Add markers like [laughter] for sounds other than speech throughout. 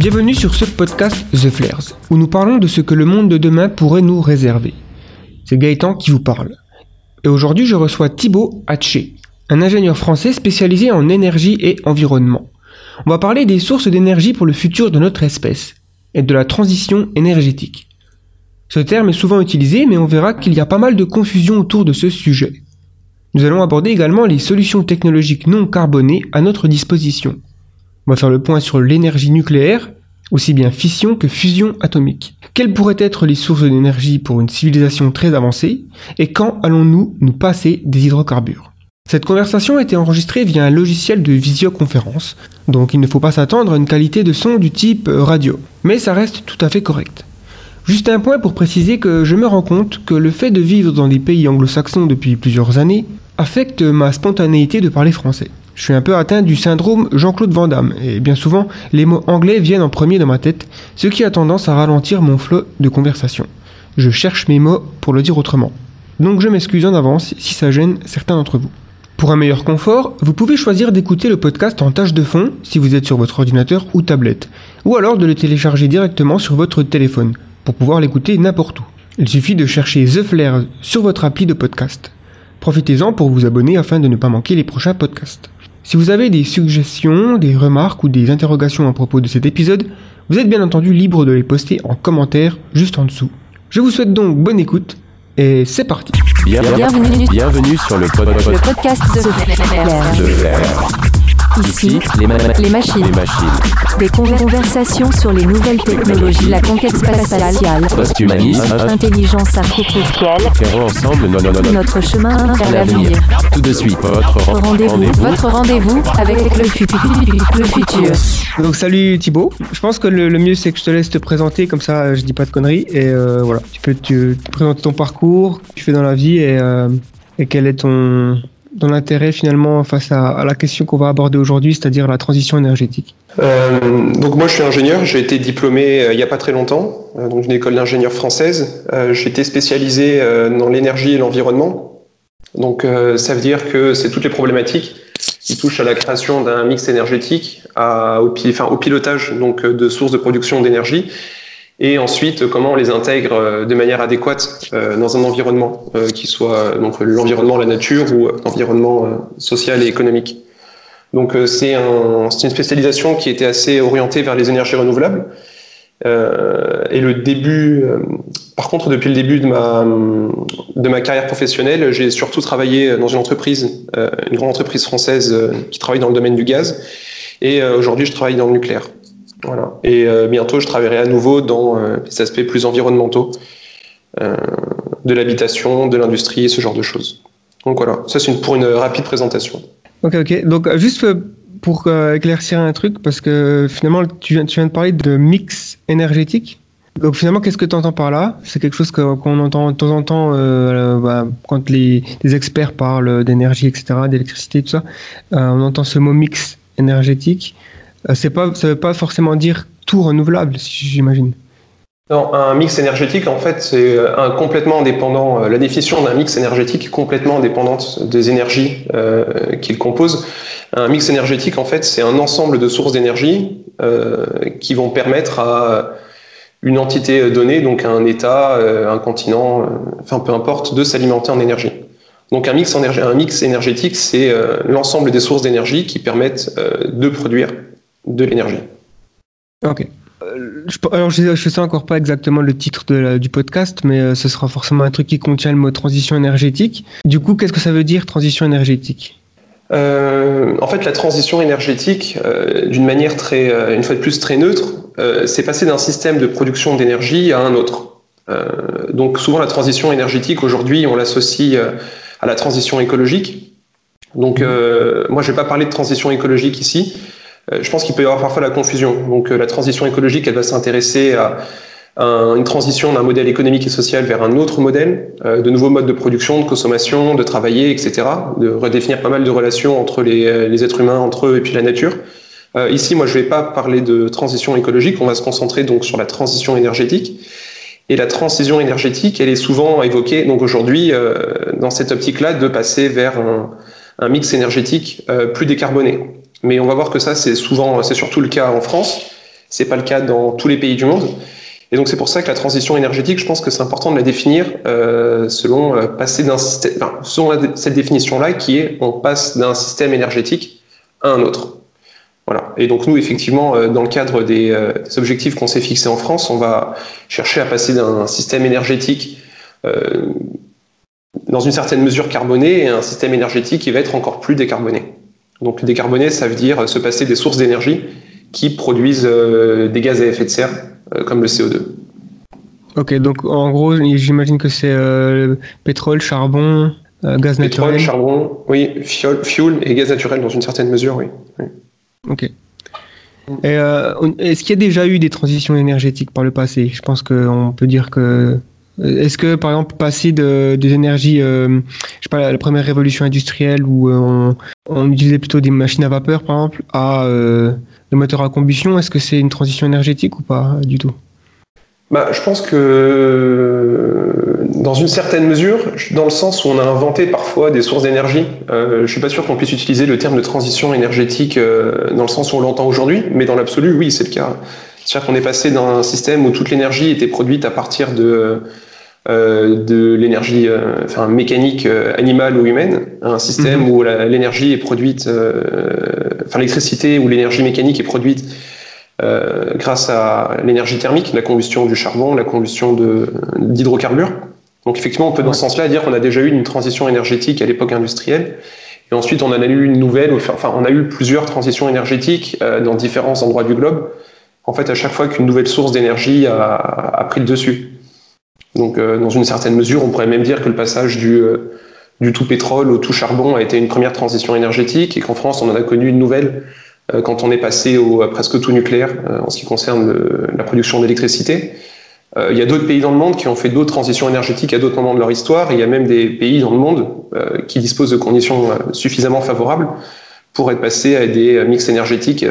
Bienvenue sur ce podcast The Flares, où nous parlons de ce que le monde de demain pourrait nous réserver. C'est Gaëtan qui vous parle. Et aujourd'hui, je reçois Thibaut Hatché, un ingénieur français spécialisé en énergie et environnement. On va parler des sources d'énergie pour le futur de notre espèce et de la transition énergétique. Ce terme est souvent utilisé, mais on verra qu'il y a pas mal de confusion autour de ce sujet. Nous allons aborder également les solutions technologiques non carbonées à notre disposition. On va faire le point sur l'énergie nucléaire, aussi bien fission que fusion atomique. Quelles pourraient être les sources d'énergie pour une civilisation très avancée et quand allons-nous nous passer des hydrocarbures? Cette conversation a été enregistrée via un logiciel de visioconférence, donc il ne faut pas s'attendre à une qualité de son du type radio, mais ça reste tout à fait correct. Juste un point pour préciser que je me rends compte que le fait de vivre dans des pays anglo-saxons depuis plusieurs années affecte ma spontanéité de parler français. Je suis un peu atteint du syndrome Jean-Claude Van Damme, et bien souvent, les mots anglais viennent en premier dans ma tête, ce qui a tendance à ralentir mon flot de conversation. Je cherche mes mots pour le dire autrement. Donc je m'excuse en avance si ça gêne certains d'entre vous. Pour un meilleur confort, vous pouvez choisir d'écouter le podcast en tâche de fond si vous êtes sur votre ordinateur ou tablette, ou alors de le télécharger directement sur votre téléphone pour pouvoir l'écouter n'importe où. Il suffit de chercher The Flair sur votre appli de podcast. Profitez-en pour vous abonner afin de ne pas manquer les prochains podcasts. Si vous avez des suggestions, des remarques ou des interrogations à propos de cet épisode, vous êtes bien entendu libre de les poster en commentaire juste en dessous. Je vous souhaite donc bonne écoute et c'est parti. Bienvenue, Bienvenue sur le, pod- le podcast de de. Ici, les, ma- les machines. les machines. Des conver- conversations sur les nouvelles technologies, la conquête spatiale, Post-humanisme. intelligence artificielle, Ferrons ensemble no- no- no- no- notre chemin vers l'avenir. Tout de suite, votre ren- Rendez-vous, votre rendez-vous avec le futur. Le futur. Donc salut Thibaut. Je pense que le, le mieux c'est que je te laisse te présenter, comme ça je dis pas de conneries. Et euh, voilà, tu peux te, te présenter ton parcours, tu fais dans la vie et, euh, et quel est ton, ton intérêt finalement face à, la question qu'on va aborder aujourd'hui, c'est-à-dire la transition énergétique. Euh, donc moi je suis ingénieur, j'ai été diplômé euh, il n'y a pas très longtemps, euh, donc d'une école d'ingénieur française. Été spécialisé dans l'énergie et l'environnement. Donc ça veut dire que c'est toutes les problématiques qui touchent à la création d'un mix énergétique, à, au, enfin, au pilotage donc de sources de production d'énergie, et ensuite comment on les intègre euh, de manière adéquate euh, dans un environnement, euh, qui soit donc l'environnement, la nature ou l'environnement social et économique. Donc c'est un, une spécialisation qui était assez orientée vers les énergies renouvelables. Euh, et le début, euh, par contre, depuis le début de ma, de ma carrière professionnelle, j'ai surtout travaillé dans une entreprise, euh, une grande entreprise française qui travaille dans le domaine du gaz. Et aujourd'hui, je travaille dans le nucléaire. Voilà. Et euh, bientôt, je travaillerai à nouveau dans euh, les aspects plus environnementaux, euh, de l'habitation, de l'industrie et ce genre de choses. Donc voilà, ça c'est une, pour une rapide présentation. Ok, ok. Donc euh, juste euh, pour euh, éclaircir un truc, parce que finalement tu viens, tu viens de parler de mix énergétique. Donc finalement, qu'est-ce que tu entends par là? C'est quelque chose qu'on entend de temps en temps euh, bah, quand les, les experts parlent d'énergie, etc., d'électricité, tout ça. Euh, on entend ce mot mix énergétique. Euh, c'est pas, ça veut pas forcément dire tout renouvelable, j'imagine. Non, un mix énergétique, en fait, c'est euh, un complètement indépendant. euh, La définition d'un mix énergétique est complètement indépendante des énergies euh, qu'il compose. Un mix énergétique, en fait, c'est un ensemble de sources d'énergie qui vont permettre à une entité donnée, donc un État, un continent, enfin peu importe, de s'alimenter en énergie. Donc un mix, un mix énergétique, c'est l'ensemble des sources d'énergie qui permettent de produire de l'énergie. Ok. Euh, je, alors, je ne sais encore pas exactement le titre de la- du podcast, mais euh, ce sera forcément un truc qui contient le mot transition énergétique. Du coup, qu'est-ce que ça veut dire transition énergétique? Euh, en fait, la transition énergétique, euh, d'une manière très, une fois de plus très neutre, c'est passer d'un système de production d'énergie à un autre. Donc, souvent, la transition énergétique aujourd'hui, on l'associe à la transition écologique. Donc, moi, je vais pas parler de transition écologique ici. Euh, je pense qu'il peut y avoir parfois la confusion. Donc, euh, la transition écologique, elle va s'intéresser à un- une transition d'un modèle économique et social vers un autre modèle, euh, de nouveaux modes de production, de consommation, de travailler, etc. De redéfinir pas mal de relations entre les, les êtres humains, entre eux et puis la nature. Euh, ici, moi, je vais pas parler de transition écologique. On va se concentrer donc sur la transition énergétique. Et la transition énergétique, elle est souvent évoquée, donc aujourd'hui, euh, dans cette optique-là, de passer vers un, un mix énergétique euh, plus décarboné. Mais on va voir que ça, c'est souvent, c'est surtout le cas en France. C'est pas le cas dans tous les pays du monde. Et donc c'est pour ça que la transition énergétique, je pense que c'est important de la définir euh, selon euh, passer d'un système, enfin, selon cette définition-là, qui est on passe d'un système énergétique à un autre. Voilà. Et donc nous, effectivement, euh, dans le cadre des, euh, des objectifs qu'on s'est fixés en France, on va chercher à passer d'un système énergétique euh, dans une certaine mesure carboné à un système énergétique qui va être encore plus décarboné. Donc décarboné, ça veut dire se passer des sources d'énergie qui produisent euh, des gaz à effet de serre, euh, comme le CO2. Ok, donc en gros, j'imagine que c'est euh, pétrole, charbon, euh, gaz Pétrole, naturel. charbon, oui, fuel, fuel et gaz naturel dans une certaine mesure, oui. oui. Ok. Euh, est-ce qu'il y a déjà eu des transitions énergétiques par le passé? Je pense qu'on peut dire que. Est-ce que, par exemple, passer de, des énergies, euh, je sais pas, la, première révolution industrielle où euh, on, utilisait plutôt des machines à vapeur, par exemple, à euh, le moteur à combustion, est-ce que c'est une transition énergétique ou pas du tout? Bah, je pense que dans une certaine mesure, dans le sens où on a inventé parfois des sources d'énergie, euh, je suis pas sûr qu'on puisse utiliser le terme de transition énergétique euh, dans le sens où on l'entend aujourd'hui, mais dans l'absolu, oui, c'est le cas. C'est-à-dire qu'on est passé d'un système où toute l'énergie était produite à partir de euh, de l'énergie euh, enfin, mécanique euh, animale ou humaine, à un système où la- l'énergie est produite, enfin l'électricité ou l'énergie mécanique est produite grâce à l'énergie thermique, la combustion du charbon, la combustion d'hydrocarbures. Donc effectivement, on peut dans ce sens-là dire qu'on a déjà eu une transition énergétique à l'époque industrielle. Et ensuite, on en a eu une nouvelle, enfin, on a eu plusieurs transitions énergétiques dans différents endroits du globe. En fait, à chaque fois qu'une nouvelle source d'énergie a, pris le dessus. Donc, euh, dans une certaine mesure, on pourrait même dire que le passage du, euh, du tout pétrole au tout charbon a été une première transition énergétique et qu'en France, on en a connu une nouvelle euh, quand on est passé au presque tout nucléaire en ce qui concerne la production d'électricité. Il y a d'autres pays dans le monde qui ont fait d'autres transitions énergétiques à d'autres moments de leur histoire. Il y a même des pays dans le monde qui disposent de conditions suffisamment favorables pour être passés à des mix énergétiques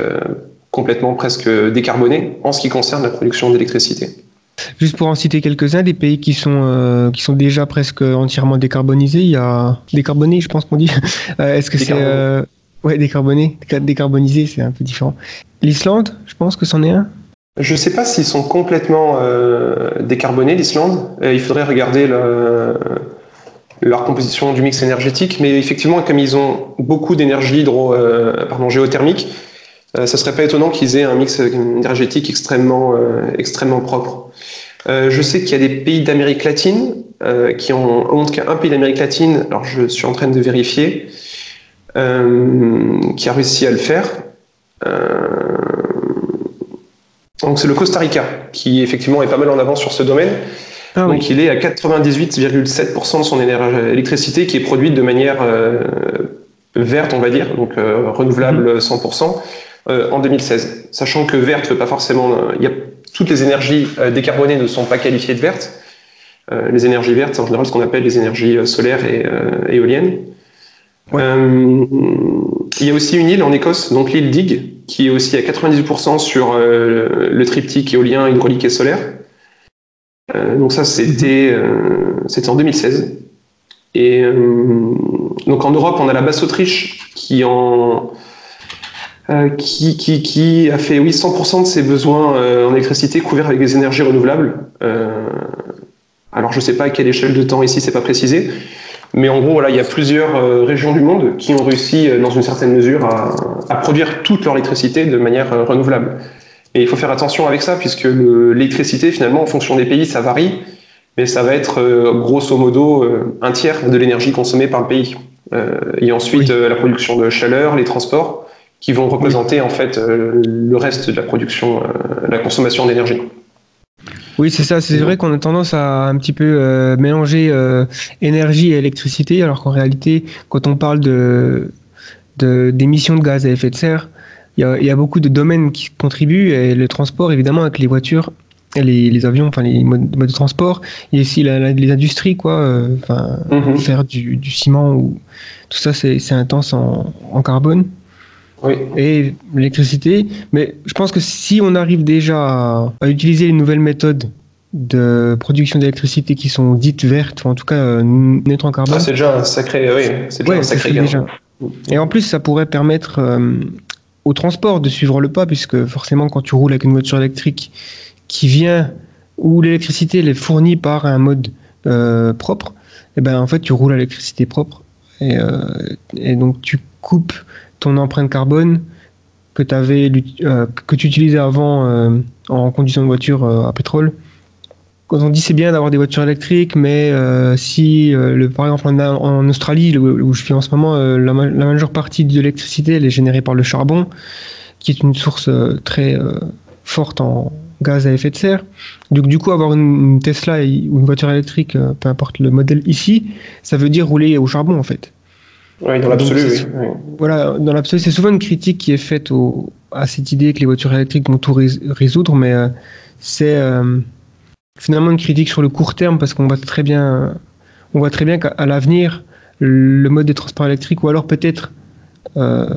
complètement presque décarbonés en ce qui concerne la production d'électricité. Juste pour en citer quelques-uns, des pays qui sont, euh, qui sont déjà presque entièrement décarbonisés, il y a. Décarbonés, je pense qu'on dit. [laughs] Euh, Est-ce que c'est. Euh, Ouais, décarboné. Déca- Décarbonisé, c'est un peu différent. L'Islande, je pense que c'en est un. Je ne sais pas s'ils sont complètement euh, décarbonés, l'Islande. Il faudrait regarder le- leur composition du mix énergétique. Mais effectivement, comme ils ont beaucoup d'énergie hydro, pardon, géothermique, euh, ça serait pas étonnant qu'ils aient un mix énergétique extrêmement, euh, extrêmement propre. Euh, je sais qu'il y a des pays d'Amérique latine euh, qui ont, en tout cas un pays d'Amérique latine, alors je suis en train de vérifier, euh, qui a réussi à le faire. Euh, donc c'est le Costa Rica qui effectivement est pas mal en avance sur ce domaine. Ah oui. Donc il est à 98,7% de son électricité qui est produite de manière euh, verte, on va dire, donc euh, renouvelable 100%, euh, en 2016. Sachant que verte veut pas forcément, il y a toutes les énergies euh, décarbonées ne sont pas qualifiées de vertes. Euh, les énergies vertes, c'est en général ce qu'on appelle les énergies solaires et éoliennes. Ouais. Euh, il y a aussi une île en Écosse, donc l'île Dig, qui est aussi à 98% sur euh, le triptyque éolien, hydraulique et solaire. Euh, donc ça, c'était en 2016. Et donc en Europe, on a la Basse-Autriche qui en euh, qui, qui, qui a fait oui 100% de ses besoins euh, en électricité couverts avec des énergies renouvelables. Euh, alors je sais pas à quelle échelle de temps ici, c'est pas précisé, mais en gros voilà, il y a plusieurs régions du monde qui ont réussi dans une certaine mesure à, à produire toute leur électricité de manière renouvelable. Et il faut faire attention avec ça puisque le- l'électricité finalement en fonction des pays ça varie, mais ça va être euh, grosso modo euh, un tiers de l'énergie consommée par le pays. Euh, et ensuite Oui. la production de chaleur, les transports qui vont représenter en fait euh, le reste de la production, euh, la consommation d'énergie. Oui, c'est ça. C'est vrai qu'on a tendance à un petit peu euh, mélanger euh, énergie et électricité, alors qu'en réalité, quand on parle de d'émissions de, gaz à effet de serre, il y a, il y a beaucoup de domaines qui contribuent, et le transport, évidemment, avec les voitures, et les, les avions, enfin les modes, modes de transport, a aussi la- la- les industries, quoi, euh, Mhm. faire du, du ciment ou tout ça, c'est c'est intense en, en carbone Oui. et l'électricité. Mais je pense que si on arrive déjà à, à utiliser les nouvelles méthodes de production d'électricité qui sont dites vertes, ou en tout cas euh, neutres en carbone, Ah, c'est déjà un sacré, oui, c'est déjà Ouais, un sacré gain. déjà. et en plus ça pourrait permettre euh, au transport de suivre le pas, puisque forcément, quand tu roules avec une voiture électrique qui vient où l'électricité est fournie par un mode euh, propre, et ben en fait, tu roules à l'électricité propre. Et, euh, et donc, tu coupes ton empreinte carbone que, avais, euh, que tu utilisais avant euh, en conduisant une voiture euh, à pétrole. Quand on dit c'est bien d'avoir des voitures électriques, mais si, le, par exemple en, Australie, où, je suis en ce moment, la, la majeure partie de l'électricité elle est générée par le charbon, qui est une source très forte en gaz à effet de serre. Donc du coup, avoir une, Tesla ou une voiture électrique, peu importe le modèle ici, ça veut dire rouler au charbon en fait. Oui, dans l'absolu, oui. Voilà, dans l'absolu, c'est souvent une critique qui est faite au- à cette idée que les voitures électriques vont tout rés- résoudre, mais euh, c'est euh, finalement une critique sur le court terme parce qu'on voit très bien, on voit très bien qu'à l'avenir, le mode de transport électrique ou alors peut-être euh,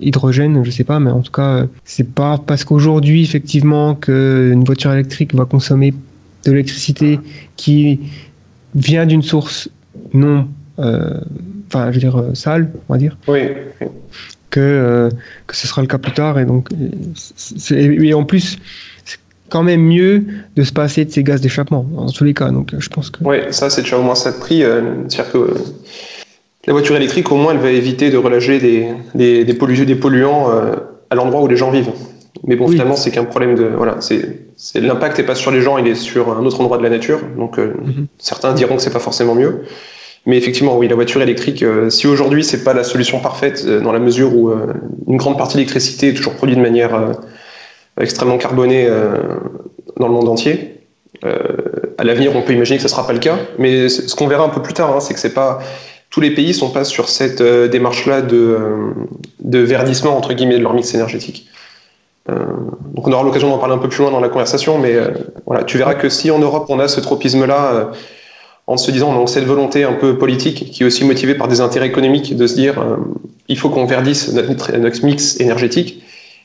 hydrogène, je sais pas, mais en tout cas, euh, c'est pas parce qu'aujourd'hui effectivement qu'une voiture électrique va consommer de l'électricité qui vient d'une source non, euh, enfin, je veux dire euh, sale, on va dire Oui, que, euh, que ce sera le cas plus tard. Et donc, euh, et en plus, c'est quand même mieux de se passer de ces gaz d'échappement, dans tous les cas. Donc, je pense que. Ouais, ça c'est déjà au moins ça de prix. C'est-à-dire que la voiture électrique, au moins, elle va éviter de relâcher des, des, des, pollu- des polluants euh, à l'endroit où les gens vivent. Mais bon, Oui. finalement, c'est qu'un problème de. Voilà, c'est l'impact n'est pas sur les gens, il est sur un autre endroit de la nature. Donc, euh, Mhm. certains diront que c'est pas forcément mieux. Mais effectivement, oui, la voiture électrique, euh, si aujourd'hui c'est pas la solution parfaite, euh, dans la mesure où euh, une grande partie de l'électricité est toujours produite de manière extrêmement carbonée dans le monde entier, à l'avenir, on peut imaginer que ce sera pas le cas. Mais ce qu'on verra un peu plus tard, hein, c'est que c'est pas tous les pays sont pas sur cette démarche-là de, de verdissement entre guillemets de leur mix énergétique. Donc on aura l'occasion d'en parler un peu plus loin dans la conversation, mais voilà, tu verras que si en Europe on a ce tropisme-là, en se disant donc cette volonté un peu politique qui est aussi motivée par des intérêts économiques de se dire euh, il faut qu'on verdisse notre, notre mix énergétique.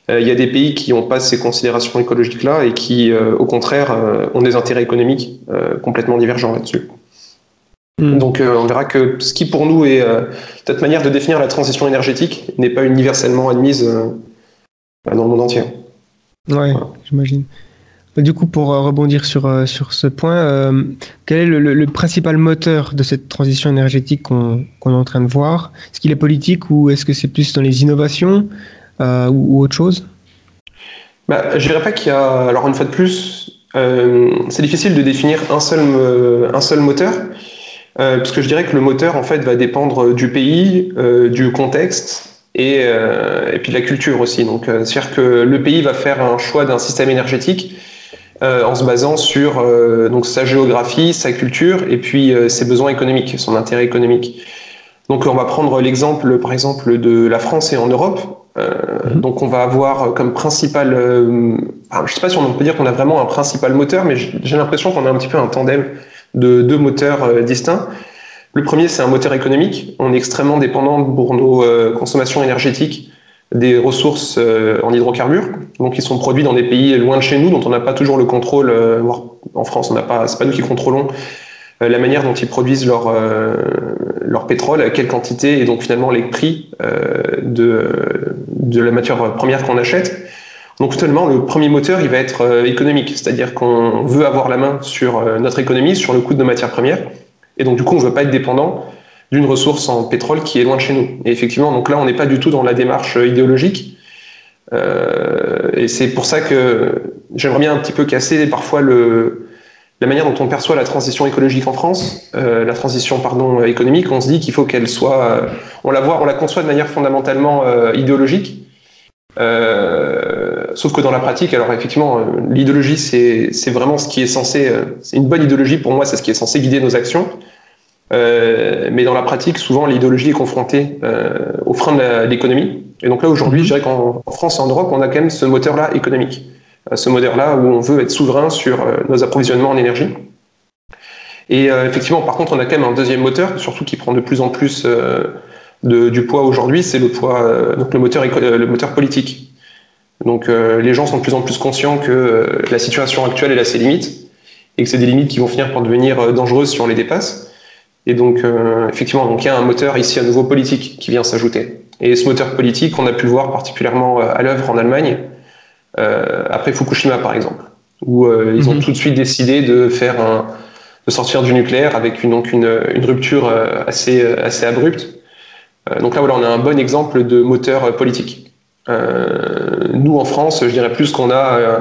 Euh, il y a des pays qui n'ont pas ces considérations écologiques-là et qui, euh, au contraire, ont des intérêts économiques complètement divergents là-dessus. Mm. Donc on verra que ce qui pour nous est cette manière de définir la transition énergétique n'est pas universellement admise dans le monde entier. Ouais, j'imagine. Du coup, pour euh, rebondir sur, euh, sur ce point, euh, quel est le, principal moteur de cette transition énergétique qu'on qu'on est en train de voir? Est-ce qu'il est politique ou est-ce que c'est plus dans les innovations ou, autre chose? Bah, je dirais pas qu'il y a. Alors, une fois de plus, c'est difficile de définir un seul, un seul moteur, parce que je dirais que le moteur, en fait, va dépendre du pays, du contexte et, et puis de la culture aussi. Donc, c'est-à-dire que le pays va faire un choix d'un système énergétique euh, en se basant sur euh, donc sa géographie, sa culture et puis euh, ses besoins économiques, son intérêt économique. Donc, on va prendre l'exemple, par exemple, de la France et en Europe. Euh, donc on va avoir comme principal, euh, alors, je sais pas si on peut dire qu'on a vraiment un principal moteur, mais j'ai l'impression qu'on a un petit peu un tandem de deux moteurs euh, distincts. Le premier, c'est un moteur économique. On est extrêmement dépendant pour nos euh, consommations énergétiques des ressources euh, en hydrocarbures, donc ils sont produits dans des pays loin de chez nous, dont on n'a pas toujours le contrôle. euh, en France, on n'a pas, nous qui contrôlons euh, la manière dont ils produisent leur euh, leur pétrole, quelle quantité et donc finalement les prix de de la matière première qu'on achète. Donc finalement, le premier moteur, il va être économique, c'est-à-dire qu'on veut avoir la main sur notre économie, sur le coût de nos matières premières, et donc du coup, on ne veut pas être dépendant d'une ressource en pétrole qui est loin de chez nous. Et effectivement, donc là, on n'est pas du tout dans la démarche euh, idéologique, Euh, et c'est pour ça que j'aimerais bien un petit peu casser parfois le, la manière dont on perçoit la transition écologique en France, euh, la transition pardon économique. On se dit qu'il faut qu'elle soit, on la voit, on la conçoit de manière fondamentalement idéologique. Sauf que dans la pratique, alors effectivement, l'idéologie, c'est vraiment ce qui est censé, c'est une bonne idéologie pour moi, c'est ce qui est censé guider nos actions. Euh, mais dans la pratique, souvent, l'idéologie est confrontée euh, au frein de l'économie. Et donc là, aujourd'hui, je dirais qu'en en France et en Europe, on a quand même ce moteur-là économique. Euh, ce moteur-là où on veut être souverain sur euh, nos approvisionnements en énergie. Et effectivement, par contre, on a quand même un deuxième moteur, surtout qui prend de plus en plus du poids aujourd'hui, c'est le poids, donc le moteur, le moteur politique. Donc les gens sont de plus en plus conscients que la situation actuelle elle a ses limites et que c'est des limites qui vont finir par devenir dangereuses si on les dépasse. Et donc euh, effectivement, donc il y a un moteur ici à nouveau politique qui vient s'ajouter. Et ce moteur politique, on a pu le voir particulièrement à l'œuvre en Allemagne, après Fukushima par exemple, où ils ont Mhm. tout de suite décidé de faire un, de sortir du nucléaire avec une, donc une, une rupture euh, assez, euh, assez abrupte. Euh, donc là, voilà, on a un bon exemple de moteur euh, politique. Euh, nous, en France, je dirais plus qu'on a euh,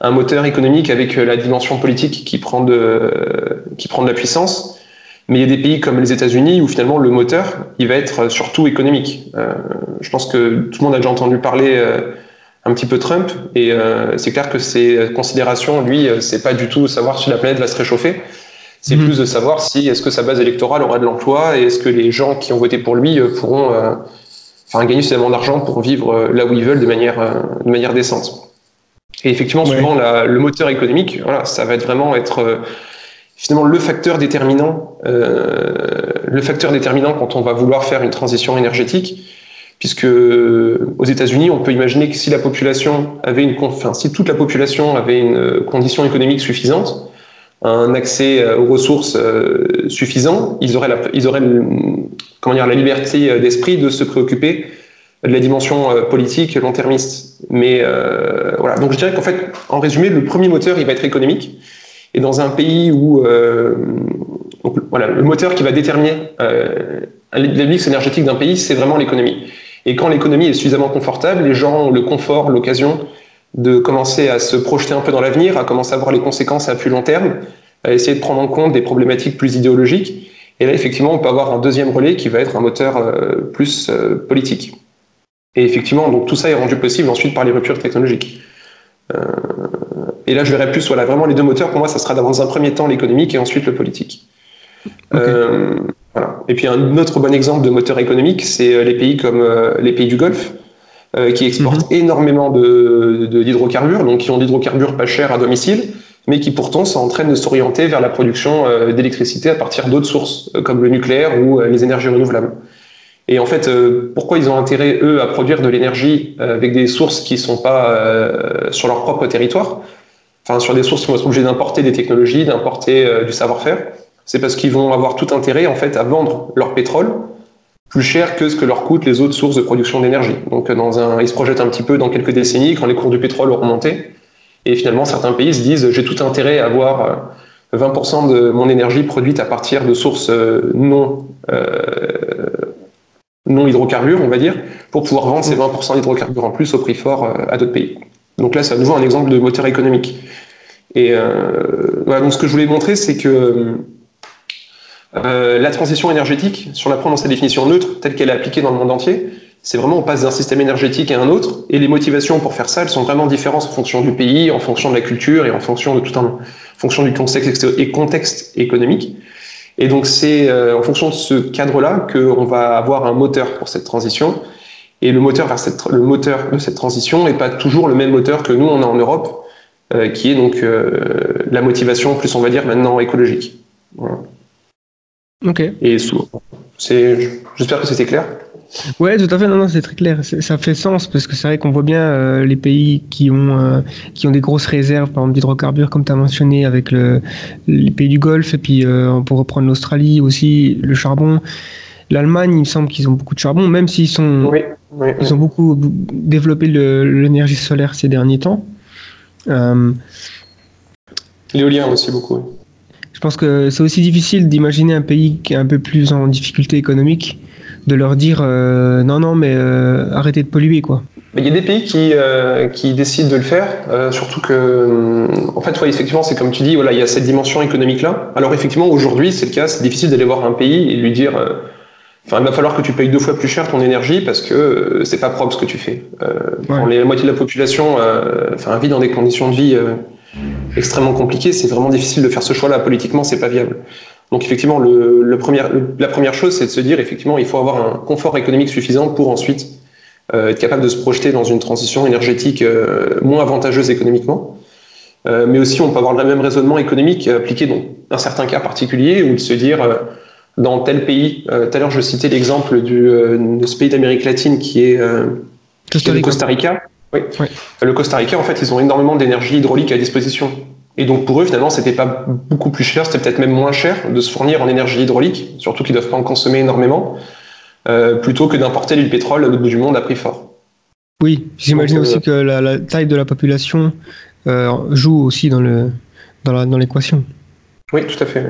un moteur économique avec euh, la dimension politique qui prend de, euh, qui prend de la puissance. Mais il y a des pays comme les États-Unis où finalement le moteur, il va être surtout économique. Euh, je pense que tout le monde a déjà entendu parler euh, un petit peu Trump, et euh, c'est clair que ses considérations, lui, euh, c'est pas du tout savoir si la planète va se réchauffer. C'est Mhm. plus de savoir si est-ce que sa base électorale aura de l'emploi et est-ce que les gens qui ont voté pour lui euh, pourront euh, enfin, gagner suffisamment d'argent pour vivre euh, là où ils veulent de manière, euh, de manière décente. Et effectivement, Ouais. souvent, la- le moteur économique, voilà, ça va être vraiment être euh, finalement le facteur déterminant, euh, le facteur déterminant quand on va vouloir faire une transition énergétique, puisque euh, aux États-Unis, on peut imaginer que si la population avait une, enfin, si toute la population avait une euh, condition économique suffisante, un accès euh, aux ressources suffisant, ils auraient, la, ils auraient comment dire, la liberté d'esprit de se préoccuper de la dimension politique long-termiste. Mais euh, voilà, donc je dirais qu'en fait, en résumé, le premier moteur, il va être économique. Et dans un pays où euh, donc, voilà, le moteur qui va déterminer euh, le mix énergétique d'un pays, c'est vraiment l'économie. Et quand l'économie est suffisamment confortable, les gens ont le confort, l'occasion de commencer à se projeter un peu dans l'avenir, à commencer à voir les conséquences à plus long terme, à essayer de prendre en compte des problématiques plus idéologiques. Et là, effectivement, on peut avoir un deuxième relais qui va être un moteur euh, plus euh, politique. Et effectivement, donc tout ça est rendu possible ensuite par les ruptures technologiques. Euh, et là, je verrais plus voilà, vraiment les deux moteurs. Pour moi, ça sera dans un premier temps l'économique et ensuite le politique. Euh, voilà. Et puis un autre bon exemple de moteur économique, c'est euh, les pays comme euh, les pays du Golfe, euh, qui exportent énormément de, de- d'hydrocarbures, donc qui ont d'hydrocarbures pas chers à domicile, mais qui pourtant sont en train de s'orienter vers la production d'électricité à partir d'autres sources, comme le nucléaire ou les énergies renouvelables. Et en fait, pourquoi ils ont intérêt, eux, à produire de l'énergie avec des sources qui ne sont pas sur leur propre territoire, enfin sur des sources qui vont être obligées d'importer des technologies, d'importer euh, du savoir-faire C'est parce qu'ils vont avoir tout intérêt, en fait, à vendre leur pétrole plus cher que ce que leur coûtent les autres sources de production d'énergie. Donc, euh, dans un, ils se projettent un petit peu dans quelques décennies, quand les cours du pétrole auront monté, et finalement, certains pays se disent j'ai tout intérêt à avoir euh, 20% de mon énergie produite à partir de sources euh, non, euh, non hydrocarbures, on va dire, pour pouvoir vendre ces 20% d'hydrocarbures en plus au prix fort euh, à d'autres pays. Donc là, c'est à nouveau un exemple de moteur économique. Et euh, donc ce que je voulais montrer, c'est que euh, la transition énergétique, si on la prend dans sa définition neutre, telle qu'elle est appliquée dans le monde entier, c'est vraiment on passe d'un système énergétique à un autre, et les motivations pour faire ça, elles sont vraiment différentes en fonction du pays, en fonction de la culture et en fonction de tout un, fonction du contexte et contexte économique. Et donc c'est euh, en fonction de ce cadre-là qu'on va avoir un moteur pour cette transition. Et le moteur vers cette, le moteur de cette transition n'est pas toujours le même moteur que nous on a en Europe, qui est donc euh, la motivation plus on va dire maintenant écologique. Voilà. Ok. Et j'espère que c'était clair. Ouais, tout à fait. Non, non, c'est très clair. Ça fait sens parce que c'est vrai qu'on voit bien euh, les pays qui ont euh, qui ont des grosses réserves, par exemple d'hydrocarbures, comme tu as mentionné, avec le, les pays du Golfe, et puis euh, peut reprendre l'Australie aussi, le charbon. L'Allemagne, il me semble qu'ils ont beaucoup de charbon, même s'ils sont Oui, oui, oui. ils ont beaucoup développé l'énergie solaire ces derniers temps. Euh, L'éolien aussi beaucoup. je pense que c'est aussi difficile d'imaginer un pays qui est un peu plus en difficulté économique, de leur dire euh, non, non, mais euh, arrêtez de polluer, quoi. Il y a des pays qui, euh, qui décident de le faire, surtout que, en fait, ouais, effectivement, c'est comme tu dis, voilà, il y a cette dimension économique-là. Alors effectivement, aujourd'hui, c'est le cas, c'est difficile d'aller voir un pays et lui dire, enfin, il va falloir que tu payes deux fois plus cher ton énergie parce que euh, c'est pas propre ce que tu fais. Euh, Quand les- la moitié de la population, euh, enfin, vit dans des conditions de vie euh, extrêmement compliquées, c'est vraiment difficile de faire ce choix-là. Politiquement, c'est pas viable. Donc effectivement, le, le premier, le- la première chose, c'est de se dire, effectivement, il faut avoir un confort économique suffisant pour ensuite euh, être capable de se projeter dans une transition énergétique euh, moins avantageuse économiquement. Euh, mais aussi, on peut avoir le même raisonnement économique appliqué dans un certain cas particulier, ou de se dire, euh, dans tel pays, euh, tout à l'heure je citais l'exemple euh, de ce pays d'Amérique latine qui est, euh, qui est le Costa Rica. Oui. Le Costa Rica, en fait, ils ont énormément d'énergie hydraulique à disposition. Et donc pour eux, finalement, c'était pas beaucoup plus cher, c'était peut-être même moins cher de se fournir en énergie hydraulique, surtout qu'ils doivent pas en consommer énormément, euh, plutôt que d'importer du pétrole à l'autre bout du monde à prix fort. Oui, j'imagine euh, aussi que la, la taille de la population euh, joue aussi dans le dans l'équation. Oui, tout à fait.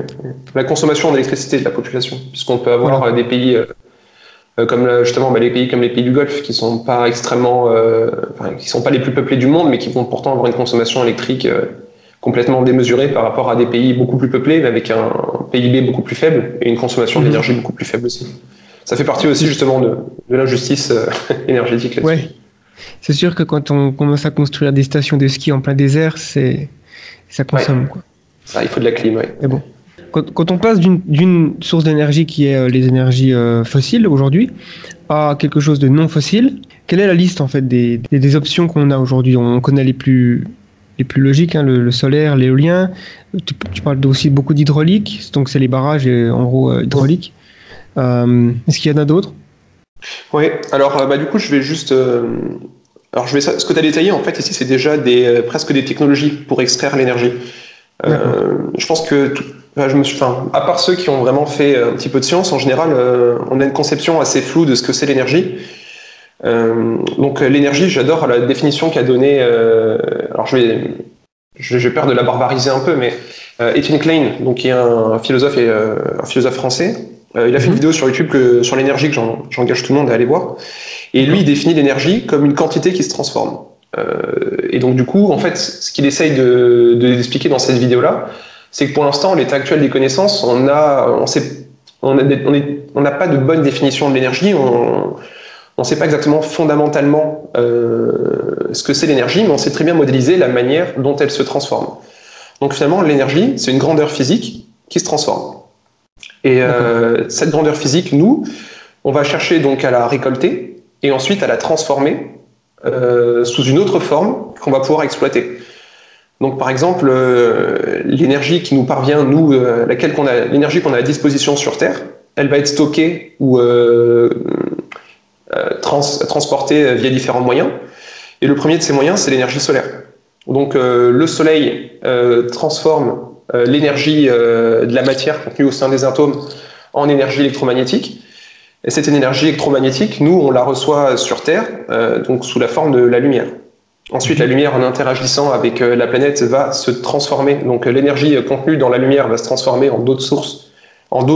La consommation en électricité de la population, puisqu'on peut avoir euh, des pays euh, euh, comme justement bah, les pays comme les pays du Golfe qui sont pas extrêmement, euh, enfin, qui sont pas les plus peuplés du monde, mais qui vont pourtant avoir une consommation électrique euh, complètement démesurée par rapport à des pays beaucoup plus peuplés, mais avec un PIB beaucoup plus faible et une consommation Mhm. d'énergie beaucoup plus faible aussi. Ça fait partie aussi justement de, de l'injustice [laughs] énergétique là-dessus. Ouais. C'est sûr que quand on commence à construire des stations de ski en plein désert, c'est ça consomme quoi. Ça, il faut de la clim, ouais. Mais bon. Quand, quand on passe d'une- source d'énergie qui est euh, les énergies euh, fossiles aujourd'hui à quelque chose de non fossile, quelle est la liste en fait des, des, des options qu'on a aujourd'hui? On connaît les plus les plus logiques, hein, le, le solaire, l'éolien. Tu, tu parles aussi beaucoup d'hydraulique, donc c'est les barrages et, en gros euh, hydrauliques. Euh, Est-ce qu'il y en a d'autres? Oui, alors euh, bah, du coup, je vais juste. euh, alors, je vais, ce que tu as détaillé, en fait, ici, c'est déjà des, euh, presque des technologies pour extraire l'énergie. Euh, je pense que, tout- enfin, je me suis, enfin, à part ceux qui ont vraiment fait un petit peu de science, en général, euh, on a une conception assez floue de ce que c'est l'énergie. Euh, donc, euh, l'énergie, j'adore la définition qu'a donnée. euh, alors, je vais, je- j'ai peur de la barbariser un peu, mais euh, Etienne Klein, donc, qui est un, philosophe et euh, un philosophe français, euh, il a fait une Mhm. vidéo sur YouTube que, sur l'énergie que j'en- j'engage tout le monde à aller voir. Et lui, il définit l'énergie comme une quantité qui se transforme. Euh, et donc, du coup, en fait, ce qu'il essaye de, de expliquer dans cette vidéo-là, c'est que pour l'instant, l'état actuel des connaissances, on a, on sait, on a on est- on n'a pas de bonne définition de l'énergie. On ne sait pas exactement fondamentalement euh, ce que c'est l'énergie, mais on sait très bien modéliser la manière dont elle se transforme. Donc finalement, l'énergie, c'est une grandeur physique qui se transforme. Et euh, cette grandeur physique, nous, on va chercher donc à la récolter et ensuite à la transformer euh, sous une autre forme qu'on va pouvoir exploiter. Donc par exemple, euh, l'énergie qui nous parvient, nous, euh, laquelle qu'on a, l'énergie qu'on a à disposition sur Terre, elle va être stockée ou trans, transportée via différents moyens. Et le premier de ces moyens, c'est l'énergie solaire. Donc le Soleil transforme l'énergie de la matière contenue au sein des atomes en énergie électromagnétique. Et cette énergie électromagnétique, nous, on la reçoit sur Terre, euh, donc sous la forme de la lumière. Ensuite, la lumière, en interagissant avec euh, la planète, va se transformer. Donc, euh, l'énergie contenue dans la lumière va se transformer en d'autres sources,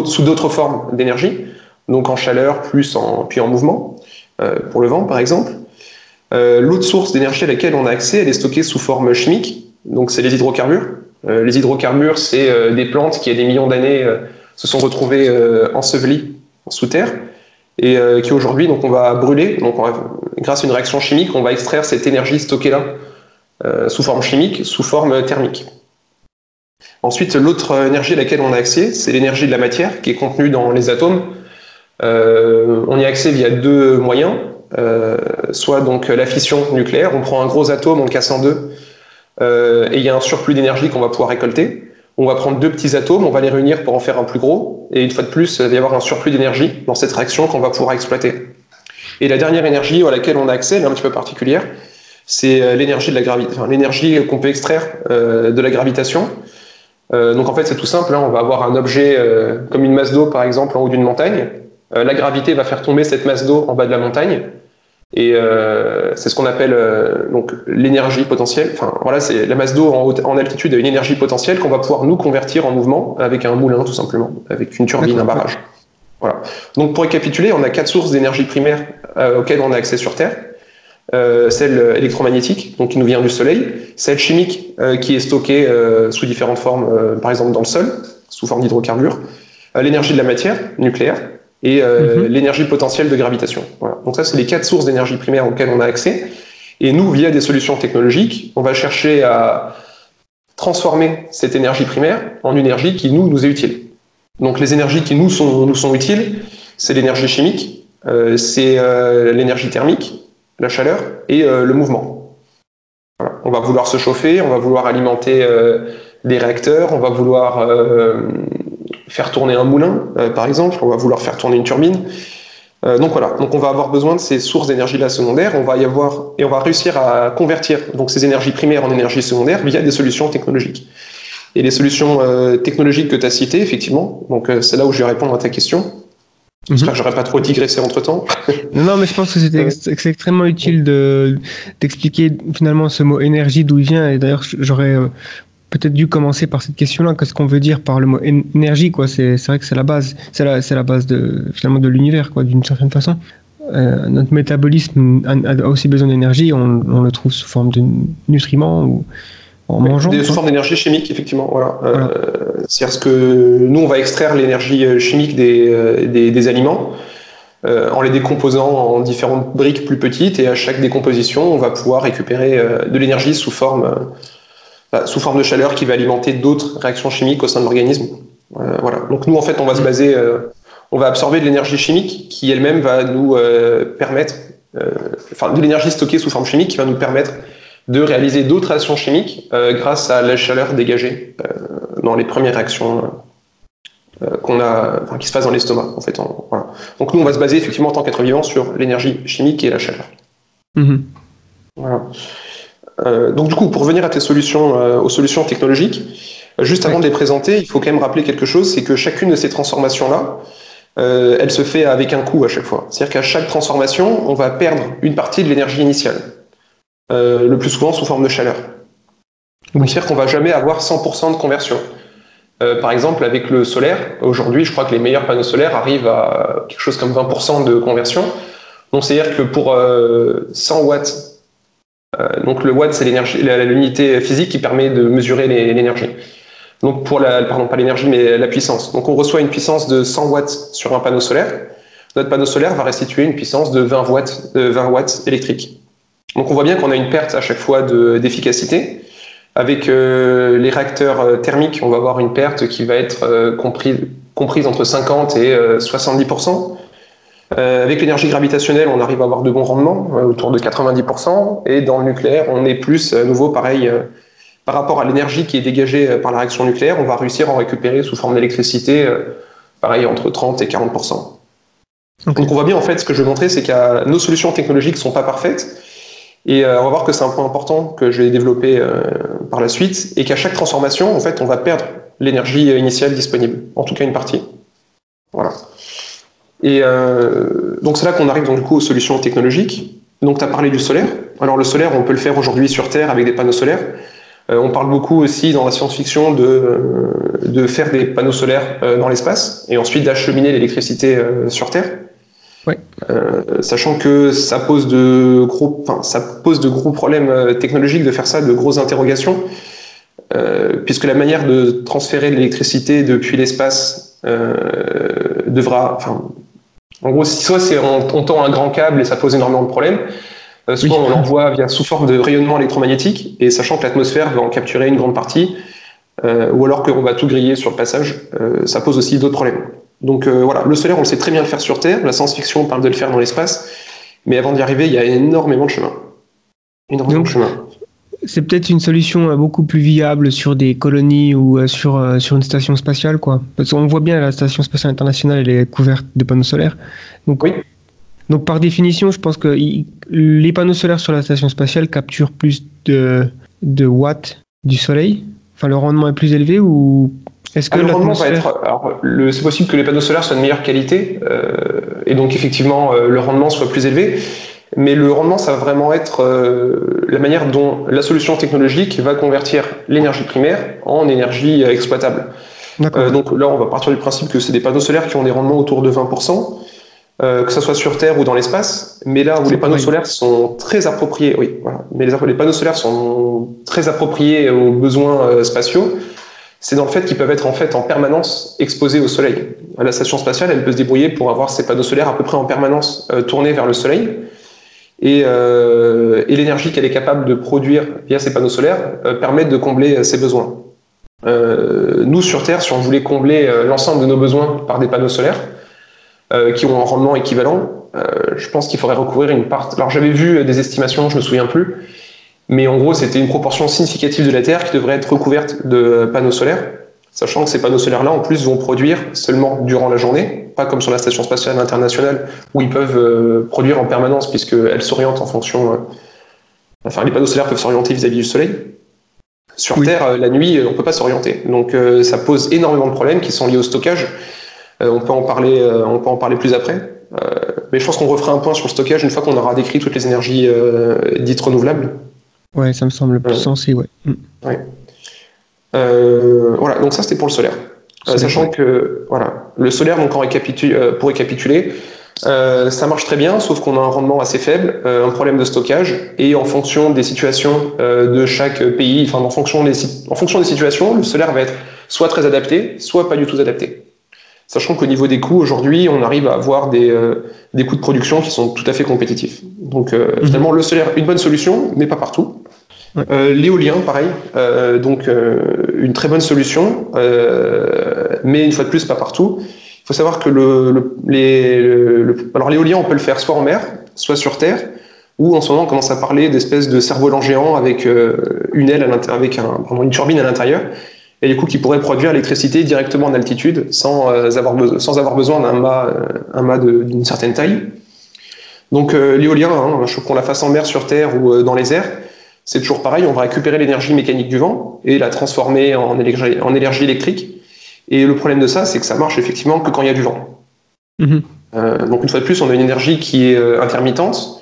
sous d'autres formes d'énergie, donc en chaleur, puis en mouvement, pour le vent, par exemple. L'autre source d'énergie à laquelle on a accès, elle est stockée sous forme chimique, donc c'est les hydrocarbures. Les hydrocarbures, c'est des plantes qui, il y a des millions d'années, se sont retrouvées ensevelies sous terre et euh, qui aujourd'hui donc on va brûler. Donc grâce à une réaction chimique on va extraire cette énergie stockée là euh, sous forme chimique sous forme thermique. Ensuite l'autre énergie à laquelle on a accès c'est l'énergie de la matière qui est contenue dans les atomes. Euh, on y a accès via deux moyens soit donc la fission nucléaire. On prend un gros atome on le casse en deux et il y a un surplus d'énergie qu'on va pouvoir récolter on va prendre deux petits atomes, on va les réunir pour en faire un plus gros, et une fois de plus, il va y avoir un surplus d'énergie dans cette réaction qu'on va pouvoir exploiter. Et la dernière énergie à laquelle on a accès, elle est un petit peu particulière, c'est euh, l'énergie de la gravité, enfin, l'énergie qu'on peut extraire euh, de la gravitation. Euh, donc en fait, c'est tout simple, hein, on va avoir un objet euh, comme une masse d'eau par exemple en haut d'une montagne. Euh, la gravité va faire tomber cette masse d'eau en bas de la montagne. Et euh, c'est ce qu'on appelle euh, donc l'énergie potentielle. Enfin voilà, c'est la masse d'eau en, altitude a une énergie potentielle qu'on va pouvoir nous convertir en mouvement avec un moulin tout simplement, avec une turbine, un barrage. Voilà. Donc pour récapituler, on a quatre sources d'énergie primaire euh, auxquelles on a accès sur Terre. Celle électromagnétique, donc qui nous vient du Soleil, celle chimique qui est stockée sous différentes formes, par exemple dans le sol, sous forme d'hydrocarbures, l'énergie de la matière nucléaire et euh, Mhm. l'énergie potentielle de gravitation. Voilà. Donc ça, c'est les quatre sources d'énergie primaire auxquelles on a accès. Et nous, via des solutions technologiques, on va chercher à transformer cette énergie primaire en une énergie qui nous nous est utile. Donc les énergies qui nous sont, nous sont utiles, c'est l'énergie chimique, euh, c'est euh, l'énergie thermique, la chaleur et le mouvement. Voilà. On va vouloir se chauffer, on va vouloir alimenter des réacteurs, on va vouloir faire tourner un moulin, euh, par exemple, on va vouloir faire tourner une turbine. Euh, donc voilà, donc on va avoir besoin de ces sources d'énergie là secondaires, on va y avoir et on va réussir à convertir donc ces énergies primaires en énergie secondaire via des solutions technologiques. Et les solutions euh, technologiques que tu as citées, effectivement, donc c'est là où je vais répondre à ta question. J'espère que j'aurais pas trop digressé entre temps. [laughs] Non, mais je pense que ex- c'est extrêmement utile de d'expliquer finalement ce mot énergie d'où il vient. Et d'ailleurs, j'aurais peut-être dû commencer par cette question-là. Qu'est-ce qu'on veut dire par le mot én- énergie quoi C'est vrai que c'est la base. C'est la la base de finalement de l'univers quoi, d'une certaine façon. Euh, notre métabolisme a, a aussi besoin d'énergie. On, on le trouve sous forme de nutriments ou en mangeant. Des sous formes d'énergie chimique, effectivement. Voilà. Euh. C'est-à-dire ce que nous, on va extraire l'énergie euh, chimique des, des, des aliments euh, en les décomposant en différentes briques plus petites, et à chaque décomposition, on va pouvoir récupérer euh, de l'énergie sous forme, sous forme de chaleur qui va alimenter d'autres réactions chimiques au sein de l'organisme. Euh, voilà. Donc nous, en fait, on va se baser, euh, on va absorber de l'énergie chimique qui elle-même va nous euh, permettre, enfin, de l'énergie stockée sous forme chimique qui va nous permettre de réaliser d'autres réactions chimiques grâce à la chaleur dégagée dans les premières réactions qu'on a, enfin, qui se passent dans l'estomac. En fait, en- voilà. Donc nous, on va se baser effectivement en tant qu'être vivant sur l'énergie chimique et la chaleur. Mhm. Voilà. Euh, donc du coup, pour revenir à tes solutions, euh, aux solutions technologiques, euh, juste avant Oui. de les présenter, il faut quand même rappeler quelque chose, c'est que chacune de ces transformations-là, euh, elle se fait avec un coût à chaque fois. C'est-à-dire qu'à chaque transformation, on va perdre une partie de l'énergie initiale, le plus souvent sous forme de chaleur. Donc c'est-à-dire qu'on va jamais avoir 100% de conversion. Par exemple, avec le solaire, aujourd'hui, je crois que les meilleurs panneaux solaires arrivent à quelque chose comme 20% de conversion. Donc c'est-à-dire que pour euh, 100 watts donc le watt, c'est l'unité physique qui permet de mesurer l'énergie. Donc pour la, pardon, pas l'énergie, mais la puissance. Donc on reçoit une puissance de 100 watts sur un panneau solaire. Notre panneau solaire va restituer une puissance de 20 watts, de 20 watts électriques. Donc on voit bien qu'on a une perte à chaque fois de- d'efficacité. Avec euh, les réacteurs euh, thermiques, on va avoir une perte qui va être euh, comprise, comprise entre 50 et euh, 70%. Euh, avec l'énergie gravitationnelle, on arrive à avoir de bons rendements, euh, autour de 90%, et dans le nucléaire, on est plus, à nouveau, pareil, euh, par rapport à l'énergie qui est dégagée euh, par la réaction nucléaire, on va réussir à en récupérer sous forme d'électricité, euh, pareil, entre 30 et 40%. Ok. Donc on voit bien, en fait, ce que je veux montrer, c'est que nos solutions technologiques sont pas parfaites, et euh, on va voir que c'est un point important que je vais développer euh, par la suite, et qu'à chaque transformation, en fait, on va perdre l'énergie euh, initiale disponible, en tout cas une partie. Voilà. Et euh, donc c'est là qu'on arrive donc, du coup aux solutions technologiques. Donc tu as parlé du solaire. Alors le solaire, on peut le faire aujourd'hui sur Terre avec des panneaux solaires. Euh, on parle beaucoup aussi dans la science-fiction de, euh, de faire des panneaux solaires euh, dans l'espace et ensuite d'acheminer l'électricité euh, sur Terre. Ouais. Euh, sachant que ça pose de gros, enfin, ça pose de gros problèmes technologiques de faire ça, de grosses interrogations, euh, puisque la manière de transférer l'électricité depuis l'espace euh, devra, enfin, en gros, soit c'est on, on tend un grand câble et ça pose énormément de problèmes, euh, soit Oui. on l'envoie via sous forme de rayonnement électromagnétique, et sachant que l'atmosphère va en capturer une grande partie, euh, ou alors qu'on va tout griller sur le passage, euh, ça pose aussi d'autres problèmes. Donc voilà, le solaire, on le sait très bien le faire sur Terre, la science-fiction parle de le faire dans l'espace, mais avant d'y arriver, il y a énormément de chemin. Énormément Donc, de chemin. C'est peut-être une solution euh, beaucoup plus viable sur des colonies ou euh, sur, euh, sur une station spatiale, quoi. Parce qu'on voit bien la station spatiale internationale, elle est couverte de panneaux solaires. Donc, Oui. donc par définition, je pense que les panneaux solaires sur la station spatiale capturent plus de, de watts du soleil. Enfin, le rendement est plus élevé ou est-ce que Ah, le rendement va être. Alors, c'est possible que les panneaux solaires soient de meilleure qualité euh, et donc effectivement euh, le rendement soit plus élevé. Mais le rendement, ça va vraiment être euh, la manière dont la solution technologique va convertir l'énergie primaire en énergie euh, exploitable. Euh, donc là, on va partir du principe que c'est des panneaux solaires qui ont des rendements autour de 20%, euh, que ce soit sur Terre ou dans l'espace. Mais là où les panneaux Oui. solaires sont très appropriés, oui, voilà. Mais les, les panneaux solaires sont très appropriés aux besoins spatiaux. C'est dans le fait qu'ils peuvent être en fait en permanence exposés au soleil. La station spatiale, elle peut se débrouiller pour avoir ses panneaux solaires à peu près en permanence euh, tournés vers le soleil. Et, euh, et l'énergie qu'elle est capable de produire via ces panneaux solaires euh, permet de combler euh, ses besoins. Euh, nous, sur Terre, si on voulait combler l'ensemble de nos besoins par des panneaux solaires qui ont un rendement équivalent, je pense qu'il faudrait recouvrir une part. Alors, j'avais vu des estimations, je me souviens plus, mais en gros, c'était une proportion significative de la Terre qui devrait être recouverte de panneaux solaires, sachant que ces panneaux solaires-là, en plus, vont produire seulement durant la journée, pas comme sur la Station spatiale internationale où ils peuvent euh, produire en permanence puisqu'elles s'orientent en fonction. euh, Enfin, les panneaux solaires peuvent s'orienter vis-à-vis du soleil. Sur Oui. Terre, euh, la nuit, on peut pas s'orienter. Donc, ça pose énormément de problèmes qui sont liés au stockage. On peut en parler, on peut en parler plus après. Mais je pense qu'on refera un point sur le stockage une fois qu'on aura décrit toutes les énergies dites renouvelables. Ouais, ça me semble plus sensé, ouais. Mm. Euh, voilà, donc ça c'était pour le solaire. Euh, sachant que voilà, le solaire, donc en récapitu- euh, pour récapituler, euh, ça marche très bien, sauf qu'on a un rendement assez faible, euh, un problème de stockage, et en fonction des situations euh, de chaque pays, enfin en fonction des, si- en fonction des situations, le solaire va être soit très adapté, soit pas du tout adapté. Sachant qu'au niveau des coûts, aujourd'hui, on arrive à avoir des, euh, des coûts de production qui sont tout à fait compétitifs. Donc euh, Mhm. finalement, le solaire, une bonne solution, mais pas partout. Euh, L'éolien, pareil, euh, donc euh, une très bonne solution, euh, mais une fois de plus, pas partout. Il faut savoir que le, le- le- alors l'éolien, on peut le faire soit en mer, soit sur terre, ou en ce moment, on commence à parler d'espèces de cerfs-volants géants avec euh, une aile, à avec un, pardon, une turbine à l'intérieur, et du coup qui pourrait produire l'électricité directement en altitude, sans, euh, avoir, beso- sans avoir besoin d'un mât, un mât d'une certaine taille. Donc l'éolien, hein, je- qu'on la fasse en mer, sur terre ou dans les airs, c'est toujours pareil, on va récupérer l'énergie mécanique du vent et la transformer en énergie, en énergie électrique. Et le problème de ça, c'est que ça marche effectivement que quand il y a du vent. Mhm. Euh, donc une fois de plus, on a une énergie qui est euh, intermittente,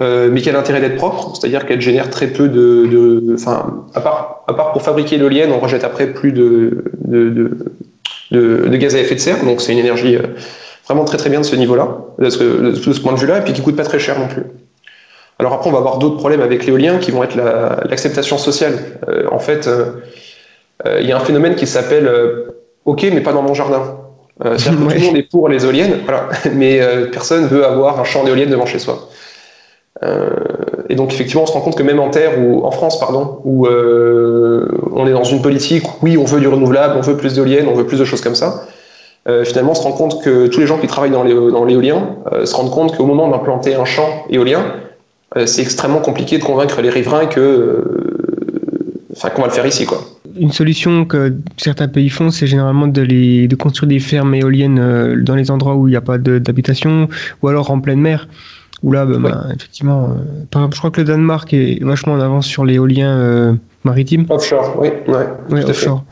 euh, mais qui a l'intérêt d'être propre, c'est-à-dire qu'elle génère très peu de, enfin, à part, à part pour fabriquer l'éolienne, on rejette après plus de, de, de, de- de gaz à effet de serre, donc c'est une énergie vraiment très très bien de ce niveau-là, de ce, de ce point de vue-là, et puis qui coûte pas très cher non plus. Alors après, on va avoir d'autres problèmes avec l'éolien qui vont être la- l'acceptation sociale. Euh, en fait, euh, euh, il y a un phénomène qui s'appelle OK, mais pas dans mon jardin. C'est-à-dire que [laughs] tout le monde est pour les éoliennes, voilà, [laughs] mais personne veut avoir un champ d'éoliennes devant chez soi. Et donc effectivement, on se rend compte que même en terre ou en France, pardon, où on est dans une politique, oui, on veut du renouvelable, on veut plus d'éoliennes, on veut plus de choses comme ça. euh, finalement, on se rend compte que tous les gens qui travaillent dans l'éo- dans l'éolien euh, se rendent compte qu'au moment d'implanter un champ éolien, c'est extrêmement compliqué de convaincre les riverains que, euh, enfin, qu'on va le faire ici, quoi. Une solution que certains pays font, c'est généralement de, les, de construire des fermes éoliennes euh, dans les endroits où il n'y a pas de- d'habitation, ou alors en pleine mer. Où là, bah, Ouais. bah, effectivement, euh, par exemple, je crois que le Danemark est vachement en avance sur l'éolien euh, maritime, Offshore, oui, ouais. ouais, tout à fait. offshore.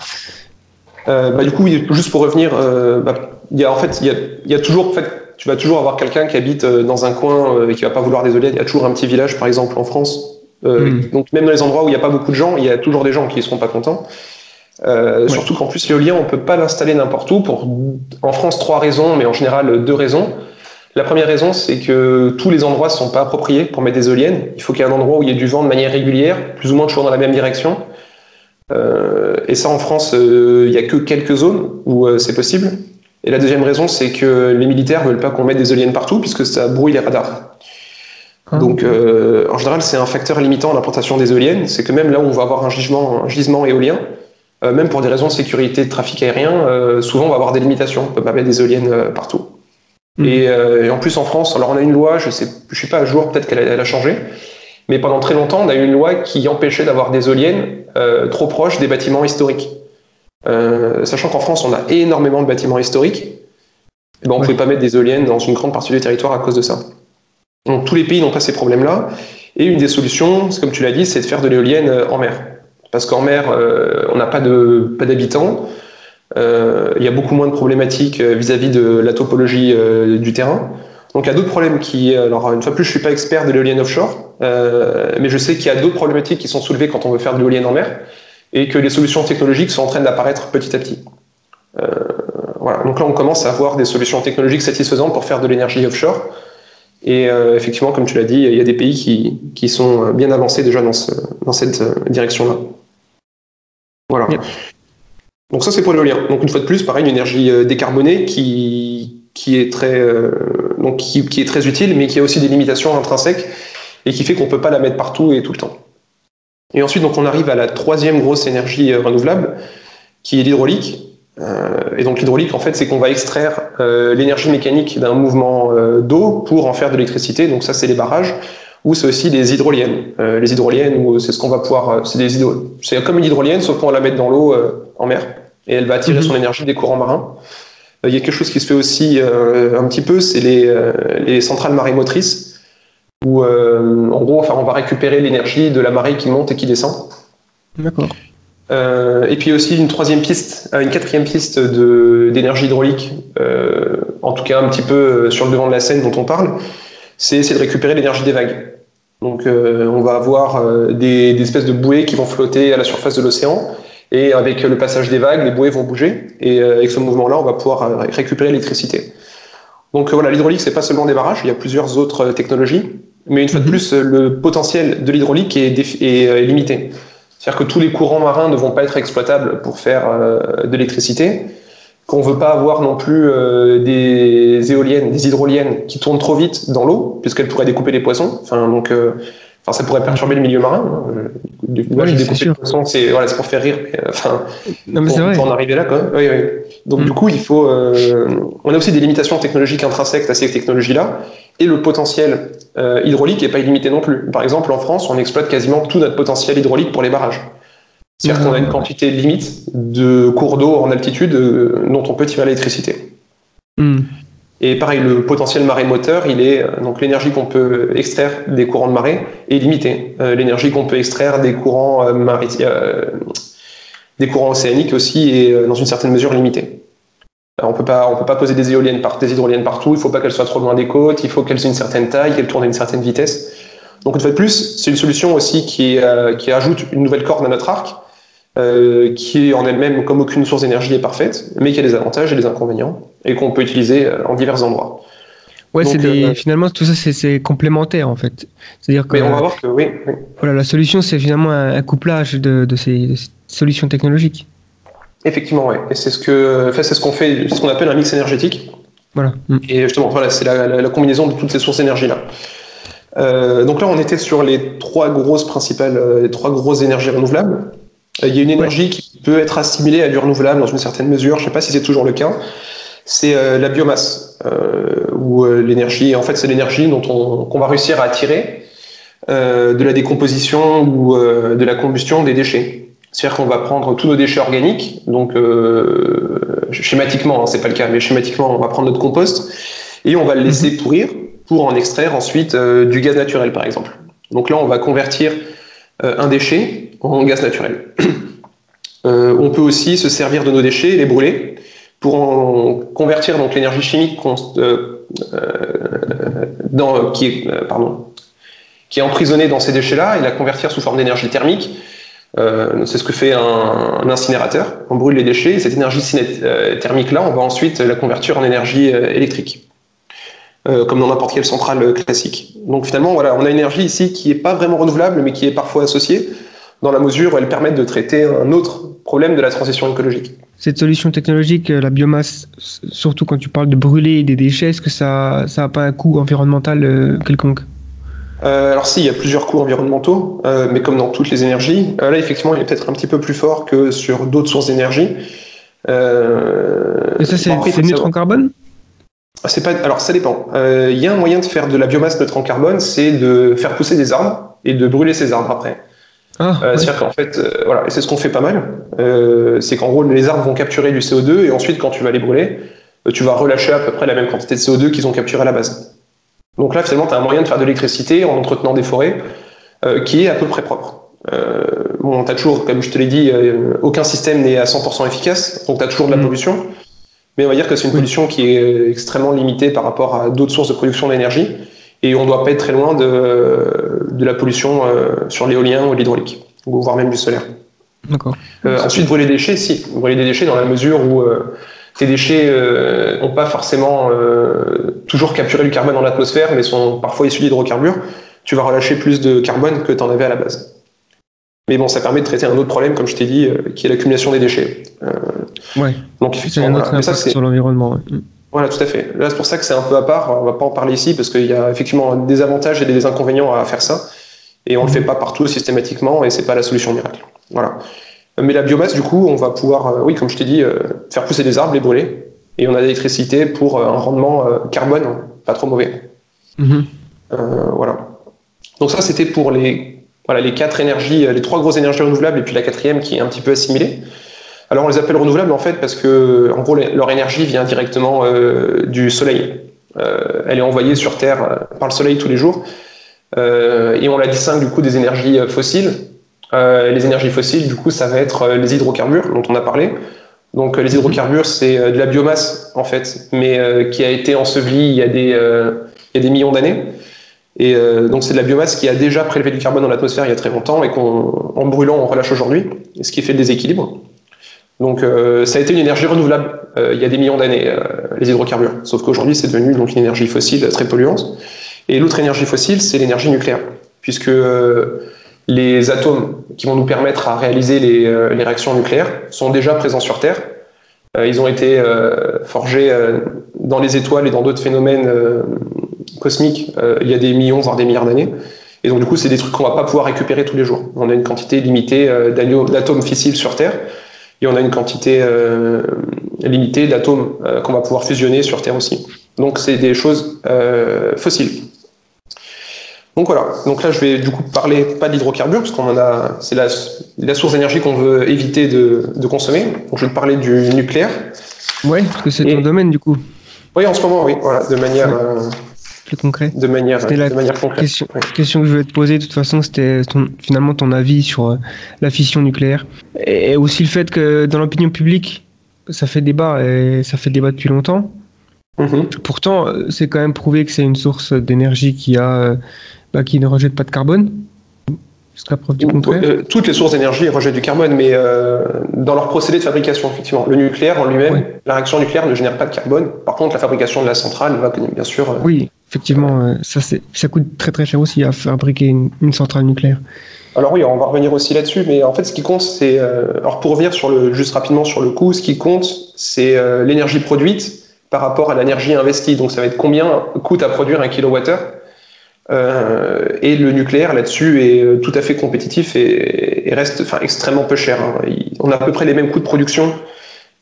Euh, bah, du coup, oui, juste pour revenir, euh, bah, il y a en fait, il y a, il y a toujours, en fait, tu vas toujours avoir quelqu'un qui habite euh, dans un coin euh, et qui va pas vouloir des éoliennes. Il y a toujours un petit village, par exemple, en France. Euh, Mm. Donc même dans les endroits où il n'y a pas beaucoup de gens, il y a toujours des gens qui ne seront pas contents. Euh, Ouais. Surtout qu'en plus l'éolien, on peut pas l'installer n'importe où pour, en France, trois raisons, mais en général deux raisons. La première raison, c'est que tous les endroits sont pas appropriés pour mettre des éoliennes. Il faut qu'il y ait un endroit où il y ait du vent de manière régulière, plus ou moins toujours dans la même direction. Euh, et ça, en France, euh, il y a que quelques zones où euh, c'est possible. Et la deuxième raison, c'est que les militaires veulent pas qu'on mette des éoliennes partout, puisque ça brouille les radars. Ah. Donc, euh, en général, c'est un facteur limitant à l'implantation des éoliennes. C'est que même là où on va avoir un gisement, un gisement éolien, euh, même pour des raisons de sécurité de trafic aérien, euh, souvent on va avoir des limitations. On peut pas mettre des éoliennes partout. Mhm. Et, et en plus, en France, alors on a une loi, je sais, je suis pas à jour, peut-être qu'elle a, elle a changé, mais pendant très longtemps, on a eu une loi qui empêchait d'avoir des éoliennes trop proches des bâtiments historiques. Euh, sachant qu'en France, on a énormément de bâtiments historiques, eh ben, on ne Ouais. pouvait pas mettre des éoliennes dans une grande partie du territoire à cause de ça. Donc tous les pays n'ont pas ces problèmes-là. Et une des solutions, comme tu l'as dit, c'est de faire de l'éolienne euh, en mer. Parce qu'en mer, euh, on n'a pas pas d'habitants. Euh, Il y a beaucoup moins de problématiques vis-à-vis de la topologie du terrain. Donc il y a d'autres problèmes qui, alors une fois de plus, je suis pas expert de l'éolienne offshore, mais je sais qu'il y a d'autres problématiques qui sont soulevées quand on veut faire de l'éolienne en mer, et que les solutions technologiques sont en train d'apparaître petit à petit. Euh, voilà. Donc là, on commence à avoir des solutions technologiques satisfaisantes pour faire de l'énergie offshore. Et euh, effectivement, comme tu l'as dit, il y a des pays qui, qui sont bien avancés déjà dans, ce, dans cette euh, direction-là. Voilà. Donc ça, c'est pour l'éolien. Donc une fois de plus, pareil, une énergie décarbonée qui, qui, est très, euh, donc qui, qui est très utile, mais qui a aussi des limitations intrinsèques et qui fait qu'on ne peut pas la mettre partout et tout le temps. Et ensuite, donc, on arrive à la troisième grosse énergie euh, renouvelable, qui est l'hydraulique. Euh, et donc l'hydraulique, en fait, c'est qu'on va extraire euh, l'énergie mécanique d'un mouvement euh, d'eau pour en faire de l'électricité. Donc ça, c'est les barrages. Ou c'est aussi les hydroliennes. Euh, les hydroliennes, c'est ce qu'on va pouvoir. euh, c'est des. C'est comme une hydrolienne, sauf qu'on va la mettre dans l'eau euh, en mer, et elle va attirer Mhm. son énergie des courants marins. Euh, Il y a quelque chose qui se fait aussi euh, un petit peu, c'est les, euh, les centrales marémotrices, où euh, en gros, enfin, on va récupérer l'énergie de la marée qui monte et qui descend. D'accord. Euh, et puis aussi une troisième piste, euh, une quatrième piste de- d'énergie hydraulique, euh, en tout cas un petit peu sur le devant de la scène dont on parle, c'est de récupérer l'énergie des vagues. Donc on va avoir des, des espèces de bouées qui vont flotter à la surface de l'océan, et avec le passage des vagues, les bouées vont bouger, et avec ce mouvement-là, on va pouvoir récupérer l'électricité. Donc voilà, l'hydraulique, c'est pas seulement des barrages, il y a plusieurs autres technologies, mais une fois de Mhm. plus, le potentiel de l'hydraulique est, est, euh, limité. C'est-à-dire que tous les courants marins ne vont pas être exploitables pour faire euh, de l'électricité, qu'on veut pas avoir non plus euh, des éoliennes, des hydroliennes qui tournent trop vite dans l'eau, puisqu'elles pourraient découper les poissons. Enfin, donc, euh, enfin, ça pourrait perturber le milieu marin. hein. Euh, du coup, c'est voilà, pour faire rire. Mais, euh, enfin, Non, mais c'est vrai. peut en arriver là. Oui, oui. Donc Mm. du coup, il faut. euh, on a aussi des limitations technologiques intrinsèques à ces technologies-là, et le potentiel euh, hydraulique n'est pas illimité non plus. Par exemple, en France, on exploite quasiment tout notre potentiel hydraulique pour les barrages. C'est-à-dire qu'on a une quantité limite de cours d'eau en altitude euh, dont on peut tirer l'électricité. Hmm. Et pareil, le potentiel marémoteur, il est euh, donc l'énergie qu'on peut extraire des courants de marée est limitée. Euh, l'énergie qu'on peut extraire des courants euh, océaniques aussi est dans une certaine mesure limitée. On peut pas, on peut pas poser des éoliennes par, des hydroliennes partout. Il faut pas qu'elles soient trop loin des côtes. Il faut qu'elles aient une certaine taille, qu'elles tournent à une certaine vitesse. Donc une fois de plus, c'est une solution aussi qui, qui ajoute une nouvelle corde à notre arc, euh, qui est en elle-même comme aucune source d'énergie est parfaite, mais qui a des avantages et des inconvénients et qu'on peut utiliser euh, en divers endroits. Ouais, Donc, c'est des- euh, finalement tout ça c'est- complémentaire en fait. C'est-à-dire que Mais on va voir que oui, oui. voilà, la solution c'est finalement un, un couplage de, de ces, de ces solutions technologiques. effectivement, ouais. Et c'est ce que, enfin, c'est ce qu'on fait, ce qu'on appelle un mix énergétique. Voilà. Hmm. Et justement, voilà, c'est la, la- la combinaison de toutes ces sources d'énergie là. Euh, donc là, on était sur les trois grosses principales, euh, les trois grosses énergies renouvelables. Euh, Il y a une énergie qui peut être assimilée à du renouvelable dans une certaine mesure. Je ne sais pas si c'est toujours le cas. C'est euh, la biomasse, euh, ou euh, l'énergie. En fait, c'est l'énergie dont on qu'on va réussir à tirer euh, de la décomposition ou euh, de la combustion des déchets. C'est-à-dire qu'on va prendre tous nos déchets organiques, donc euh, schématiquement, hein, c'est pas le cas, mais schématiquement, on va prendre notre compost et on va le laisser pourrir pour en extraire ensuite euh, du gaz naturel, par exemple. Donc là, on va convertir euh, un déchet en gaz naturel. [clears throat] Euh, on peut aussi se servir de nos déchets et les brûler pour en convertir donc l'énergie chimique euh, euh, qui, est, emprisonnée dans ces déchets-là et la convertir sous forme d'énergie thermique. C'est ce que fait un, incinérateur. On brûle les déchets et cette énergie thermique-là, on va ensuite la convertir en énergie électrique, comme dans n'importe quelle centrale classique. Donc finalement, voilà, on a une énergie ici qui n'est pas vraiment renouvelable, mais qui est parfois associée, dans la mesure où elle permet de traiter un autre problème de la transition écologique. Cette solution technologique, euh, la biomasse, surtout quand tu parles de brûler des déchets, est-ce que ça ça a pas un coût environnemental euh, quelconque? Euh, alors si, il y a plusieurs coûts environnementaux, euh, mais comme dans toutes les énergies, euh, là effectivement, il est peut-être un petit peu plus fort que sur d'autres sources d'énergie. Et ça c'est neutre en carbone? C'est pas. Alors ça dépend. Euh, Il y a un moyen de faire de la biomasse neutre en carbone, c'est de faire pousser des arbres et de brûler ces arbres après. Ah, Euh, ouais. C'est-à-dire qu'en fait, euh, voilà, et c'est ce qu'on fait pas mal. Euh, c'est qu'en gros, les arbres vont capturer du CO2 et ensuite, quand tu vas les brûler, euh, tu vas relâcher à peu près la même quantité de CO2 qu'ils ont capturé à la base. Donc là, finalement, tu as un moyen de faire de l'électricité en entretenant des forêts euh, qui est à peu près propre. Euh, bon, tu as toujours, comme je te l'ai dit, euh, aucun système n'est à 100% efficace, donc tu as toujours de la Mm. pollution. Mais on va dire que c'est une pollution qui est extrêmement limitée par rapport à d'autres sources de production d'énergie. Et on ne doit pas être très loin de, de la pollution euh, sur l'éolien ou l'hydraulique, ou voire même du solaire. D'accord. Euh, ensuite, brûler des déchets, si. Brûler des déchets dans la mesure où euh, tes déchets n'ont pas forcément euh, toujours capturé du carbone dans l'atmosphère, mais sont parfois issus d'hydrocarbures. Tu vas relâcher plus de carbone que tu en avais à la base. Mais bon, ça permet de traiter un autre problème, comme je t'ai dit, euh, qui est l'accumulation des déchets. Euh, Ouais, donc, c'est un voilà. autre ça, impact sur l'environnement. ouais. Voilà, tout à fait. Là, c'est pour ça que c'est un peu à part. On va pas en parler ici parce qu'il y a effectivement des avantages et des inconvénients à faire ça. Et on le fait pas partout systématiquement et c'est pas la solution miracle. Voilà. Mais la biomasse, du coup, on va pouvoir, euh, oui, comme je t'ai dit, euh, faire pousser des arbres, les brûler. Et on a de l'électricité pour euh, un rendement carbone pas trop mauvais. Mhm. Euh, voilà. Donc ça, c'était pour les, voilà, les quatre énergies, les trois grosses énergies renouvelables et puis la quatrième qui est un petit peu assimilée. Alors on les appelle renouvelables en fait parce que en gros leur énergie vient directement euh, du soleil. Euh, elle est envoyée sur Terre euh, par le soleil tous les jours et on la distingue du coup des énergies fossiles les énergies fossiles, du coup, ça va être les hydrocarbures dont on a parlé. Donc, les hydrocarbures, c'est de la biomasse, en fait, mais qui a été ensevelie il y a des, millions d'années. Et donc, c'est de la biomasse qui a déjà prélevé du carbone dans l'atmosphère il y a très longtemps et qu'en brûlant, on relâche aujourd'hui, ce qui fait le déséquilibre. Donc, euh, ça a été une énergie renouvelable euh, il y a des millions d'années, euh, les hydrocarbures. Sauf qu'aujourd'hui, c'est devenu donc une énergie fossile très polluante. Et l'autre énergie fossile, c'est l'énergie nucléaire, puisque euh, les atomes qui vont nous permettre à réaliser les, euh, les réactions nucléaires sont déjà présents sur Terre. Euh, ils ont été forgés dans les étoiles et dans d'autres phénomènes cosmiques il y a des millions, voire des milliards d'années. Et donc, du coup, c'est des trucs qu'on va pas pouvoir récupérer tous les jours. On a une quantité limitée d'atomes fissiles sur Terre et on a une quantité euh, limitée d'atomes euh, qu'on va pouvoir fusionner sur Terre aussi. Donc, c'est des choses euh, fossiles. Donc voilà. Donc là, je vais du coup parler pas d'hydrocarbures parce qu'on en a, c'est la, la source d'énergie qu'on veut éviter de, de consommer. Donc je vais te parler du nucléaire. Ouais, parce que c'est ton domaine du coup, Oui, en ce moment, oui, voilà, de manière, Ouais. Plus concret. de manière, C'était la de manière concrète. Question, Ouais. question que je voulais te poser, de toute façon, c'était ton- finalement ton avis sur euh, la fission nucléaire. Et, et aussi le fait que dans l'opinion publique, ça fait débat, et ça fait débat depuis longtemps. Mhm. Pourtant, euh, c'est quand même prouvé que c'est une source d'énergie qui, a, euh, bah, qui ne rejette pas de carbone. Jusqu'à preuve du contraire. Euh, toutes les sources d'énergie rejettent du carbone, mais euh, dans leur procédé de fabrication, effectivement. Le nucléaire en lui-même, la réaction nucléaire ne génère pas de carbone. Par contre, la fabrication de la centrale va bien sûr. euh, Oui, effectivement, euh, ça, ça coûte très très cher aussi à fabriquer une, une centrale nucléaire. Alors oui, on va revenir aussi là-dessus, mais en fait, ce qui compte, c'est, alors pour revenir sur le, juste rapidement sur le coût, ce qui compte, c'est l'énergie produite par rapport à l'énergie investie. Donc ça va être combien coûte à produire un kilowattheure. Euh, et le nucléaire là-dessus est euh, tout à fait compétitif et, et reste, enfin, extrêmement peu cher. hein. Il- on a à peu près les mêmes coûts de production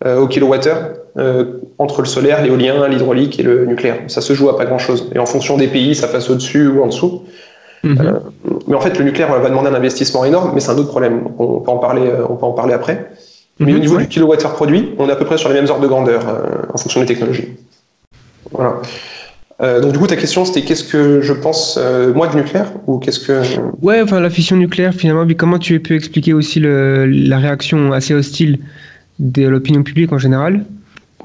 euh, au kilowattheure euh, entre le solaire, l'éolien, l'hydraulique et le nucléaire. Ça se joue à pas grand-chose. Et en fonction des pays, ça passe au-dessus ou en dessous. Mhm. Mais en fait, le nucléaire va demander un investissement énorme, mais c'est un autre problème. On peut en parler, on peut en parler après. Mais Mhm, au niveau ouais. du kilowattheure produit, on est à peu près sur les mêmes ordres de grandeur en fonction des technologies. Voilà. Euh, donc du coup, ta question, c'était qu'est-ce que je pense euh, moi du nucléaire ou qu'est-ce que Ouais, enfin la fission nucléaire, finalement, puis comment tu as pu expliquer aussi le- la réaction assez hostile de l'opinion publique en général?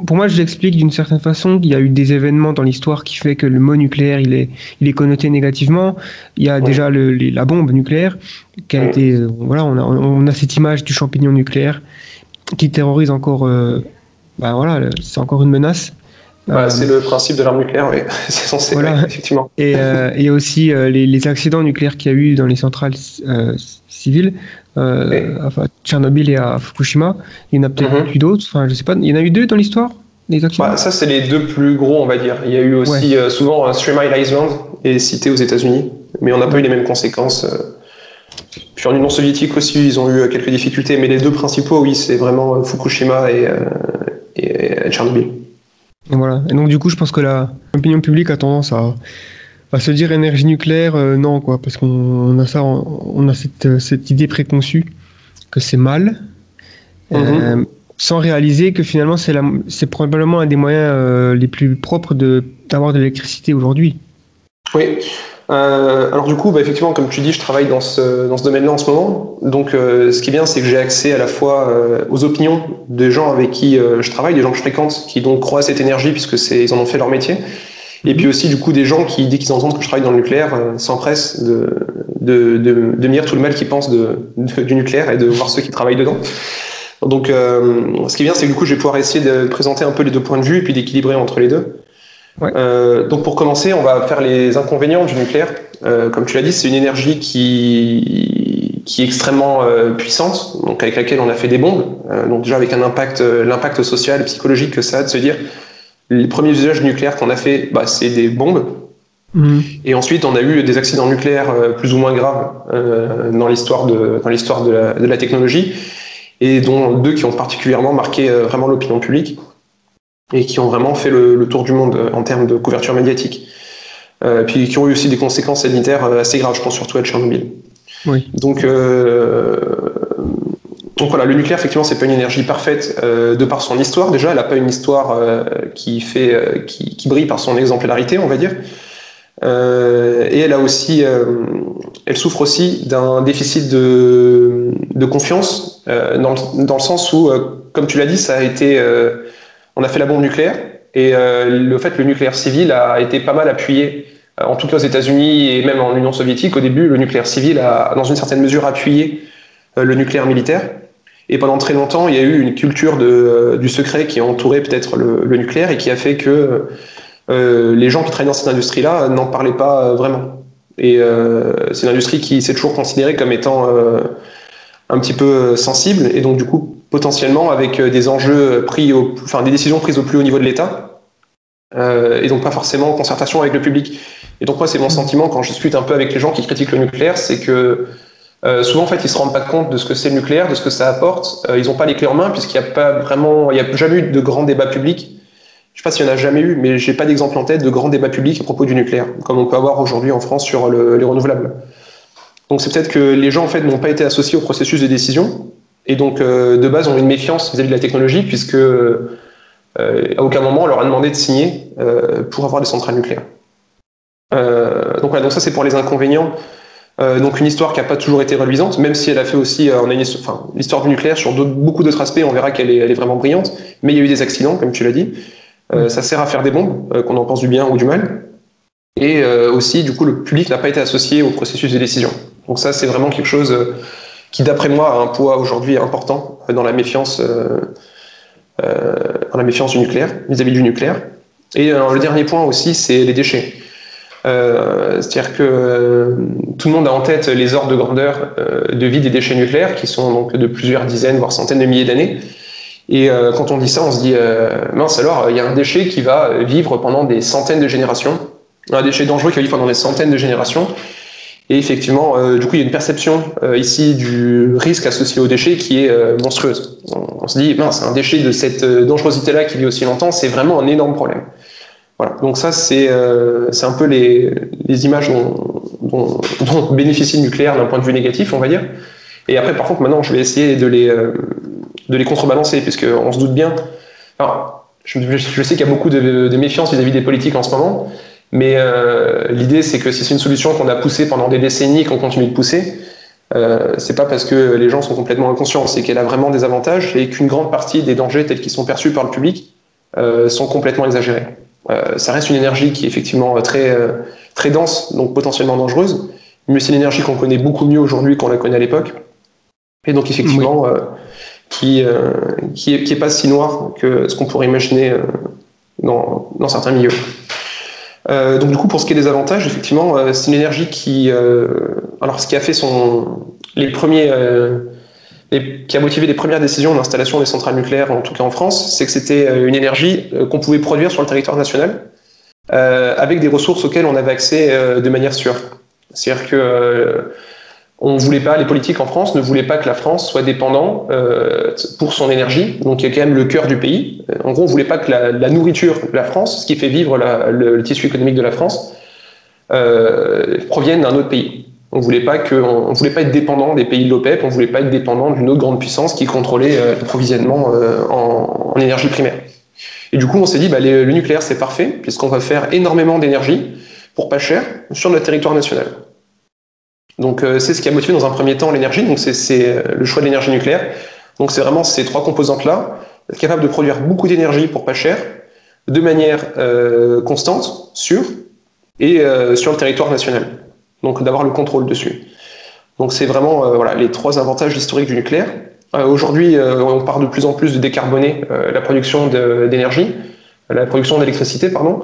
Pour moi, je l'explique d'une certaine façon qu'il y a eu des événements dans l'histoire qui fait que le mot nucléaire, il est, il est connoté négativement. Il y a Ouais. déjà le- les- la bombe nucléaire qui a Ouais. été, euh, voilà, on a, on a cette image du champignon nucléaire qui terrorise encore, bah voilà, c'est encore une menace. Bah, Euh, c'est le principe de l'arme nucléaire, oui. [laughs] c'est censé, Voilà. ouais, effectivement. Et il y a aussi euh, les, les accidents nucléaires qu'il y a eu dans les centrales euh, civiles, Oui. enfin, Tchernobyl et à Fukushima. Il y en a peut-être Mhm. eu d'autres. Enfin, je sais pas. Il y en a eu deux dans l'histoire. Bah, ça, c'est les deux plus gros, on va dire. Il y a eu aussi euh, souvent un Three Mile Island est cité aux États-Unis, mais on n'a pas eu les mêmes conséquences. Puis en Union soviétique aussi, ils ont eu quelques difficultés, mais les deux principaux, oui, c'est vraiment Fukushima euh, et Tchernobyl. Et voilà. Et donc du coup, je pense que la l'opinion publique a tendance à, à se dire énergie nucléaire, euh, non quoi, parce qu'on on a ça, on, on a cette, euh, cette idée préconçue que c'est mal, euh, sans réaliser que finalement c'est la- c'est probablement un des moyens euh, les plus propres de d'avoir de l'électricité aujourd'hui. Oui. Euh, alors du coup, bah, effectivement, comme tu dis, je travaille dans ce, dans ce domaine-là en ce moment. Donc euh, ce qui est bien, c'est que j'ai accès à la fois euh, aux opinions des gens avec qui euh, je travaille, des gens que je fréquente, qui donc croient à cette énergie puisque ils en ont fait leur métier. Et puis aussi du coup des gens qui, dès qu'ils entendent que je travaille dans le nucléaire, euh, s'empressent de, de, de, de me dire tout le mal qu'ils pensent de- du nucléaire et de voir ceux qui travaillent dedans. Donc euh, ce qui est bien, c'est que du coup, je vais pouvoir essayer de présenter un peu les deux points de vue et puis d'équilibrer entre les deux. Ouais. Euh, donc pour commencer, on va faire les inconvénients du nucléaire. Euh, comme tu l'as dit, c'est une énergie qui, qui est extrêmement euh, puissante, donc avec laquelle on a fait des bombes. Donc déjà avec un impact, l'impact social, psychologique que ça a de se dire, les premiers usages nucléaires qu'on a fait, bah, c'est des bombes. Mhm. Et ensuite, on a eu des accidents nucléaires plus ou moins graves dans l'histoire de, dans l'histoire de la, de la technologie, et dont deux qui ont particulièrement marqué vraiment l'opinion publique et qui ont vraiment fait le, le tour du monde euh, en termes de couverture médiatique. Euh, puis qui ont eu aussi des conséquences sanitaires euh, assez graves, je pense surtout à Tchernobyl. Oui. Donc, euh, donc voilà, le nucléaire, effectivement, c'est pas une énergie parfaite euh, de par son histoire. Déjà, elle n'a pas une histoire qui, fait, qui, qui brille par son exemplarité, on va dire. Et elle a aussi, elle souffre aussi d'un déficit de, de confiance, dans, le, dans, le, sens où, comme tu l'as dit, ça a été, euh, on a fait la bombe nucléaire, et le fait le nucléaire civil a été pas mal appuyé, en tout cas aux États-Unis et même en Union soviétique. Au début, le nucléaire civil a, dans une certaine mesure, appuyé le nucléaire militaire. Et pendant très longtemps, il y a eu une culture du secret qui a entouré peut-être le, nucléaire et qui a fait que les gens qui travaillent dans cette industrie-là n'en parlaient pas vraiment. Et euh, c'est une industrie qui s'est toujours considérée comme étant euh, un petit peu sensible et donc du coup potentiellement avec euh, des enjeux pris, au, enfin des décisions prises au plus haut niveau de l'État et donc pas forcément en concertation avec le public. Et donc moi c'est mon sentiment quand je discute un peu avec les gens qui critiquent le nucléaire, c'est que euh, souvent en fait ils se rendent pas compte de ce que c'est le nucléaire, de ce que ça apporte. Euh, ils n'ont pas les clés en main puisqu'il n'y a pas vraiment, il n'y a jamais eu de grands débats publics je sais pas s'il y en a jamais eu, mais j'ai pas d'exemple en tête de grands débats publics à propos du nucléaire, comme on peut avoir aujourd'hui en France sur le, les renouvelables. Donc c'est peut-être que les gens en fait n'ont pas été associés au processus de décision, et donc euh, de base ont une méfiance vis-à-vis de la technologie, puisque euh, à aucun moment on leur a demandé de signer euh, pour avoir des centrales nucléaires. Donc voilà, donc ça c'est pour les inconvénients. Donc une histoire qui n'a pas toujours été reluisante, même si elle a fait aussi, on a une, enfin, l'histoire du nucléaire sur beaucoup d'autres aspects, on verra qu'elle est, elle est vraiment brillante, mais il y a eu des accidents, comme tu l'as dit. Ça sert à faire des bombes, qu'on en pense du bien ou du mal. Et aussi, du coup, le public n'a pas été associé au processus de décision. Donc ça, c'est vraiment quelque chose qui, d'après moi, a un poids aujourd'hui important dans la méfiance, dans la méfiance du nucléaire, vis-à-vis du nucléaire. Et le dernier point aussi, c'est les déchets. Euh, C'est-à-dire que euh, tout le monde a en tête les ordres de grandeur euh, de vie des déchets nucléaires, qui sont donc de plusieurs dizaines, voire centaines de milliers d'années. Et euh, quand on dit ça, on se dit, euh, mince alors, il y a un déchet qui va vivre pendant des centaines de générations, un déchet dangereux qui va vivre pendant des centaines de générations. Et effectivement, euh, du coup, il y a une perception euh, ici du risque associé au déchet qui est euh, monstrueuse. On, se dit, mince, un déchet de cette dangerosité-là qui vit aussi longtemps, c'est vraiment un énorme problème. Voilà. Donc ça, c'est un peu les, images dont, dont, dont, [laughs] bénéficie le nucléaire d'un point de vue négatif, on va dire. Et après, par contre, maintenant, je vais essayer de les de les contrebalancer, puisqu'on se doute bien. Alors, je, sais qu'il y a beaucoup de, méfiance vis-à-vis -vis des politiques en ce moment, mais euh, l'idée, c'est que si c'est une solution qu'on a poussée pendant des décennies et qu'on continue de pousser, euh, c'est pas parce que les gens sont complètement inconscients, c'est qu'elle a vraiment des avantages et qu'une grande partie des dangers tels qu'ils sont perçus par le public euh, sont complètement exagérés. Euh, ça reste une énergie qui est effectivement très, très dense, donc potentiellement dangereuse, mais c'est une énergie qu'on connaît beaucoup mieux aujourd'hui qu'on la connaît à l'époque. Et donc effectivement, oui. Qui, qui, est, qui est pas si noir que ce qu'on pourrait imaginer dans, dans certains milieux. Euh, donc du coup, pour ce qui est des avantages, effectivement, euh, c'est une énergie qui, euh, alors ce qui a fait son, les premiers, qui a motivé les premières décisions d'installation des centrales nucléaires, en tout cas en France, c'est que c'était une énergie qu'on pouvait produire sur le territoire national avec des ressources auxquelles on avait accès de manière sûre. C'est-à-dire que on voulait pas, les politiques en France ne voulaient pas que la France soit dépendant euh, pour son énergie, donc y a quand même le cœur du pays. En gros, on voulait pas que la, la nourriture de la France, ce qui fait vivre la, le, le, tissu économique de la France, euh, provienne d'un autre pays. On voulait pas que, on, voulait pas être dépendant des pays de l'OPEP, on voulait pas être dépendant d'une autre grande puissance qui contrôlait euh, l'approvisionnement euh, en, en, énergie primaire. Et du coup, on s'est dit, bah, le nucléaire c'est parfait puisqu'on va faire énormément d'énergie pour pas cher sur notre territoire national. Donc euh, c'est ce qui a motivé dans un premier temps l'énergie, donc c'est euh, le choix de l'énergie nucléaire. Donc c'est vraiment ces trois composantes-là, capables de produire beaucoup d'énergie pour pas cher, de manière euh, constante, sûre, et euh, sur le territoire national. Donc d'avoir le contrôle dessus. Donc c'est vraiment euh, voilà, les trois avantages historiques du nucléaire. Aujourd'hui, on parle de plus en plus de décarboner la production d'énergie, la production d'électricité, pardon.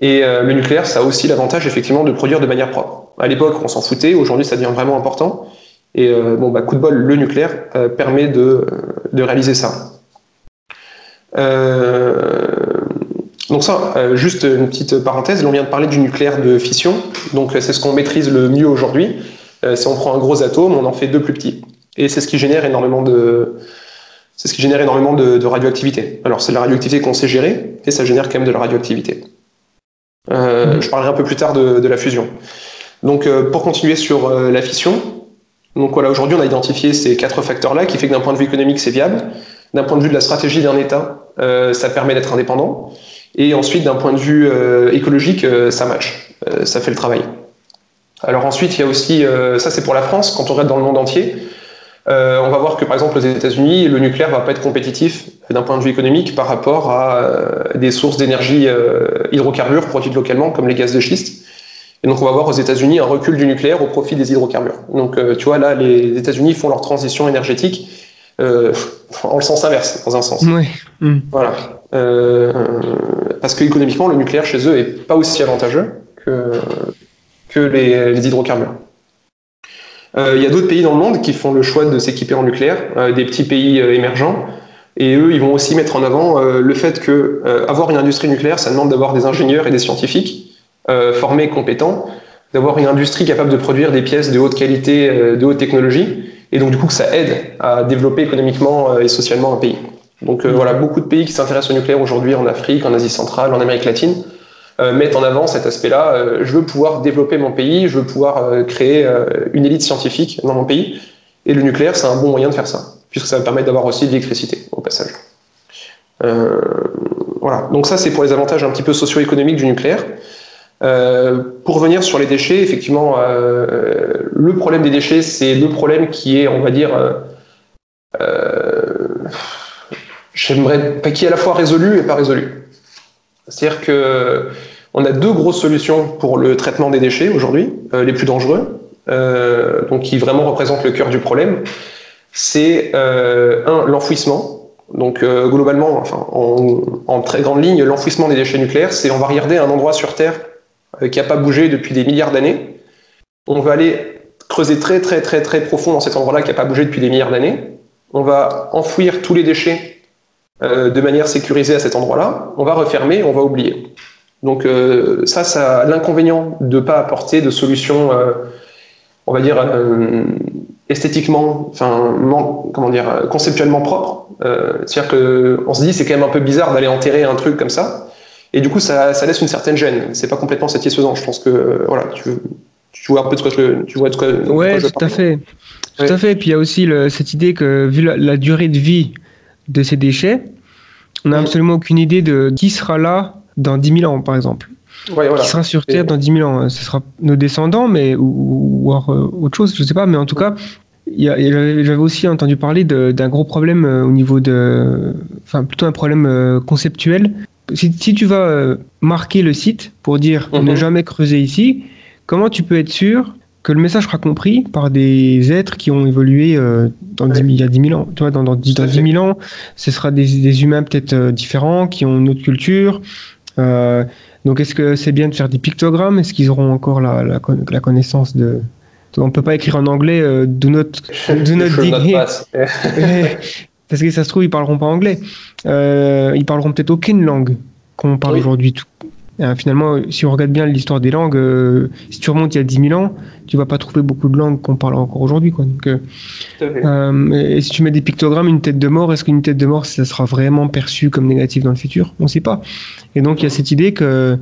Et le nucléaire, ça a aussi l'avantage effectivement de produire de manière propre. À l'époque, on s'en foutait. Aujourd'hui, ça devient vraiment important. Et euh, bon, bah, coup de bol, le nucléaire euh, permet de, de, réaliser ça. Euh, donc ça, euh, juste une petite parenthèse. On vient de parler du nucléaire de fission. Donc c'est ce qu'on maîtrise le mieux aujourd'hui. Euh, si on prend un gros atome, on en fait deux plus petits. Et c'est ce qui génère énormément de, c'est ce qui génère énormément de, de radioactivité. Alors c'est la radioactivité qu'on sait gérer, et ça génère quand même de la radioactivité. Mmh. Je parlerai un peu plus tard de, de la fusion. Donc, euh, pour continuer sur euh, la fission, donc voilà, aujourd'hui, on a identifié ces quatre facteurs-là, qui fait que d'un point de vue économique, c'est viable. D'un point de vue de la stratégie d'un État, euh, ça permet d'être indépendant. Et ensuite, d'un point de vue euh, écologique, euh, ça match, ça fait le travail. Alors ensuite, il y a aussi, euh, ça c'est pour la France, quand on regarde dans le monde entier, euh, on va voir que par exemple aux États-Unis, le nucléaire va pas être compétitif d'un point de vue économique par rapport à euh, des sources d'énergie euh, hydrocarbures produites localement, comme les gaz de schiste. Et donc on va voir aux États-Unis un recul du nucléaire au profit des hydrocarbures. Donc tu vois là, les États-Unis font leur transition énergétique [laughs] en le sens inverse, dans un sens. Ouais. Hmm. Voilà. Parce que économiquement, le nucléaire chez eux est pas aussi avantageux que, que les, les hydrocarbures. Euh, Il y a d'autres pays dans le monde qui font le choix de s'équiper en nucléaire, euh, des petits pays euh, émergents. Et eux, ils vont aussi mettre en avant le fait que avoir une industrie nucléaire, ça demande d'avoir des ingénieurs et des scientifiques formés, compétents, d'avoir une industrie capable de produire des pièces de haute qualité, de haute technologie, et donc du coup que ça aide à développer économiquement et socialement un pays. Donc voilà, beaucoup de pays qui s'intéressent au nucléaire aujourd'hui en Afrique, en Asie centrale, en Amérique latine, mettent en avant cet aspect-là. Euh, je veux pouvoir développer mon pays, je veux pouvoir euh, créer euh, une élite scientifique dans mon pays, et le nucléaire, c'est un bon moyen de faire ça, puisque ça va permettre d'avoir aussi de l'électricité au passage. Euh, voilà, donc ça c'est pour les avantages un petit peu socio-économiques du nucléaire. Euh, pour revenir sur les déchets, effectivement, euh, le problème des déchets, c'est le problème qui est, on va dire, euh, euh, j'aimerais qui est à la fois résolu et pas résolu. C'est-à-dire que on a deux grosses solutions pour le traitement des déchets aujourd'hui, euh, les plus dangereux, euh, donc qui vraiment représentent le cœur du problème. C'est euh, un l'enfouissement. Donc globalement, en, très grande ligne, l'enfouissement des déchets nucléaires, c'est on va regarder un endroit sur Terre qui n'a pas bougé depuis des milliards d'années. On va aller creuser très très très très profond dans cet endroit-là qui n'a pas bougé depuis des milliards d'années. On va enfouir tous les déchets euh, de manière sécurisée à cet endroit-là. On va refermer, on va oublier. Donc euh, ça, ça a l'inconvénient de ne pas apporter de solution, euh, on va dire, euh, esthétiquement, enfin, comment dire, conceptuellement propre. C'est-à-dire qu'on se dit, c'est quand même un peu bizarre d'aller enterrer un truc comme ça. Et du coup, ça, ça laisse une certaine gêne. C'est pas complètement satisfaisant. Je pense que, voilà, tu, tu vois un peu de quoi je, tu vois de quoi, de quoi Ouais, je tout à fait. Tout Ouais. à fait. Puis il y a aussi le- cette idée que, vu la, la durée de vie de ces déchets, on n'a absolument aucune idée de qui sera là dans 10 000 ans, par exemple. Ouais, voilà. Qui sera sur Terre Et- dans 10 000 ans. Ce sera nos descendants, mais ou, euh, autre chose, je sais pas. Mais en tout cas, j'avais aussi entendu parler d'un gros problème euh, au niveau de, enfin plutôt un problème euh, conceptuel. Si, si tu vas marquer le site pour dire Mhm. ne jamais creuser ici, comment tu peux être sûr que le message sera compris par des êtres qui ont évolué euh, dans Ouais. 10 000 il y a 10 000 ans. Tu vois, dans, dans, dans fait. 10 000 ans, ce sera des, des humains peut-être euh, différents, qui ont une autre culture. Euh, donc, est-ce que c'est bien de faire des pictogrammes? Est-ce qu'ils auront encore la, la, con- la connaissance de... On peut pas écrire en anglais [laughs] do not, do not. [laughs] Parce que ça se trouve, ils parleront pas anglais. Ils parleront peut-être aucune langue qu'on parle Oui. aujourd'hui. Euh, finalement, si on regarde bien l'histoire des langues, euh, si tu remontes il y a 10 000 ans, tu vas pas trouver beaucoup de langues qu'on parle encore aujourd'hui. quoi. Donc, euh, et si tu mets des pictogrammes, une tête de mort, est-ce qu'une tête de mort, ça sera vraiment perçu comme négatif dans le futur? On ne sait pas. Et donc, il y a cette idée que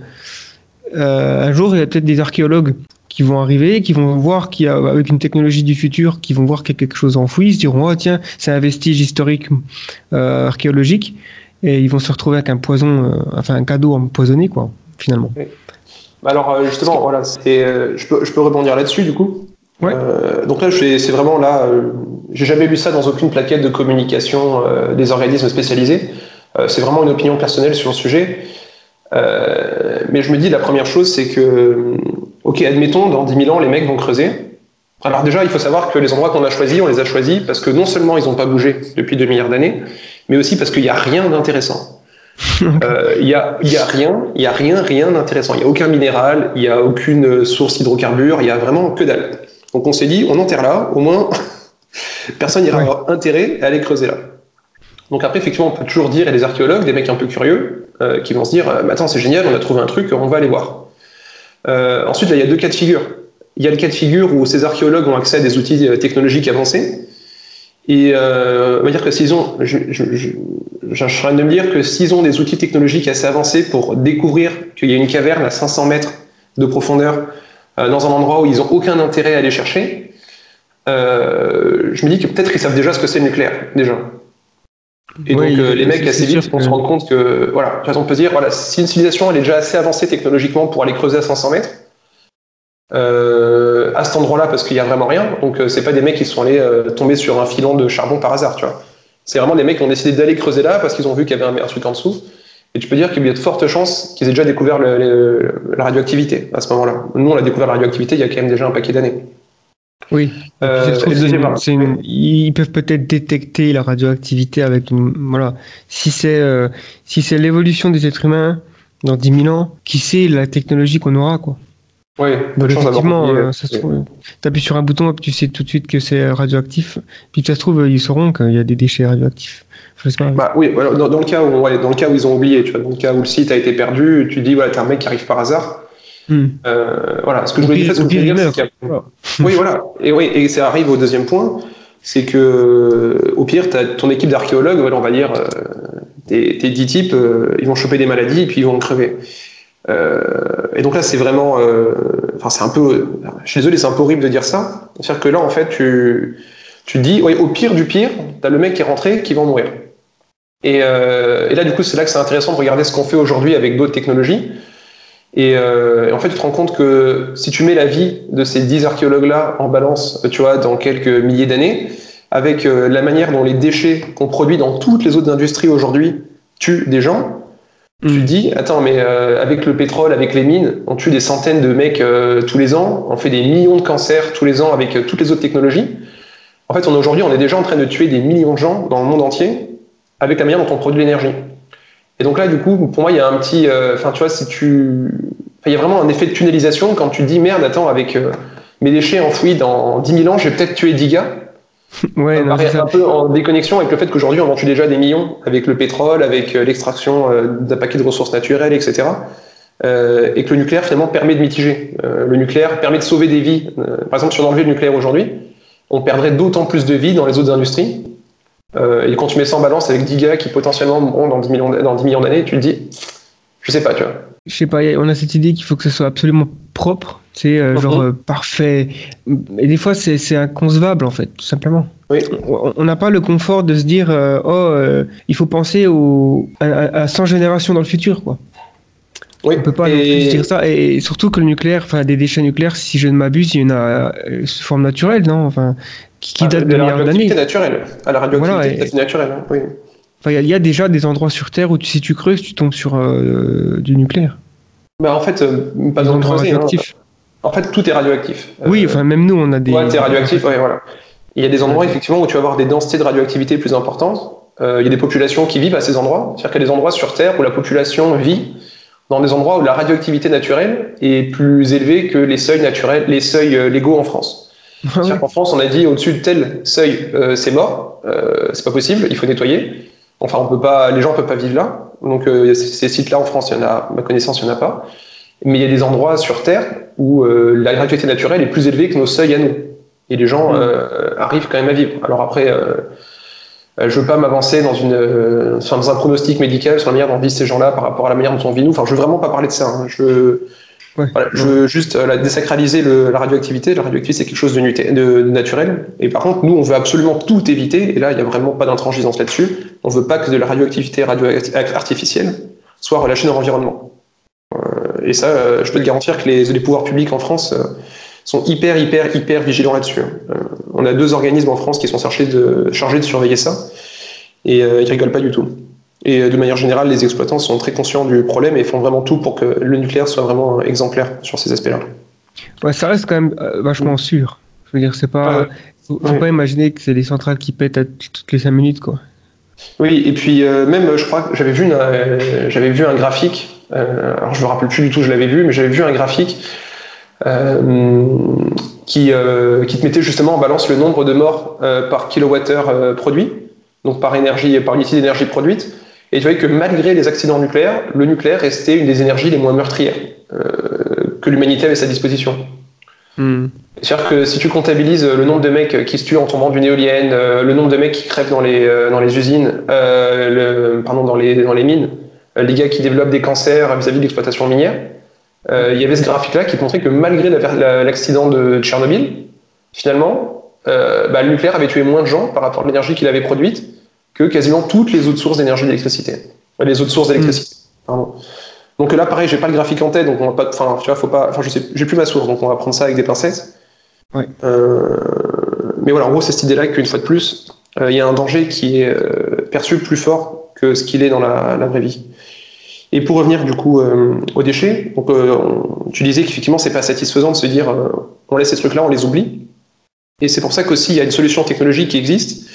un jour, il y a peut-être des archéologues qui vont arriver, qui vont voir qu'il y a, avec une technologie du futur, qui vont voir qu'il y a quelque chose enfoui, ils se diront, oh tiens, c'est un vestige historique archéologique, et ils vont se retrouver avec un poison, enfin un cadeau empoisonné, quoi, finalement. Bah Alors euh, justement, voilà, euh, je, peux, je peux rebondir là-dessus du coup? Ouais. Euh, donc là, c'est vraiment là, euh, j'ai jamais lu ça dans aucune plaquette de communication euh, des organismes spécialisés. C'est vraiment une opinion personnelle sur le sujet. Mais je me dis, la première chose, c'est que, ok, admettons, dans 10 000 ans, les mecs vont creuser. Alors déjà, il faut savoir que les endroits qu'on a choisis, on les a choisis parce que non seulement ils n'ont pas bougé depuis 2 milliards d'années, mais aussi parce qu'il n'y a rien d'intéressant. Euh, Il y, a, il y a rien, il y a rien, rien d'intéressant. Il n'y a aucun minéral, il n'y a aucune source d'hydrocarbures, il y a vraiment que dalle. Donc on s'est dit, on enterre là, au moins [laughs] personne n'ira Ouais. avoir intérêt à aller creuser là. Donc après, effectivement, on peut toujours dire, et les archéologues, des mecs un peu curieux, euh, qui vont se dire, euh, attends, c'est génial, on a trouvé un truc, on va aller voir. Euh, ensuite, là, il y a deux cas de figure. Il y a le cas de figure où ces archéologues ont accès à des outils euh, technologiques avancés. Et euh, on va dire que s'ils ont, je, je, je, je suis en train de me dire que s'ils ont des outils technologiques assez avancés pour découvrir qu'il y a une caverne à 500 mètres de profondeur euh, dans un endroit où ils n'ont aucun intérêt à aller chercher, euh, je me dis que peut-être qu'ils savent déjà ce que c'est le nucléaire, déjà. Et Oui, donc euh, les mecs assez vite vont que- se rendre compte que, voilà, par exemple, on peut se dire, voilà, si une civilisation elle est déjà assez avancée technologiquement pour aller creuser à 500 mètres, euh, à cet endroit-là parce qu'il y a vraiment rien. Donc euh, c'est pas des mecs qui sont allés euh, tomber sur un filon de charbon par hasard, tu vois. C'est vraiment des mecs qui ont décidé d'aller creuser là parce qu'ils ont vu qu'il y avait un, un truc en dessous. Et tu peux dire qu'il y a de fortes chances qu'ils aient déjà découvert le- le- la radioactivité à ce moment-là. Nous, on a découvert la radioactivité il y a quand même déjà un paquet d'années. Oui. Euh, trouve, une- une- ils peuvent peut-être détecter la radioactivité avec une, voilà. Si c'est euh, si c'est l'évolution des êtres humains dans 10 000 ans, qui sait la technologie qu'on aura quoi. Oui, Bah, effectivement, oublié, euh, ça se trouve, t'appuies sur un bouton, hop, tu sais tout de suite que c'est radioactif. Puis ça se trouve, ils sauront qu'il y a des déchets radioactifs. Je sais pas. Bah oui, dans, dans le cas où ouais, dans le cas où ils ont oublié, tu vois, dans le cas où le site a été perdu, tu dis voilà, t'es un mec qui arrive par hasard. Hmm. Euh, voilà, ce que je voulais dire, c'est qu'il y a- [laughs] Oui, voilà. Et oui, et ça arrive au deuxième point, c'est que euh, au pire, t'as ton équipe d'archéologues, voilà, on va dire, euh, tes, 10 types, euh, ils vont choper des maladies et puis ils vont crever. Euh, et donc là, c'est vraiment, euh, enfin, c'est un peu, je suis désolé, c'est un peu horrible de dire ça. C'est-à-dire que là, en fait, tu, tu dis, ouais, au pire du pire, t'as le mec qui est rentré qui va mourir. Et, euh, et là, du coup, c'est là que c'est intéressant de regarder ce qu'on fait aujourd'hui avec d'autres technologies. Et, en fait, tu te rends compte que si tu mets la vie de ces 10 archéologues-là en balance, tu vois, dans quelques milliers d'années, avec la manière dont les déchets qu'on produit dans toutes les autres industries aujourd'hui tuent des gens, tu Hmm. te dis, attends, mais euh, avec le pétrole, avec les mines, on tue des centaines de mecs euh, tous les ans, on fait des millions de cancers tous les ans avec euh, toutes les autres technologies. En fait, on est aujourd'hui, on est déjà en train de tuer des millions de gens dans le monde entier avec la manière dont on produit l'énergie. Et donc là, du coup, pour moi, il y a un petit, euh, enfin, tu vois, si tu, il y a vraiment un effet de tunnelisation quand tu te dis, merde, attends, avec mes déchets enfouis dans 10 000 ans, j'ai peut-être tué 10 gars. Ouais, non, paraît ça. un peu en déconnexion avec le fait qu'aujourd'hui on en tue déjà des millions avec le pétrole, avec euh, l'extraction euh, d'un paquet de ressources naturelles, etc. Euh, et que le nucléaire finalement permet de mitiger. Euh, le nucléaire permet de sauver des vies. Euh, par exemple, si on enlevait le nucléaire aujourd'hui, on perdrait d'autant plus de vies dans les autres industries. Et quand tu mets ça en balance avec 10 gars qui potentiellement mourront dans 10 millions, dans 10 millions d'années, tu te dis, je sais pas, tu vois. Je sais pas, on a cette idée qu'il faut que ce soit absolument propre, c'est euh, genre Mhm. euh, parfait. Et des fois, c'est inconcevable en fait, tout simplement. Oui. On n'a pas le confort de se dire, euh, oh, euh, il faut penser au, à, à- à 100 générations dans le futur, quoi. Oui, On peut pas se dire ça. Et surtout que le nucléaire, enfin, des déchets nucléaires, si je ne m'abuse, il y en a euh, sous forme naturelle, non? Enfin, qui, qui Ah, date de, la milliards d'années. naturelle. Ah, la radioactivité Voilà, et- à naturelle, hein, oui. Enfin, il y y, a déjà des endroits sur Terre où tu- si tu creuses, tu tombes sur euh, du nucléaire. Bah, en fait, euh, pas besoin de creuser. hein. En fait, tout est radioactif. Oui, Euh, enfin, même nous, on a des. Ouais, t'es radioactif, ouais, voilà. Il y a des endroits effectivement où tu vas avoir des densités de radioactivité plus importantes. Euh, il y a des populations qui vivent à ces endroits. C'est-à-dire qu'il y a des endroits sur Terre où la population vit dans des endroits où la radioactivité naturelle est plus élevée que les seuils naturels, les seuils euh, légaux en France. Ah. C'est-à-dire qu'en France, on a dit au-dessus de tel seuil, euh, c'est mort, euh, c'est pas possible, il faut nettoyer. Enfin, on peut pas, les gens peuvent pas vivre là. Donc, euh, ces sites-là en France, il y en a, à ma connaissance, il y en a pas. Mais il y a des endroits sur Terre où euh, la radioactivité naturelle est plus élevée que nos seuils à nous. Et les gens Mm. euh, arrivent quand même à vivre. Alors après, euh, euh, je veux pas m'avancer dans une, euh, enfin, dans un pronostic médical sur la manière dont vivent ces gens-là par rapport à la manière dont on vit nous. Enfin, je veux vraiment pas parler de ça. hein. Je veux, Ouais. voilà, je veux juste euh, la- désacraliser le- la radioactivité. La radioactivité, c'est quelque chose de, de- de naturel. Et par contre, nous, on veut absolument tout éviter. Et là, il n'y a vraiment pas d'intransigeance là-dessus. On veut pas que de la radioactivité radio artificielle soit relâchée dans l'environnement. Euh, et ça, euh, je peux te garantir que les, les pouvoirs publics en France euh, sont hyper, hyper, hyper vigilants là-dessus. hein. Euh, on a deux organismes en France qui sont chargés de, chargés de surveiller ça. Et euh, ils rigolent pas du tout. Et euh, de manière générale, les exploitants sont très conscients du problème et font vraiment tout pour que le nucléaire soit vraiment exemplaire sur ces aspects-là. Ouais, ça reste quand même euh, vachement sûr. Je veux dire, c'est pas. Ouais. Faut, faut Ouais. pas imaginer que c'est des centrales qui pètent à toutes les 5 minutes, quoi. Oui, et puis euh, même, je crois que j'avais vu, une, euh, j'avais vu un graphique, euh, alors je me rappelle plus du tout, je l'avais vu, mais j'avais vu un graphique euh, qui, euh, qui te mettait justement en balance le nombre de morts euh, par kilowattheure euh, produit, donc par énergie, par unité d'énergie produite, et tu voyais que malgré les accidents nucléaires, le nucléaire restait une des énergies les moins meurtrières euh, que l'humanité avait à sa disposition. Hmm. C'est-à-dire que si tu comptabilises le nombre de mecs qui se tuent en tombant d'une éolienne, euh, le nombre de mecs qui crèvent dans les, euh, dans les usines, euh, le, pardon, dans les, dans les mines, euh, les gars qui développent des cancers vis-à-vis de l'exploitation minière, euh, il y avait ce graphique-là qui montrait que malgré la- la- l'accident de Tchernobyl, finalement, euh, bah, le nucléaire avait tué moins de gens par rapport à l'énergie qu'il avait produite que quasiment toutes les autres sources d'énergie d'électricité. Euh, Les autres sources d'électricité. Pardon. Donc là, pareil, j'ai pas le graphique en tête, donc on va pas, enfin, tu vois, faut pas, enfin, je sais, j'ai plus ma source, donc on va prendre ça avec des pincettes. Euh, mais voilà, en gros, c'est cette idée-là qu'une fois de plus, euh, il y a un danger qui est euh, perçu plus fort que ce qu'il est dans la, la vraie vie. Et pour revenir du coup euh, aux déchets, euh, tu disais qu'effectivement c'est pas satisfaisant de se dire euh, on laisse ces trucs-là, on les oublie. Et c'est pour ça qu'aussi il y a une solution technologique qui existe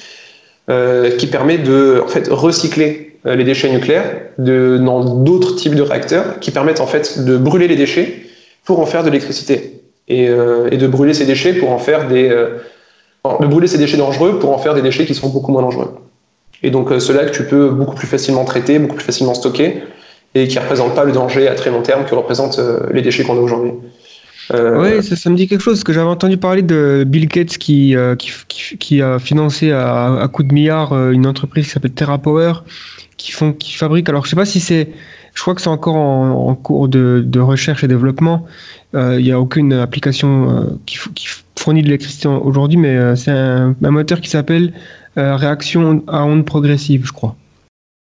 qui permet de en fait recycler les déchets nucléaires dans d'autres types de réacteurs qui permettent en fait de brûler les déchets pour en faire de l'électricité et, de brûler ces déchets pour en faire des de brûler ces déchets dangereux pour en faire des déchets qui sont beaucoup moins dangereux. Et donc ceux-là que tu peux beaucoup plus facilement traiter, beaucoup plus facilement stocker et qui ne représentent pas le danger à très long terme que représentent euh, les déchets qu'on a aujourd'hui. Euh, Ouais, ça, ça me dit quelque chose, parce que j'avais entendu parler de Bill Gates qui, euh, qui, qui, qui a financé à, à coups de milliards euh, une entreprise qui s'appelle TerraPower, qui, font, qui fabrique, alors je sais pas si c'est, je crois que c'est encore en, cours de, de recherche et développement, Euh, il n'y a aucune application euh, qui, qui fournit de l'électricité aujourd'hui, mais euh, c'est un, un moteur qui s'appelle euh, réaction à onde progressive, je crois.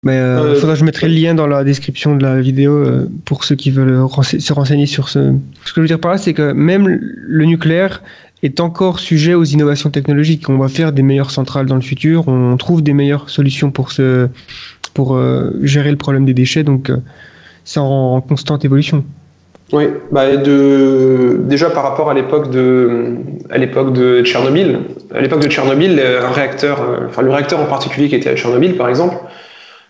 Mais euh, Euh, faudra, je mettrai le lien dans la description de la vidéo euh, pour ceux qui veulent rense- se renseigner sur ce. Ce que je veux dire par là, c'est que même le nucléaire est encore sujet aux innovations technologiques. On va faire des meilleures centrales dans le futur, on trouve des meilleures solutions pour ce, pour euh, gérer le problème des déchets, donc euh, c'est en, en constante évolution. Oui, bah de, déjà par rapport à l'époque de, à l'époque de Tchernobyl, à l'époque de Tchernobyl, un réacteur, enfin le réacteur en particulier qui était à Tchernobyl par exemple,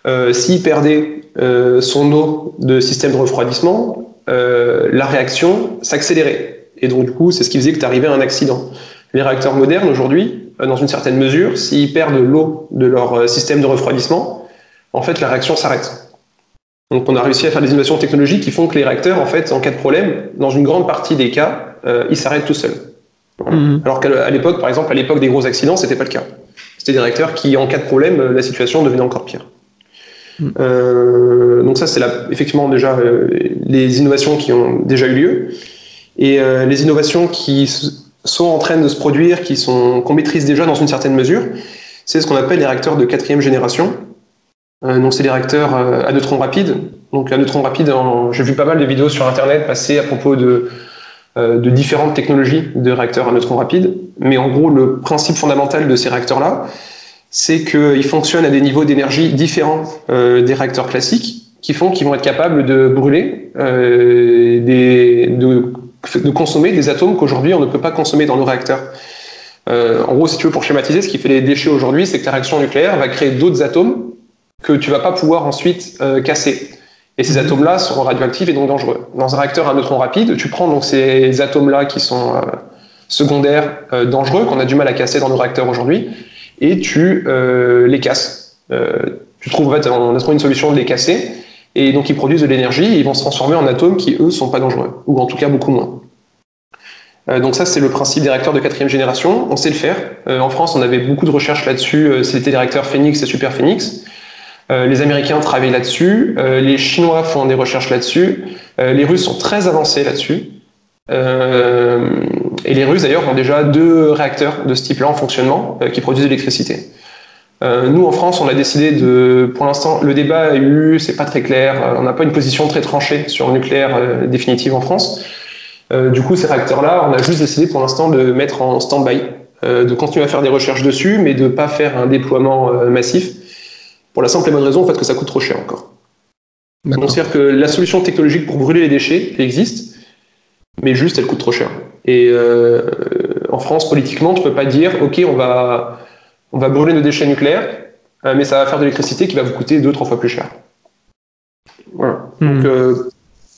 euh, s'il perdait euh, son eau de système de refroidissement, euh, la réaction s'accélérait. Et donc du coup, c'est ce qui faisait que tu arrivais à un accident. Les réacteurs modernes aujourd'hui, euh, dans une certaine mesure, s'ils perdent l'eau de leur système de refroidissement, en fait la réaction s'arrête. Donc on a réussi à faire des innovations technologiques qui font que les réacteurs, en fait, en cas de problème, dans une grande partie des cas, ils s'arrêtent tout seuls. Mhm. Alors qu'à l'époque, par exemple, à l'époque des gros accidents, c'était pas le cas. C'était des réacteurs qui, en cas de problème, la situation devenait encore pire. Euh, donc ça, c'est effectivement déjà euh, les innovations qui ont déjà eu lieu. Et euh, les innovations qui sont en train de se produire, qui sont qu'on maîtrise déjà dans une certaine mesure, c'est ce qu'on appelle les réacteurs de quatrième génération. Donc c'est des réacteurs à neutrons rapides. Donc à neutrons rapides, j'ai vu pas mal de vidéos sur Internet passer à propos de différentes technologies de réacteurs à neutrons rapides. Mais en gros, le principe fondamental de ces réacteurs-là, c'est qu'ils fonctionnent à des niveaux d'énergie différents euh, des réacteurs classiques, qui font qu'ils vont être capables de brûler, euh, des, de, de consommer des atomes qu'aujourd'hui on ne peut pas consommer dans nos réacteurs. Euh, en gros, si tu veux, pour schématiser, ce qui fait les déchets aujourd'hui, c'est que ta réaction nucléaire va créer d'autres atomes que tu vas pas pouvoir ensuite euh, casser. Et ces atomes-là seront radioactifs et donc dangereux. Dans un réacteur à neutrons rapides, tu prends donc ces atomes-là qui sont secondaires, euh, dangereux, qu'on a du mal à casser dans nos réacteurs aujourd'hui, et tu euh, les casses. Euh, tu trouves, on a trouvé une solution de les casser, et donc ils produisent de l'énergie, ils vont se transformer en atomes qui, eux, sont pas dangereux, ou en tout cas beaucoup moins. Euh, donc ça, c'est le principe des réacteurs de quatrième génération. On sait le faire. En France, on avait beaucoup de recherches là-dessus. C'était les réacteurs Phoenix et Super Phoenix. Les Américains travaillent là-dessus. Les Chinois font des recherches là-dessus. Les Russes sont très avancés là-dessus. Et les Russes, d'ailleurs, ont déjà deux réacteurs de ce type-là en fonctionnement euh, qui produisent de l'électricité. Euh, nous, en France, on a décidé de, pour l'instant, le débat a eu, c'est pas très clair, euh, on n'a pas une position très tranchée sur le nucléaire euh, définitive en France. Euh, du coup, ces réacteurs-là, on a juste décidé pour l'instant de mettre en stand-by, de continuer à faire des recherches dessus, mais de ne pas faire un déploiement massif, pour la simple et bonne raison en fait, que ça coûte trop cher encore. Donc, c'est-à-dire que la solution technologique pour brûler les déchets existe, mais juste elle coûte trop cher. Et euh, en France, politiquement, tu peux pas dire, ok, on va, on va brûler nos déchets nucléaires, euh, mais ça va faire de l'électricité qui va vous coûter deux, trois fois plus cher. Voilà. Donc, euh,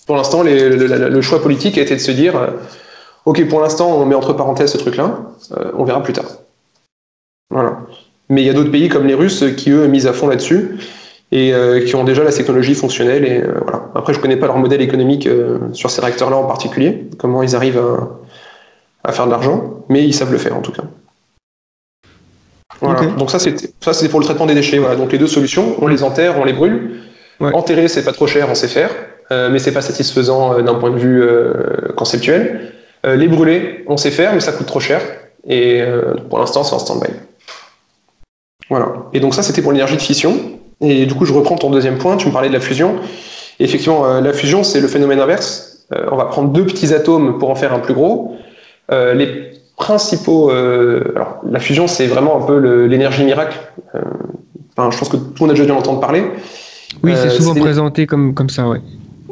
pour l'instant, les- le, le- le choix politique a été de se dire, ok, pour l'instant, on met entre parenthèses ce truc-là, on verra plus tard. Voilà. Mais il y a d'autres pays comme les Russes qui, eux, misent à fond là-dessus et euh, qui ont déjà la technologie fonctionnelle. Et euh, voilà. Après, je connais pas leur modèle économique euh, sur ces réacteurs-là en particulier, comment ils arrivent à, à faire de l'argent, mais ils savent le faire en tout cas. Voilà. Donc ça, c'est ça, c'est pour le traitement des déchets. Voilà. Donc les deux solutions, on les enterre, on les brûle. Ouais. Enterrer, c'est pas trop cher, on sait faire, euh, mais c'est pas satisfaisant euh, d'un point de vue euh, conceptuel. Les brûler, on sait faire, mais ça coûte trop cher. Et pour l'instant, c'est en stand-by. Voilà. Et donc ça, c'était pour l'énergie de fission. Et du coup, je reprends ton deuxième point. Tu me parlais de la fusion. Effectivement, la fusion, c'est le phénomène inverse. On va prendre deux petits atomes pour en faire un plus gros. Euh, les principaux. euh, alors, la fusion, c'est vraiment un peu l'énergie miracle. Euh, enfin, je pense que tout le monde a déjà dû en entendre parler. Oui, c'est souvent présenté comme, comme ça, ouais.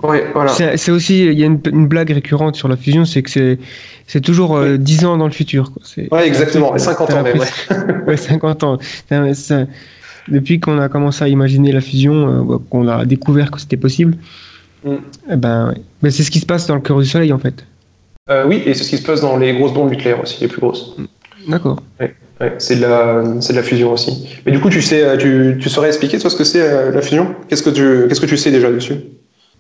Ouais, voilà. C'est aussi, il y a une, une blague récurrente sur la fusion, c'est que c'est toujours euh, 10 ans dans le futur. Ouais, exactement. Et 50 t'as ans même, ouais, [laughs] 50 ans. Depuis qu'on a commencé à imaginer la fusion, euh, ouais, qu'on a découvert que c'était possible, Mm. eh ben. Ben, c'est ce qui se passe dans le cœur du soleil, en fait. Euh, oui, et c'est ce qui se passe dans les grosses bombes nucléaires aussi, les plus grosses. D'accord. Ouais, c'est de la, c'est de la fusion aussi. Mais du coup, tu sais, euh, tu, tu saurais expliquer toi ce que c'est euh, la fusion? Qu'est-ce que tu, qu'est-ce que tu sais déjà dessus?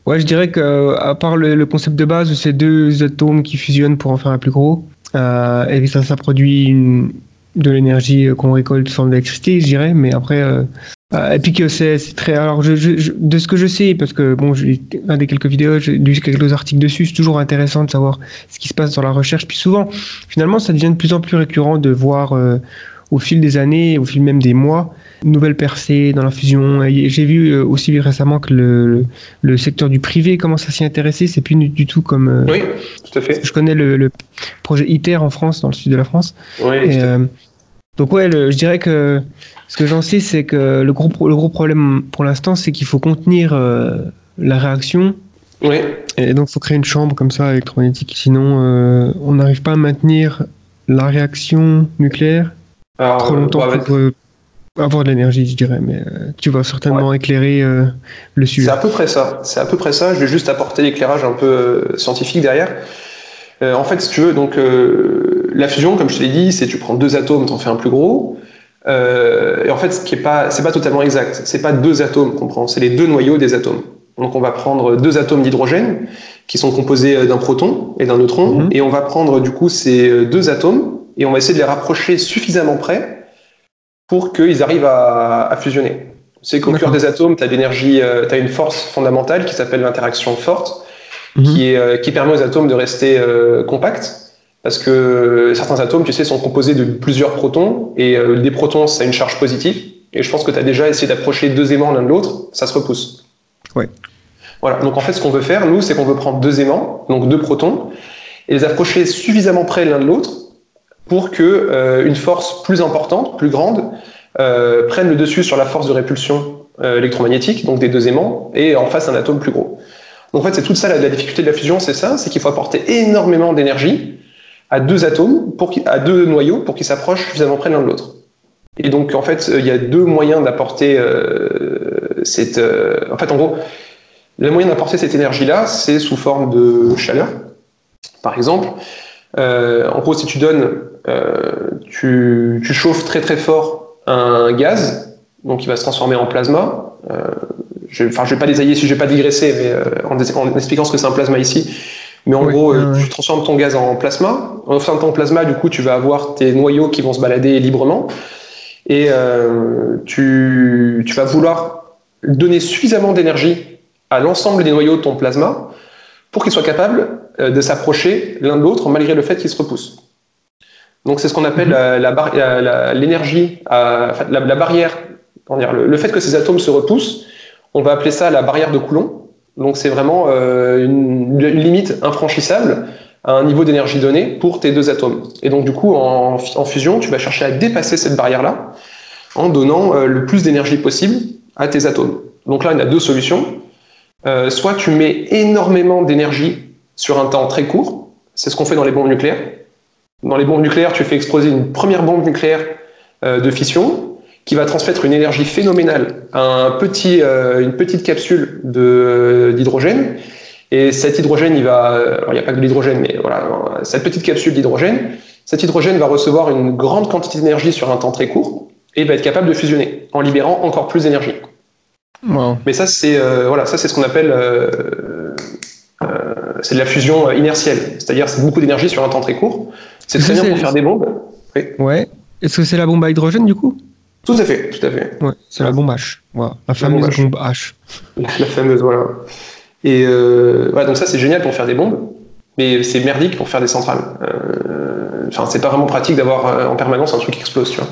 Ouais, je dirais que à part le, le concept de base, c'est deux atomes qui fusionnent pour en faire un plus gros, euh, et ça, ça produit une- de l'énergie qu'on récolte sans l'électricité, je dirais. Mais après, euh, euh, et puis que c'est très. Alors, je, je- je- de ce que je sais, parce que bon, j'ai regardé quelques vidéos, j'ai lu quelques articles dessus, c'est toujours intéressant de savoir ce qui se passe dans la recherche. Puis souvent, finalement, ça devient de plus en plus récurrent de voir euh, au fil des années, au fil même des mois, une nouvelle percée dans la fusion. J'ai vu euh, aussi récemment que le, le secteur du privé commence à s'y intéresser. C'est plus du tout comme. euh, Oui, tout à fait. Je connais le, le projet ITER en France, dans le sud de la France. Oui, Et, donc ouais, le- je dirais que ce que j'en sais, c'est que le gros, le gros problème pour l'instant, c'est qu'il faut contenir euh, la réaction. Oui, Et donc, il faut créer une chambre comme ça électromagnétique. Sinon, euh, on n'arrive pas à maintenir la réaction nucléaire alors, trop longtemps bah, pour euh, avoir de l'énergie, je dirais. Mais euh, tu vas certainement éclairer le C'est sujet. à peu près ça. C'est à peu près ça. Je vais juste apporter l'éclairage un peu scientifique derrière. Euh, en fait, si tu veux, donc euh, la fusion, comme je te l'ai dit, c'est tu prends deux atomes, t'en fais un plus gros. Euh, et en fait, ce qui est pas, c'est pas totalement exact. C'est pas deux atomes qu'on prend, c'est les deux noyaux des atomes. Donc, on va prendre deux atomes d'hydrogène qui sont composés d'un proton et d'un neutron, Mhm. et on va prendre du coup ces deux atomes et on va essayer de les rapprocher suffisamment près pour qu'ils arrivent à, à fusionner. C'est qu'au cœur des atomes, tu as l'énergie, tu as une force fondamentale qui s'appelle l'interaction forte, Mhm. qui, est, euh, qui permet aux atomes de rester euh, compacts. Parce que certains atomes, tu sais, sont composés de plusieurs protons, et euh, des protons, ça a une charge positive. Et je pense que tu as déjà essayé d'approcher deux aimants l'un de l'autre, ça se repousse. Ouais. Voilà, donc en fait, ce qu'on veut faire, nous, c'est qu'on veut prendre deux aimants, donc deux protons, et les approcher suffisamment près l'un de l'autre pour que euh, une force plus importante, plus grande, euh, prenne le dessus sur la force de répulsion euh, électromagnétique, donc des deux aimants, et en face un atome plus gros. Donc en fait, c'est toute ça la, difficulté de la fusion, c'est ça, c'est qu'il faut apporter énormément d'énergie à deux atomes, à deux noyaux, pour qu'ils s'approchent suffisamment près l'un de l'autre. Et donc en fait, euh, il y a deux moyens d'apporter euh, cette. euh, en fait, en gros, le moyen d'apporter cette énergie-là, c'est sous forme de chaleur. Par exemple, en gros, si tu donnes, tu, chauffes très très fort un gaz, donc il va se transformer en plasma. Je, je vais pas détailler si je vais pas digresser, mais euh, en, en expliquant ce que c'est un plasma ici. Mais en Oui, gros, euh, tu transformes ton gaz en plasma. En faisant ton plasma, du coup, tu vas avoir tes noyaux qui vont se balader librement. Et euh, tu, tu vas vouloir donner suffisamment d'énergie à l'ensemble des noyaux de ton plasma pour qu'ils soient capables de s'approcher l'un de l'autre malgré le fait qu'ils se repoussent. Donc c'est ce qu'on appelle Mhm. la- la bar- la- la- l'énergie, la, barrière, comment dire, le, le fait que ces atomes se repoussent, on va appeler ça la barrière de Coulomb. Donc c'est vraiment euh, une, limite infranchissable à un niveau d'énergie donné pour tes deux atomes. Et donc du coup, en, fusion, tu vas chercher à dépasser cette barrière-là en donnant euh, le plus d'énergie possible à tes atomes. Donc là, il y a deux solutions. Euh, soit tu mets énormément d'énergie sur un temps très court, c'est ce qu'on fait dans les bombes nucléaires. Dans les bombes nucléaires, tu fais exploser une première bombe nucléaire de fission qui va transmettre une énergie phénoménale à un petit, euh, une petite capsule de- d'hydrogène. Et cet hydrogène, il va, alors il n'y a pas que de l'hydrogène, mais voilà, cette petite capsule d'hydrogène, cet hydrogène va recevoir une grande quantité d'énergie sur un temps très court et va être capable de fusionner en libérant encore plus d'énergie. Wow. Mais ça, c'est euh, voilà, ça c'est ce qu'on appelle euh, euh, c'est de la fusion euh, inertielle, c'est-à-dire c'est beaucoup d'énergie sur un temps très court. C'est très bien pour faire des bombes. Ouais. Est-ce que c'est la bombe à hydrogène du coup? Tout à fait, tout à fait. Ouais, c'est la bombe H. Voilà. La fameuse bombe H. La, [laughs] la fameuse, voilà. Et euh, voilà, donc ça c'est génial pour faire des bombes, mais c'est merdique pour faire des centrales. Euh, Enfin, c'est pas vraiment pratique d'avoir euh, en permanence un truc qui explose, tu vois.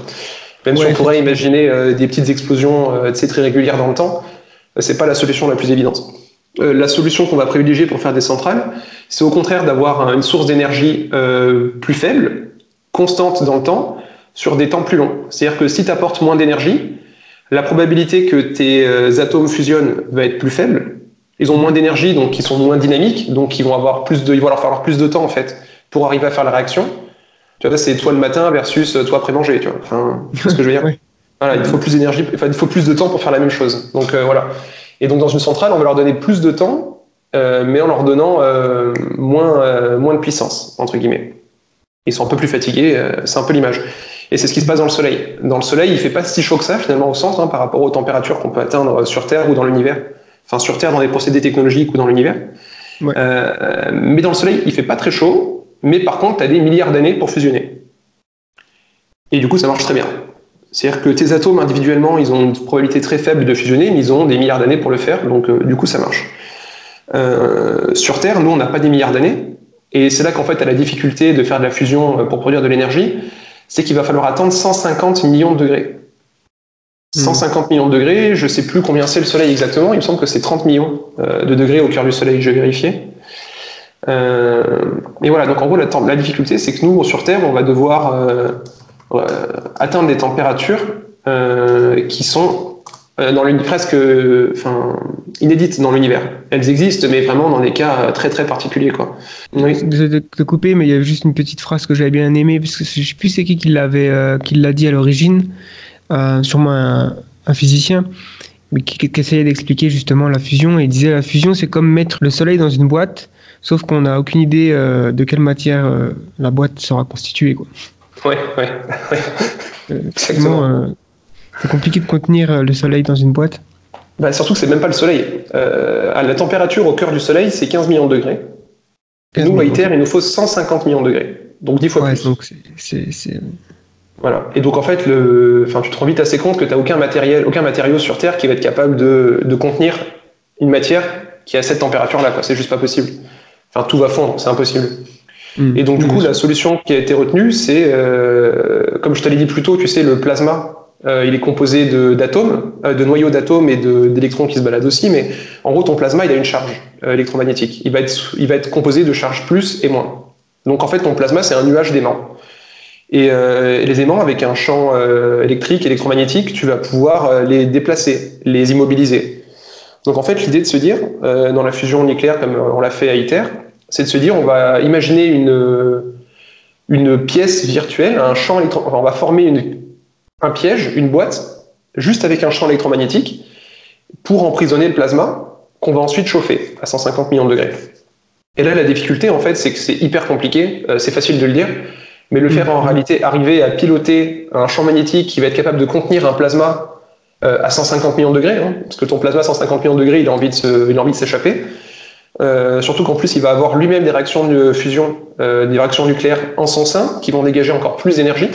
Même si on pourrait imaginer euh, des petites explosions très régulières dans le temps, c'est pas la solution la plus évidente. euh, la solution qu'on va privilégier pour faire des centrales, c'est au contraire d'avoir une source d'énergie euh, plus faible, constante dans le temps, sur des temps plus longs. C'est-à-dire que si tu apportes moins d'énergie, la probabilité que tes euh, atomes fusionnent va être plus faible. Ils ont moins d'énergie, donc ils sont moins dynamiques, donc ils vont avoir plus de, il va leur falloir plus de temps en fait pour arriver à faire la réaction. Tu vois, c'est toi le matin versus toi après manger, tu vois. Enfin, ce que je veux dire. [laughs] Oui. Voilà, il faut plus d'énergie, enfin, il faut plus de temps pour faire la même chose. Donc euh, voilà. Et donc dans une centrale, on va leur donner plus de temps, euh, mais en leur donnant euh, moins, euh, moins de puissance, entre guillemets. Ils sont un peu plus fatigués, euh, c'est un peu l'image. Et c'est ce qui se passe dans le Soleil. Dans le Soleil, il fait pas si chaud que ça finalement au centre hein, par rapport aux températures qu'on peut atteindre sur Terre ou dans l'univers. Enfin sur Terre dans des procédés technologiques ou dans l'univers. Ouais. Euh, mais dans le Soleil, il fait pas très chaud, mais par contre, tu as des milliards d'années pour fusionner. Et du coup, ça marche très bien. C'est-à-dire que tes atomes individuellement, ils ont une probabilité très faible de fusionner, mais ils ont des milliards d'années pour le faire, donc euh, du coup, ça marche. Euh, sur Terre, nous, on n'a pas des milliards d'années, et c'est là qu'en fait, tu as la difficulté de faire de la fusion euh, pour produire de l'énergie, c'est qu'il va falloir attendre 150 millions de degrés. 150 millions de degrés, je sais plus combien c'est le Soleil exactement, il me semble que c'est 30 millions euh, de degrés au cœur du Soleil, je vais vérifier. Euh, et voilà, donc en gros, la, difficulté, c'est que nous, sur Terre, on va devoir euh, euh, atteindre des températures euh, qui sont dans l'uni- presque euh, enfin, inédites dans l'univers. Elles existent, mais vraiment dans des cas euh, très très particuliers. Quoi. Oui. De te couper, mais il y a juste une petite phrase que j'avais bien aimée, parce que je sais plus c'est qui qui l'avait, euh, qui l'a dit à l'origine, euh, sûrement un, un physicien, mais qui, qui essayait d'expliquer justement la fusion. Et il disait la fusion, c'est comme mettre le soleil dans une boîte, sauf qu'on n'a aucune idée euh, de quelle matière euh, la boîte sera constituée. Quoi. Ouais, ouais, ouais. Euh, Exactement. Euh, c'est compliqué de contenir euh, le soleil dans une boîte. Bah, surtout que c'est même pas le Soleil. Euh, à la température au cœur du Soleil, c'est 15 millions de degrés. Et nous, à ITER, il nous faut 150 millions de degrés. Donc 10 fois Ouais, plus. donc c'est- c'est- Voilà. Et donc en fait, le... enfin, tu te rends vite assez compte que tu n'as aucun, matériel, aucun matériau sur Terre qui va être capable de, de contenir une matière qui a cette température-là. quoi. C'est juste pas possible. Enfin, tout va fondre, c'est impossible. Hmm. Et donc du Oui, coup, la solution qui a été retenue, c'est, euh, comme je te l'ai dit plus tôt, tu sais, le plasma. Euh, il est composé d'atomes, euh, de, noyaux d'atomes et d'électrons qui se baladent aussi, mais en gros, ton plasma, il a une charge euh, électromagnétique. Il va, être, composé de charges plus et moins. Donc en fait, ton plasma, c'est un nuage d'aimants. Et, les aimants, avec un champ électrique, électromagnétique, tu vas pouvoir les déplacer, les immobiliser. Donc en fait, l'idée de se dire, dans la fusion nucléaire, comme on l'a fait à ITER, c'est de se dire, on va imaginer une, pièce virtuelle, un champ électro... enfin, on va former une, un piège, une boîte, juste avec un champ électromagnétique, pour emprisonner le plasma, qu'on va ensuite chauffer à 150 millions de degrés. Et là, la difficulté, en fait, c'est que c'est hyper compliqué, euh, c'est facile de le dire, mais le faire en réalité, arriver à piloter un champ magnétique qui va être capable de contenir un plasma euh, à 150 millions de degrés, hein, parce que ton plasma à 150 millions de degrés, il a envie de se- il a envie de s'échapper. Euh, surtout qu'en plus, il va avoir lui-même des réactions de fusion, des réactions nucléaires en son sein, qui vont dégager encore plus d'énergie.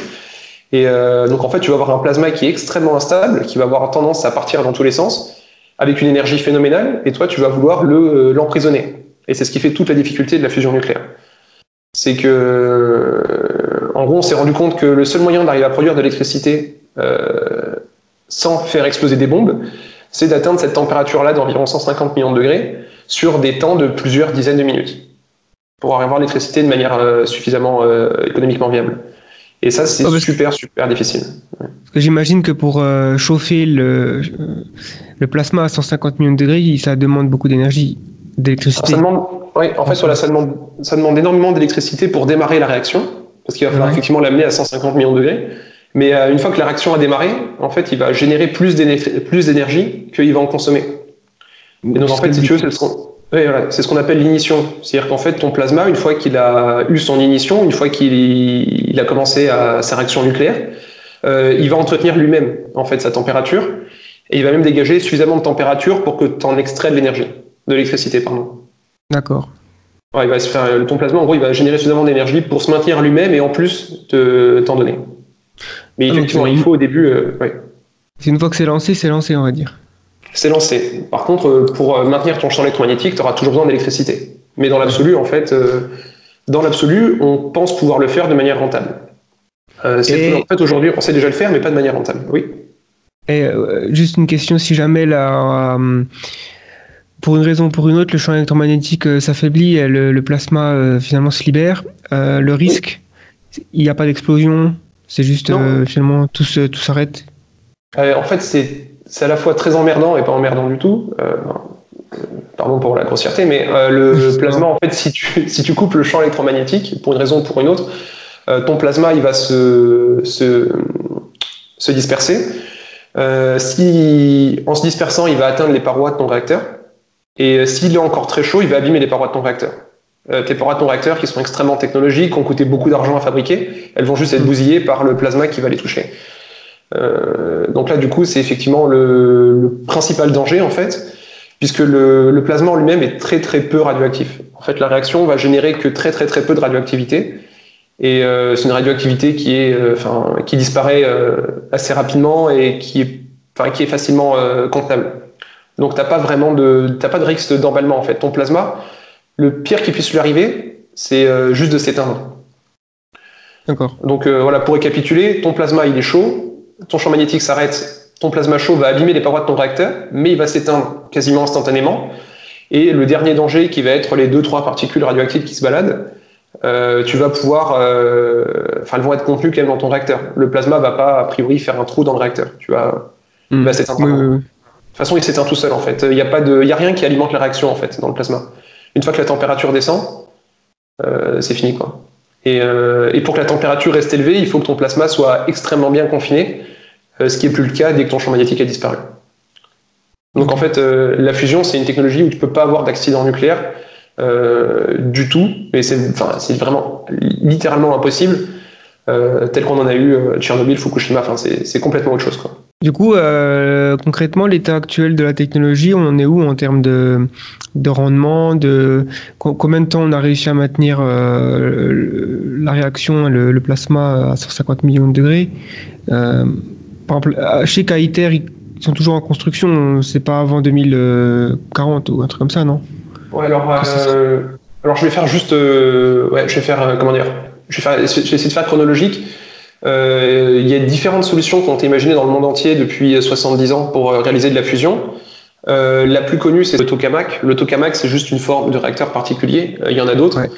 Et euh, donc, en fait, tu vas avoir un plasma qui est extrêmement instable, qui va avoir tendance à partir dans tous les sens, avec une énergie phénoménale, et toi, tu vas vouloir euh, l'emprisonner. Et c'est ce qui fait toute la difficulté de la fusion nucléaire. C'est que, euh, en gros, on s'est rendu compte que le seul moyen d'arriver à produire de l'électricité sans faire exploser des bombes, c'est d'atteindre cette température-là d'environ 150 millions de degrés sur des temps de plusieurs dizaines de minutes pour avoir l'électricité de manière suffisamment économiquement viable. Et ça, c'est Ah, super, super difficile. Parce que j'imagine que pour euh, chauffer le, euh, le plasma à 150 millions de degrés, ça demande beaucoup d'énergie, d'électricité. Ça demande, oui, en fait, voilà, ça demande, ça demande énormément d'électricité pour démarrer la réaction, parce qu'il va falloir Ouais. effectivement l'amener à 150 millions de degrés. Mais euh, une fois que la réaction a démarré, en fait, il va générer plus d'énergie qu'il va en consommer. Et donc, en fait, si tu veux, c'est ce qu'on oui, voilà, c'est ce qu'on appelle l'ignition. C'est-à-dire qu'en fait, ton plasma, une fois qu'il a eu son ignition, une fois qu'il il a commencé à, sa réaction nucléaire, euh, il va entretenir lui-même en fait sa température et il va même dégager suffisamment de température pour que tu en extrais de l'énergie, de l'électricité, pardon. D'accord. Ouais, il va se faire, ton plasma, en gros, il va générer suffisamment d'énergie pour se maintenir lui-même et en plus te- t'en donner. Mais Ah, effectivement, il faut au début, euh, ouais, C'est une fois que c'est lancé, c'est lancé, on va dire. C'est lancé. Par contre, euh, pour euh, maintenir ton champ électromagnétique, tu auras toujours besoin d'électricité. Mais dans l'absolu, en fait, euh, dans l'absolu, on pense pouvoir le faire de manière rentable. Euh, Et- En fait, aujourd'hui, on sait déjà le faire, mais pas de manière rentable. Oui. Et euh, juste une question, si jamais la, pour une raison ou pour une autre, le champ électromagnétique s'affaiblit et le, le plasma finalement se libère. Le risque, il n'y a pas d'explosion, c'est juste finalement tout s'arrête? En fait, c'est c'est à la fois très emmerdant et pas emmerdant du tout. Euh, pardon pour la grossièreté, mais euh, le [laughs] plasma, en fait, si tu, [laughs] si tu coupes le champ électromagnétique, pour une raison ou pour une autre, euh, ton plasma, il va se, se, se disperser. Euh, si, en se dispersant, il va atteindre les parois de ton réacteur. Et euh, s'il est encore très chaud, il va abîmer les parois de ton réacteur. Euh, tes parois de ton réacteur, qui sont extrêmement technologiques, qui ont coûté beaucoup d'argent à fabriquer, elles vont juste être bousillées par le plasma qui va les toucher. Euh, donc là, du coup, c'est effectivement le, le principal danger, en fait, puisque le, le plasma en lui-même est très très peu radioactif. En fait, la réaction va générer que très très très peu de radioactivité, et euh, c'est une radioactivité qui est, euh, qui disparaît euh, assez rapidement et qui est, enfin, qui est facilement contenable. Donc t'as pas vraiment de, t'as pas de risque d'emballement en fait. Ton plasma, le pire qui puisse lui arriver, c'est juste de s'éteindre. D'accord. Donc voilà, pour récapituler, ton plasma il est chaud, ton champ magnétique s'arrête, ton plasma chaud va abîmer les parois de ton réacteur, mais il va s'éteindre quasiment instantanément. Et le dernier danger qui va être les deux trois particules radioactives qui se baladent, euh, tu vas pouvoir, euh, enfin elles vont être contenues quand même dans ton réacteur. Le plasma va pas a priori faire un trou dans le réacteur. Tu vas, va s'éteindre. Oui, oui, oui. De toute façon, il s'éteint tout seul en fait. Il n'y a pas de, il y a rien qui alimente la réaction en fait dans le plasma. Une fois que la température descend, euh, c'est fini quoi. Et, et pour que la température reste élevée, il faut que ton plasma soit extrêmement bien confiné, ce qui est plus le cas dès que ton champ magnétique a disparu. Donc en fait, euh, la fusion, c'est une technologie où tu peux pas avoir d'accident nucléaire euh, du tout, mais c'est, vraiment littéralement impossible, euh, tel qu'on en a eu euh, Tchernobyl, Fukushima. C'est, complètement autre chose quoi. Du coup, euh, concrètement, l'état actuel de la technologie, on en est où en termes de, de rendement, de co- combien de temps on a réussi à maintenir euh, la réaction, le, le plasma à 150 millions de degrés Euh, Par exemple, à- chez Kaiter, ils sont toujours en construction, c'est pas avant 2040 ou un truc comme ça, non? Ouais, alors, euh, alors je vais faire juste, euh, ouais, je vais faire, euh, comment dire, je vais, faire, je vais essayer de faire chronologique. Euh, il y a différentes solutions qui ont été imaginées dans le monde entier depuis 70 ans pour euh, réaliser de la fusion. Euh, la plus connue, c'est le tokamak. Le tokamak, c'est juste une forme de réacteur particulier. Euh, il y en a d'autres. Ouais.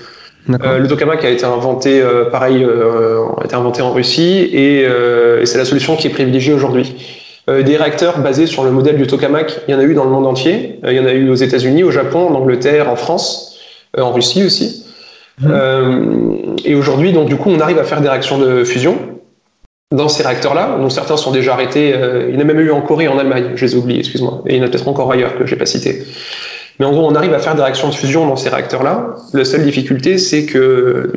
Euh, le tokamak a été inventé, euh, pareil, euh, a été inventé en Russie et, et c'est la solution qui est privilégiée aujourd'hui. Des réacteurs basés sur le modèle du tokamak, il y en a eu dans le monde entier. Il y en a eu aux États-Unis, au Japon, en Angleterre, en France, en Russie aussi. Euh, et aujourd'hui, donc du coup, on arrive à faire des réactions de fusion dans ces réacteurs-là. Donc certains sont déjà arrêtés. il y en a même eu en Corée, et en Allemagne. Je les ai oubliés, excuse-moi. Et il y en a peut-être encore ailleurs que j'ai pas cité. Mais en gros, on arrive à faire des réactions de fusion dans ces réacteurs-là. La seule difficulté, c'est que euh,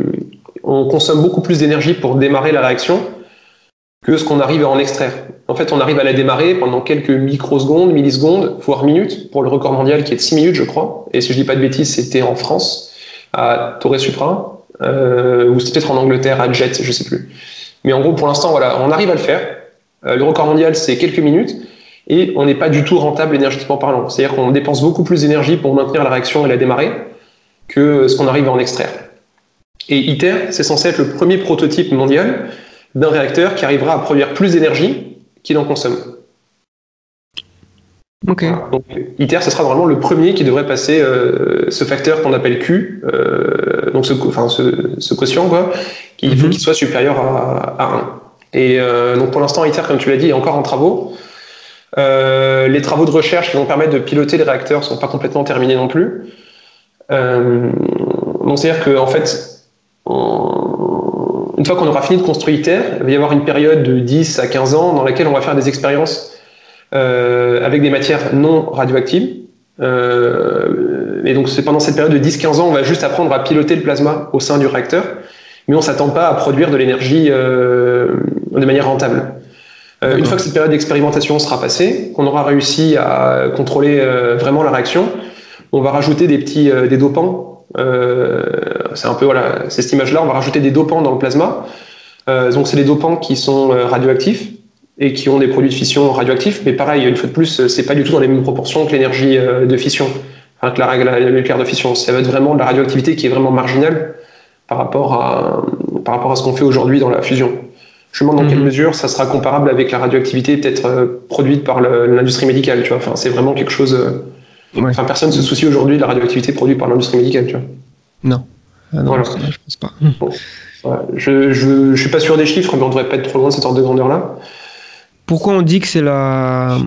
on consomme beaucoup plus d'énergie pour démarrer la réaction que ce qu'on arrive à en extraire. En fait, on arrive à la démarrer pendant quelques microsecondes, millisecondes, voire minutes, pour le record mondial qui est de 6 minutes, je crois. Et si je dis pas de bêtises, c'était en France, à Torre Supra, euh, ou c'était peut-être en Angleterre, à Jet, je sais plus. Mais en gros, pour l'instant, voilà, on arrive à le faire. Euh, le record mondial, c'est quelques minutes et on n'est pas du tout rentable énergétiquement parlant. C'est-à-dire qu'on dépense beaucoup plus d'énergie pour maintenir la réaction et la démarrer que ce qu'on arrive à en extraire. Et ITER, c'est censé être le premier prototype mondial d'un réacteur qui arrivera à produire plus d'énergie qu'il en consomme. Ok. Voilà. Donc ITER, ce sera normalement le premier qui devrait passer euh, ce facteur qu'on appelle Q, euh, donc ce, co- enfin, ce, ce quotient, quoi, qu'il faut Mhm. qu'il soit supérieur à, à 1. Et euh, donc pour l'instant, ITER, comme tu l'as dit, est encore en travaux. Euh, les travaux de recherche qui vont permettre de piloter les réacteurs sont pas complètement terminés non plus. Euh, c'est-à-dire qu'en en fait, une fois qu'on aura fini de construire ITER, il va y avoir une période de 10 à 15 ans dans laquelle on va faire des expériences euh, avec des matières non radioactives. Et donc c'est pendant cette période de 10-15 ans, on va juste apprendre à piloter le plasma au sein du réacteur, mais on s'attend pas à produire de l'énergie de manière rentable. Euh, une fois que cette période d'expérimentation sera passée, qu'on aura réussi à contrôler euh, vraiment la réaction, on va rajouter des petits euh, des dopants. Euh, c'est un peu voilà, c'est cette image-là. On va rajouter des dopants dans le plasma. Euh, donc c'est des dopants qui sont radioactifs et qui ont des produits de fission radioactifs. Mais pareil, une fois de plus, c'est pas du tout dans les mêmes proportions que l'énergie de fission, enfin que la règle nucléaire de fission. Ça va être vraiment de la radioactivité qui est vraiment marginale par rapport à par rapport à ce qu'on fait aujourd'hui dans la fusion. Je me demande dans quelle Mhm. mesure ça sera comparable avec la radioactivité peut-être euh, produite par l'industrie médicale. Tu vois, enfin c'est vraiment quelque chose. euh, Ouais. Enfin, personne se soucie aujourd'hui de la radioactivité produite par l'industrie médicale, tu vois. Non. Ah non, Voilà. je pense pas. Voilà. Je, je, je suis pas sûr des chiffres, mais on devrait pas être trop loin de cet ordre de grandeur-là. Pourquoi on dit que c'est la,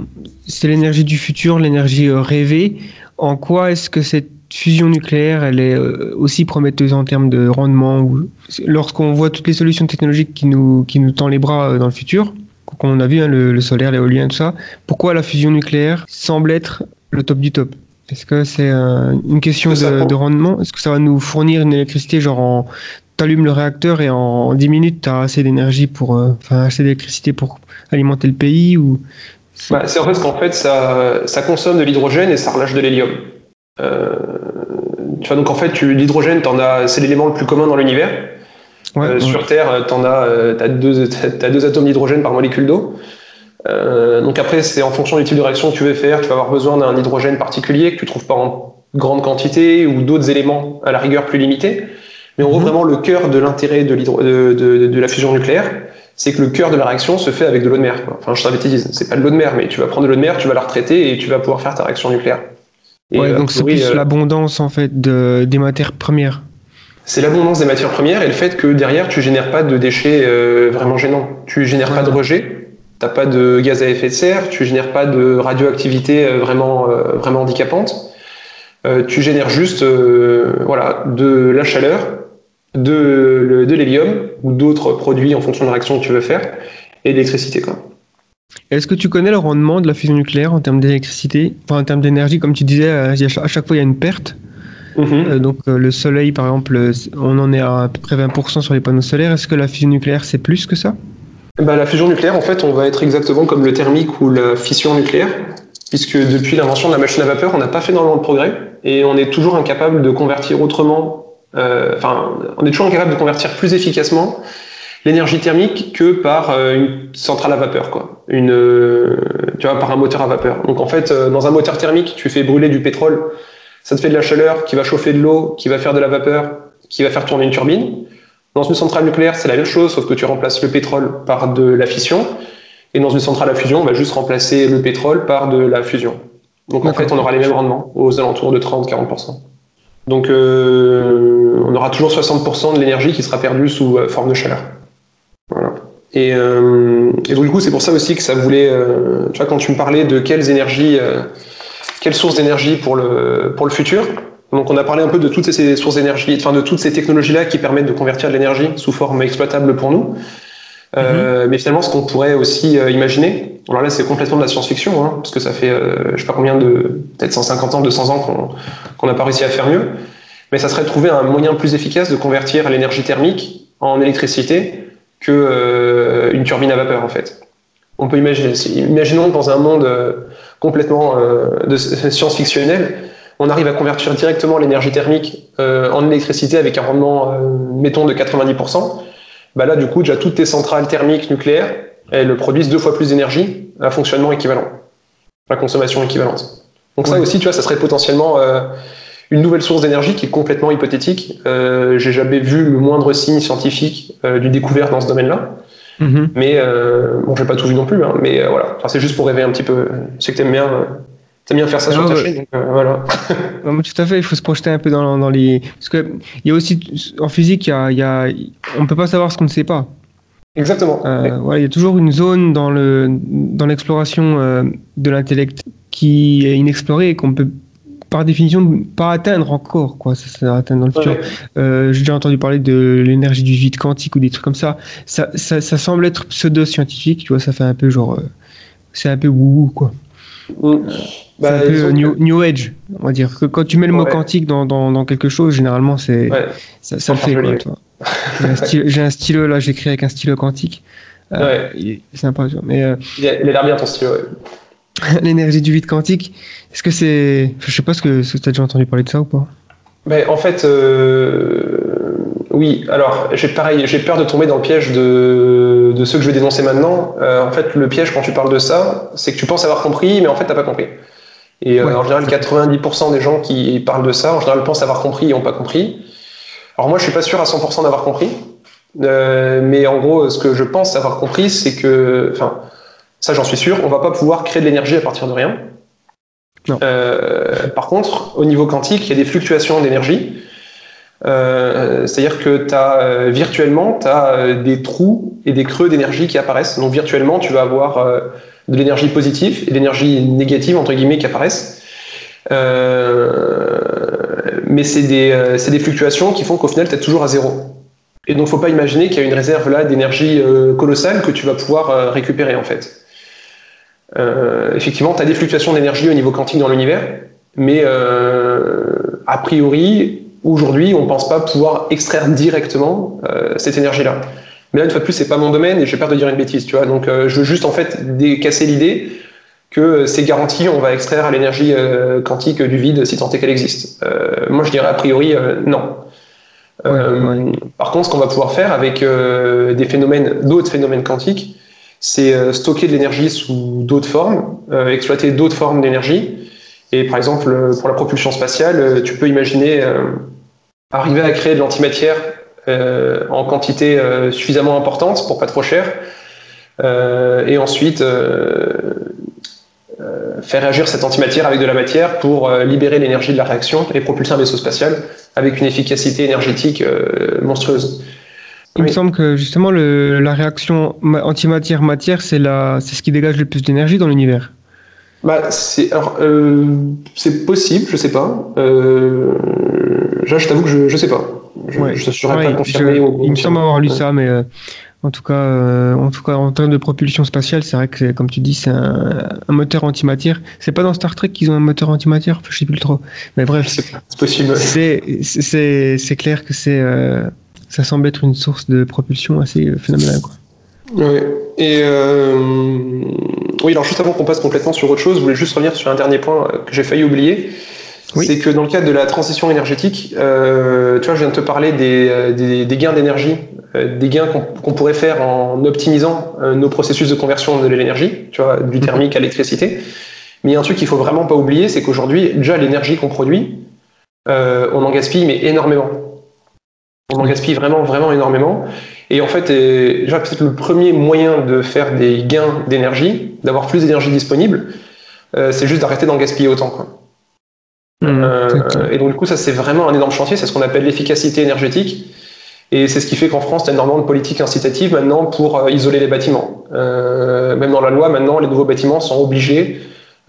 c'est l'énergie du futur, l'énergie euh, rêvée? En quoi est-ce que cette fusion nucléaire, elle est euh, aussi prometteuse en termes de rendement. Lorsqu'on voit toutes les solutions technologiques qui nous, qui nous tendent les bras euh, dans le futur, comme on a vu, hein, le, le solaire, l'éolien, tout ça, pourquoi la fusion nucléaire semble être le top du top? Est-ce que c'est euh, une question de, rendement? Est-ce que ça va nous fournir une électricité genre en t'allumes le réacteur et en 10 minutes tu as assez d'énergie pour euh, enfin assez d'électricité pour alimenter le pays ou? Bah, c'est en fait qu'en fait, ça, ça consomme de l'hydrogène et ça relâche de l'hélium. Euh, tu vois, donc en fait, l'hydrogène, t'en as- c'est l'élément le plus commun dans l'univers. Ouais, Euh, ouais. Sur Terre, tu as, euh, t'as deux, t'as deux atomes d'hydrogène par molécule d'eau. Euh, donc après, c'est en fonction du type de réaction que tu veux faire. Tu vas avoir besoin d'un hydrogène particulier que tu trouves pas en grande quantité ou d'autres éléments à la rigueur plus limités. Mais en gros, Mhm. vraiment, le cœur de l'intérêt de, de, de- de la fusion nucléaire, c'est que le cœur de la réaction se fait avec de l'eau de mer. quoi. Enfin, je synthétise, c'est pas de l'eau de mer, mais tu vas prendre de l'eau de mer, tu vas la retraiter et tu vas pouvoir faire ta réaction nucléaire. Et, Ouais, euh, donc c'est plus euh, l'abondance en fait de, des matières premières. c'est l'abondance des matières premières et le fait que derrière tu génères pas de déchets euh, vraiment gênants. Tu génères pas de rejet, t'as pas de gaz à effet de serre, tu génères pas de radioactivité vraiment euh, vraiment handicapante. Tu génères juste voilà de la chaleur, de, de l'hélium ou d'autres produits en fonction de la réaction que tu veux faire et de l'électricité quoi. Est-ce que tu connais le rendement de la fusion nucléaire en termes d'électricité Enfin, en termes d'énergie, comme tu disais, euh, à chaque fois il y a une perte. Mhm. Euh, donc euh, le soleil, par exemple, on en est à à peu près 20% sur les panneaux solaires. Est-ce que la fusion nucléaire, c'est plus que ça? Bah, la fusion nucléaire, en fait, on va être exactement comme le thermique ou la fission nucléaire, puisque depuis l'invention de la machine à vapeur, on n'a pas fait énormément de progrès et on est toujours incapable de convertir autrement. euh, on est toujours incapable de convertir plus efficacement l'énergie thermique que par euh, une centrale à vapeur, quoi. Une, euh, tu vois, par un moteur à vapeur. Donc en fait, euh, dans un moteur thermique, tu fais brûler du pétrole, ça te fait de la chaleur qui va chauffer de l'eau, qui va faire de la vapeur, qui va faire tourner une turbine. Dans une centrale nucléaire, c'est la même chose, sauf que tu remplaces le pétrole par de la fission. Et dans une centrale à fusion, on va juste remplacer le pétrole par de la fusion. Donc en fait, on aura les mêmes rendements, aux alentours de 30-40%. Donc euh, on aura toujours 60% de l'énergie qui sera perdue sous forme de chaleur. Et, euh, et donc du coup, c'est pour ça aussi que ça voulait... euh, tu vois, quand tu me parlais de quelles énergies... euh, quelles sources d'énergie pour le, pour le futur donc on a parlé un peu de toutes ces sources d'énergie, enfin de toutes ces technologies-là qui permettent de convertir de l'énergie sous forme exploitable pour nous. Euh, Mais finalement, ce qu'on pourrait aussi imaginer, alors là c'est complètement de la science-fiction, hein, parce que ça fait je sais pas combien de, peut-être 150 ans, 200 ans qu'on qu'on n'a pas réussi à faire mieux, mais ça serait de trouver un moyen plus efficace de convertir l'énergie thermique en électricité que euh, une turbine à vapeur en fait. On peut imaginer, imaginons dans un monde euh, complètement euh, de science-fictionnel, on arrive à convertir directement l'énergie thermique en électricité avec un rendement, mettons, de 90%, bah là, du coup, déjà toutes tes centrales thermiques nucléaires, elles produisent deux fois plus d'énergie à fonctionnement équivalent, à consommation équivalente. Donc ça aussi, tu vois, ça serait potentiellement une nouvelle source d'énergie qui est complètement hypothétique. Euh, J'ai jamais vu le moindre signe scientifique euh, d'une découverte dans ce domaine-là. Mhm. Mais euh, bon, j'ai pas tout vu non plus, hein, mais euh, voilà. Enfin, c'est juste pour rêver un petit peu. Sais que t'aimes bien, euh, t'aimes bien faire ça sur ta ouais. chaîne, donc voilà. [laughs] Mais tout à fait, il faut se projeter un peu dans, dans les. Parce que il y a aussi en physique, il y a, y a- on peut pas savoir ce qu'on ne sait pas. Exactement. Voilà, il y a toujours une zone dans le dans l'exploration de l'intellect qui est inexplorée et qu'on peut par définition pas atteindre encore quoi. Ça, ça atteindre dans le futur. Ouais. Euh, J'ai déjà entendu parler de l'énergie du vide quantique ou des trucs comme ça. Ça, ça, ça semble être pseudo-scientifique, tu vois, ça fait un peu genre. euh, c'est un peu wouhou quoi. Mm. C'est Bah, un peu new, new Age, on va dire. Que quand tu mets le mot Ouais. quantique dans, dans, dans quelque chose, généralement, c'est Ouais. ça, ça le fait. Quoi. [laughs] J'ai un stylo- là, j'écris avec un stylo quantique. Euh, C'est sympa, tu vois. Mais Il a il a l'air bien ton stylo. [laughs] l'énergie du vide quantique, est-ce que c'est. Je sais pas ce que, tu as déjà entendu parler de ça ou pas? Mais en fait, euh, oui. Alors, j'ai pareil, j'ai peur de tomber dans le piège de, de ceux que je vais dénoncer maintenant. Euh, en fait, le piège quand tu parles de ça, c'est que tu penses avoir compris, mais en fait, t'as pas compris. Et euh, Ouais. en général, 90% des gens qui parlent de ça, en général, pensent avoir compris et n'ont pas compris. Alors moi, je suis pas sûr à 100% d'avoir compris. Mais en gros, ce que je pense avoir compris, c'est que, enfin, ça j'en suis sûr, on va pas pouvoir créer de l'énergie à partir de rien. Non. Euh, par contre, au niveau quantique, il y a des fluctuations d'énergie. Euh, C'est-à-dire que t'as, euh, virtuellement, tu as des trous et des creux d'énergie qui apparaissent. Donc virtuellement, tu vas avoir euh, de l'énergie positive et de l'énergie négative, entre guillemets, qui apparaissent. Mais c'est des, fluctuations qui font qu'au final, tu es toujours à zéro. Et donc, faut pas imaginer qu'il y a une réserve là d'énergie colossale que tu vas pouvoir récupérer en fait. Euh, effectivement, tu as des fluctuations d'énergie au niveau quantique dans l'univers, mais euh, a priori, aujourd'hui, on pense pas pouvoir extraire directement euh, cette énergie-là. Mais là, une fois de plus, c'est pas mon domaine et j'ai peur de dire une bêtise, tu vois. Donc, euh, je veux juste en fait casser l'idée que euh, c'est garanti, on va extraire l'énergie euh, quantique du vide si tant est qu'elle existe. Euh, moi, je dirais a priori euh, non. Euh, Par contre, ce qu'on va pouvoir faire avec euh, des phénomènes, d'autres phénomènes quantiques, c'est euh, stocker de l'énergie sous d'autres formes, euh, exploiter d'autres formes d'énergie. Et par exemple, euh, pour la propulsion spatiale, tu peux imaginer arriver à créer de l'antimatière en quantité suffisamment importante pour pas trop cher, et ensuite faire réagir cette antimatière avec de la matière pour libérer l'énergie de la réaction et propulser un vaisseau spatial avec une efficacité énergétique monstrueuse. Il me semble que justement le, la réaction ma- antimatière-matière, c'est ce qui dégage le plus d'énergie dans l'univers. Bah, c'est euh, possible, je sais pas. Euh, là, je t'avoue que je, je sais pas. Je, Ouais. je saurais Ouais, pas confirmer. ou il me semble avoir lu Ouais. ça, mais euh, en tout cas, euh, en tout cas, en termes de propulsion spatiale, c'est vrai que comme tu dis, c'est un, un moteur antimatière. C'est pas dans Star Trek qu'ils ont un moteur antimatière, je sais plus trop. Mais bref, C'est possible. c'est clair que c'est euh, ça semble être une source de propulsion assez euh, phénoménale. Quoi. Ouais. Et euh, oui, alors juste avant qu'on passe complètement sur autre chose, je voulais juste revenir sur un dernier point euh, que j'ai failli oublier. Oui. C'est que dans le cadre de la transition énergétique, euh, tu vois, je viens de te parler des, des, des gains d'énergie, euh, des gains qu'on pourrait faire en optimisant nos processus de conversion de l'énergie, tu vois, du thermique à l'électricité. Mais il y a un truc qu'il faut vraiment pas oublier, c'est qu'aujourd'hui, déjà l'énergie qu'on produit, on en gaspille mais énormément. On en gaspille vraiment, vraiment énormément. Et en fait, euh, déjà peut-être le premier moyen de faire des gains d'énergie, d'avoir plus d'énergie disponible, euh, c'est juste d'arrêter d'en gaspiller autant. Quoi. Euh, et donc du coup, ça c'est vraiment un énorme chantier, c'est ce qu'on appelle l'efficacité énergétique. Et c'est ce qui fait qu'en France, tu as énormément de politiques incitatives maintenant pour isoler les bâtiments. Euh, même dans la loi, maintenant, les nouveaux bâtiments sont obligés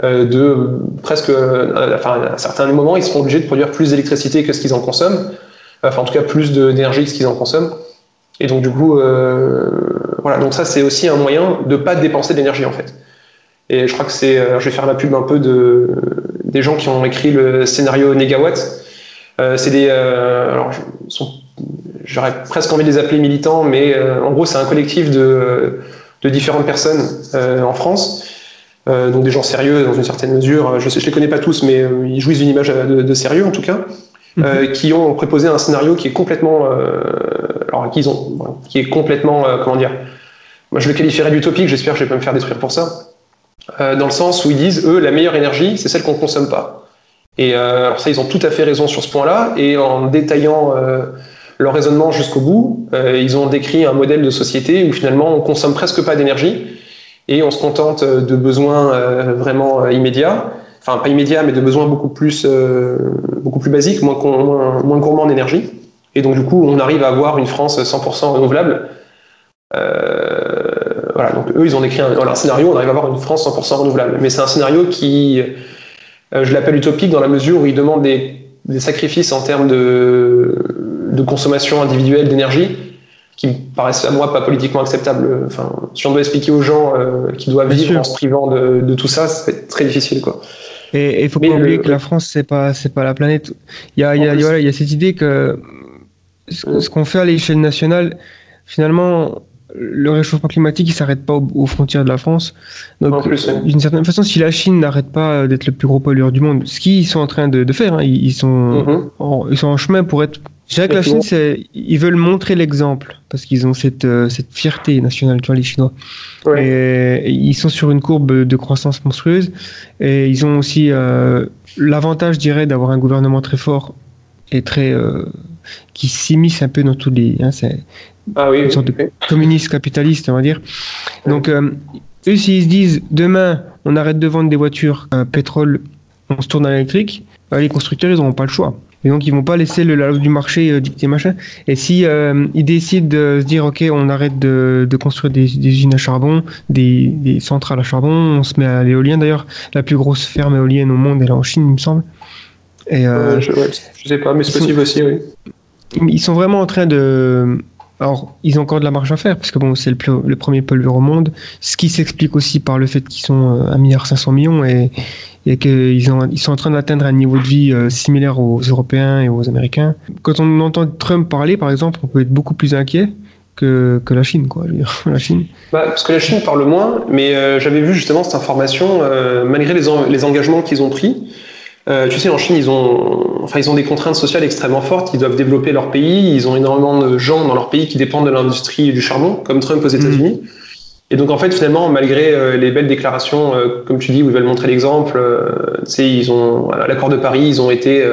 de presque, enfin, à un certain moment, ils seront obligés de produire plus d'électricité que ce qu'ils en consomment, enfin en tout cas plus d'énergie ce qu'ils en consomment. Et donc du coup, euh, voilà, donc ça c'est aussi un moyen de pas dépenser de l'énergie en fait. Et je crois que c'est, euh, je vais faire la pub un peu de des gens qui ont écrit le scénario Negawatt. Euh, c'est des, euh, alors j'aurais presque envie de les appeler militants, mais en gros c'est un collectif de, de différentes personnes en France. Donc des gens sérieux dans une certaine mesure. Je je les connais pas tous, mais ils jouissent d'une image de sérieux en tout cas, euh, qui ont proposé un scénario qui est complètement, euh, alors qu'ils ont, qui est complètement, euh, comment dire, moi je le qualifierais d'utopique. J'espère que je vais pas me faire détruire pour ça. Euh, dans le sens où ils disent eux la meilleure énergie c'est celle qu'on consomme pas. Et alors ça ils ont tout à fait raison sur ce point-là. Et en détaillant leur raisonnement jusqu'au bout, ils ont décrit un modèle de société où finalement on consomme presque pas d'énergie et on se contente de besoins vraiment immédiats, enfin pas immédiats mais de besoins beaucoup plus euh, beaucoup plus basiques, moins, moins, moins gourmands en énergie. Et donc du coup on arrive à avoir une France 100% renouvelable. Euh, voilà, donc eux ils ont décrit un, voilà, un scénario, on arrive à avoir une France 100% renouvelable. Mais c'est un scénario qui, euh, je l'appelle utopique dans la mesure où il demande des, des sacrifices en termes de, de consommation individuelle d'énergie qui me paraissent à moi pas politiquement acceptables. Enfin, si on doit expliquer aux gens euh, qui doivent Bien vivre sûr. en se privant de, de tout ça, ça va être très difficile. Quoi. Et il faut Mais pas oublier le- que la France, c'est pas, c'est pas la planète. Il y a, il y a, voilà, il y a cette idée que ce, ce qu'on fait à l'échelle nationale, finalement, le réchauffement climatique, il s'arrête pas aux, aux frontières de la France. Donc, d'une certaine façon, si la Chine n'arrête pas d'être le plus gros pollueur du monde, ce qu'ils sont en train de, de faire, hein, ils, sont, Mhm. en, ils sont en chemin pour être. Je dirais que la Chine, c'est, ils veulent montrer l'exemple parce qu'ils ont cette, euh, cette fierté nationale, tu vois, les Chinois. Ouais. Et, et ils sont sur une courbe de croissance monstrueuse et ils ont aussi euh, l'avantage, je dirais, d'avoir un gouvernement très fort et très euh, qui s'immisce un peu dans tous les. Hein, c'est Ah oui, une sorte de communiste capitaliste, on va dire. Donc, euh, eux, s'ils se disent demain, on arrête de vendre des voitures à pétrole on se tourne à l'électrique, bah, les constructeurs, ils n'auront pas le choix. Et donc, ils vont pas laisser le, la loi du marché euh, dicter machin. Et si euh, ils décident de se dire, OK, on arrête de, de construire des, des usines à charbon, des, des centrales à charbon, on se met à l'éolien. D'ailleurs, la plus grosse ferme éolienne au monde, elle est en Chine, il me semble. Et, euh, je, ouais, je sais pas, mais c'est sont- possible aussi, oui. ils sont vraiment en train de. Alors, ils ont encore de la marge à faire, parce que bon, c'est le, le premier pollueur au monde. Ce qui s'explique aussi par le fait qu'ils sont euh, 1,5 milliard et, et qu'ils ils sont en train d'atteindre un niveau de vie euh, similaire aux Européens et aux Américains. Quand on entend Trump parler, par exemple, on peut être beaucoup plus inquiet que, que la Chine, quoi. Je veux dire, [laughs] la Chine. Bah, parce que la Chine parle moins, mais euh, j'avais vu justement cette information, euh, malgré les, en- les engagements qu'ils ont pris. tu sais, en Chine, ils ont, enfin, ils ont des contraintes sociales extrêmement fortes. Ils doivent développer leur pays. Ils ont énormément de gens dans leur pays qui dépendent de l'industrie du charbon, comme Trump aux États-Unis. Et donc, en fait, finalement, malgré euh, les belles déclarations, euh, comme tu dis, où ils veulent montrer l'exemple, euh, ils ont, l'accord de Paris, ils ont été,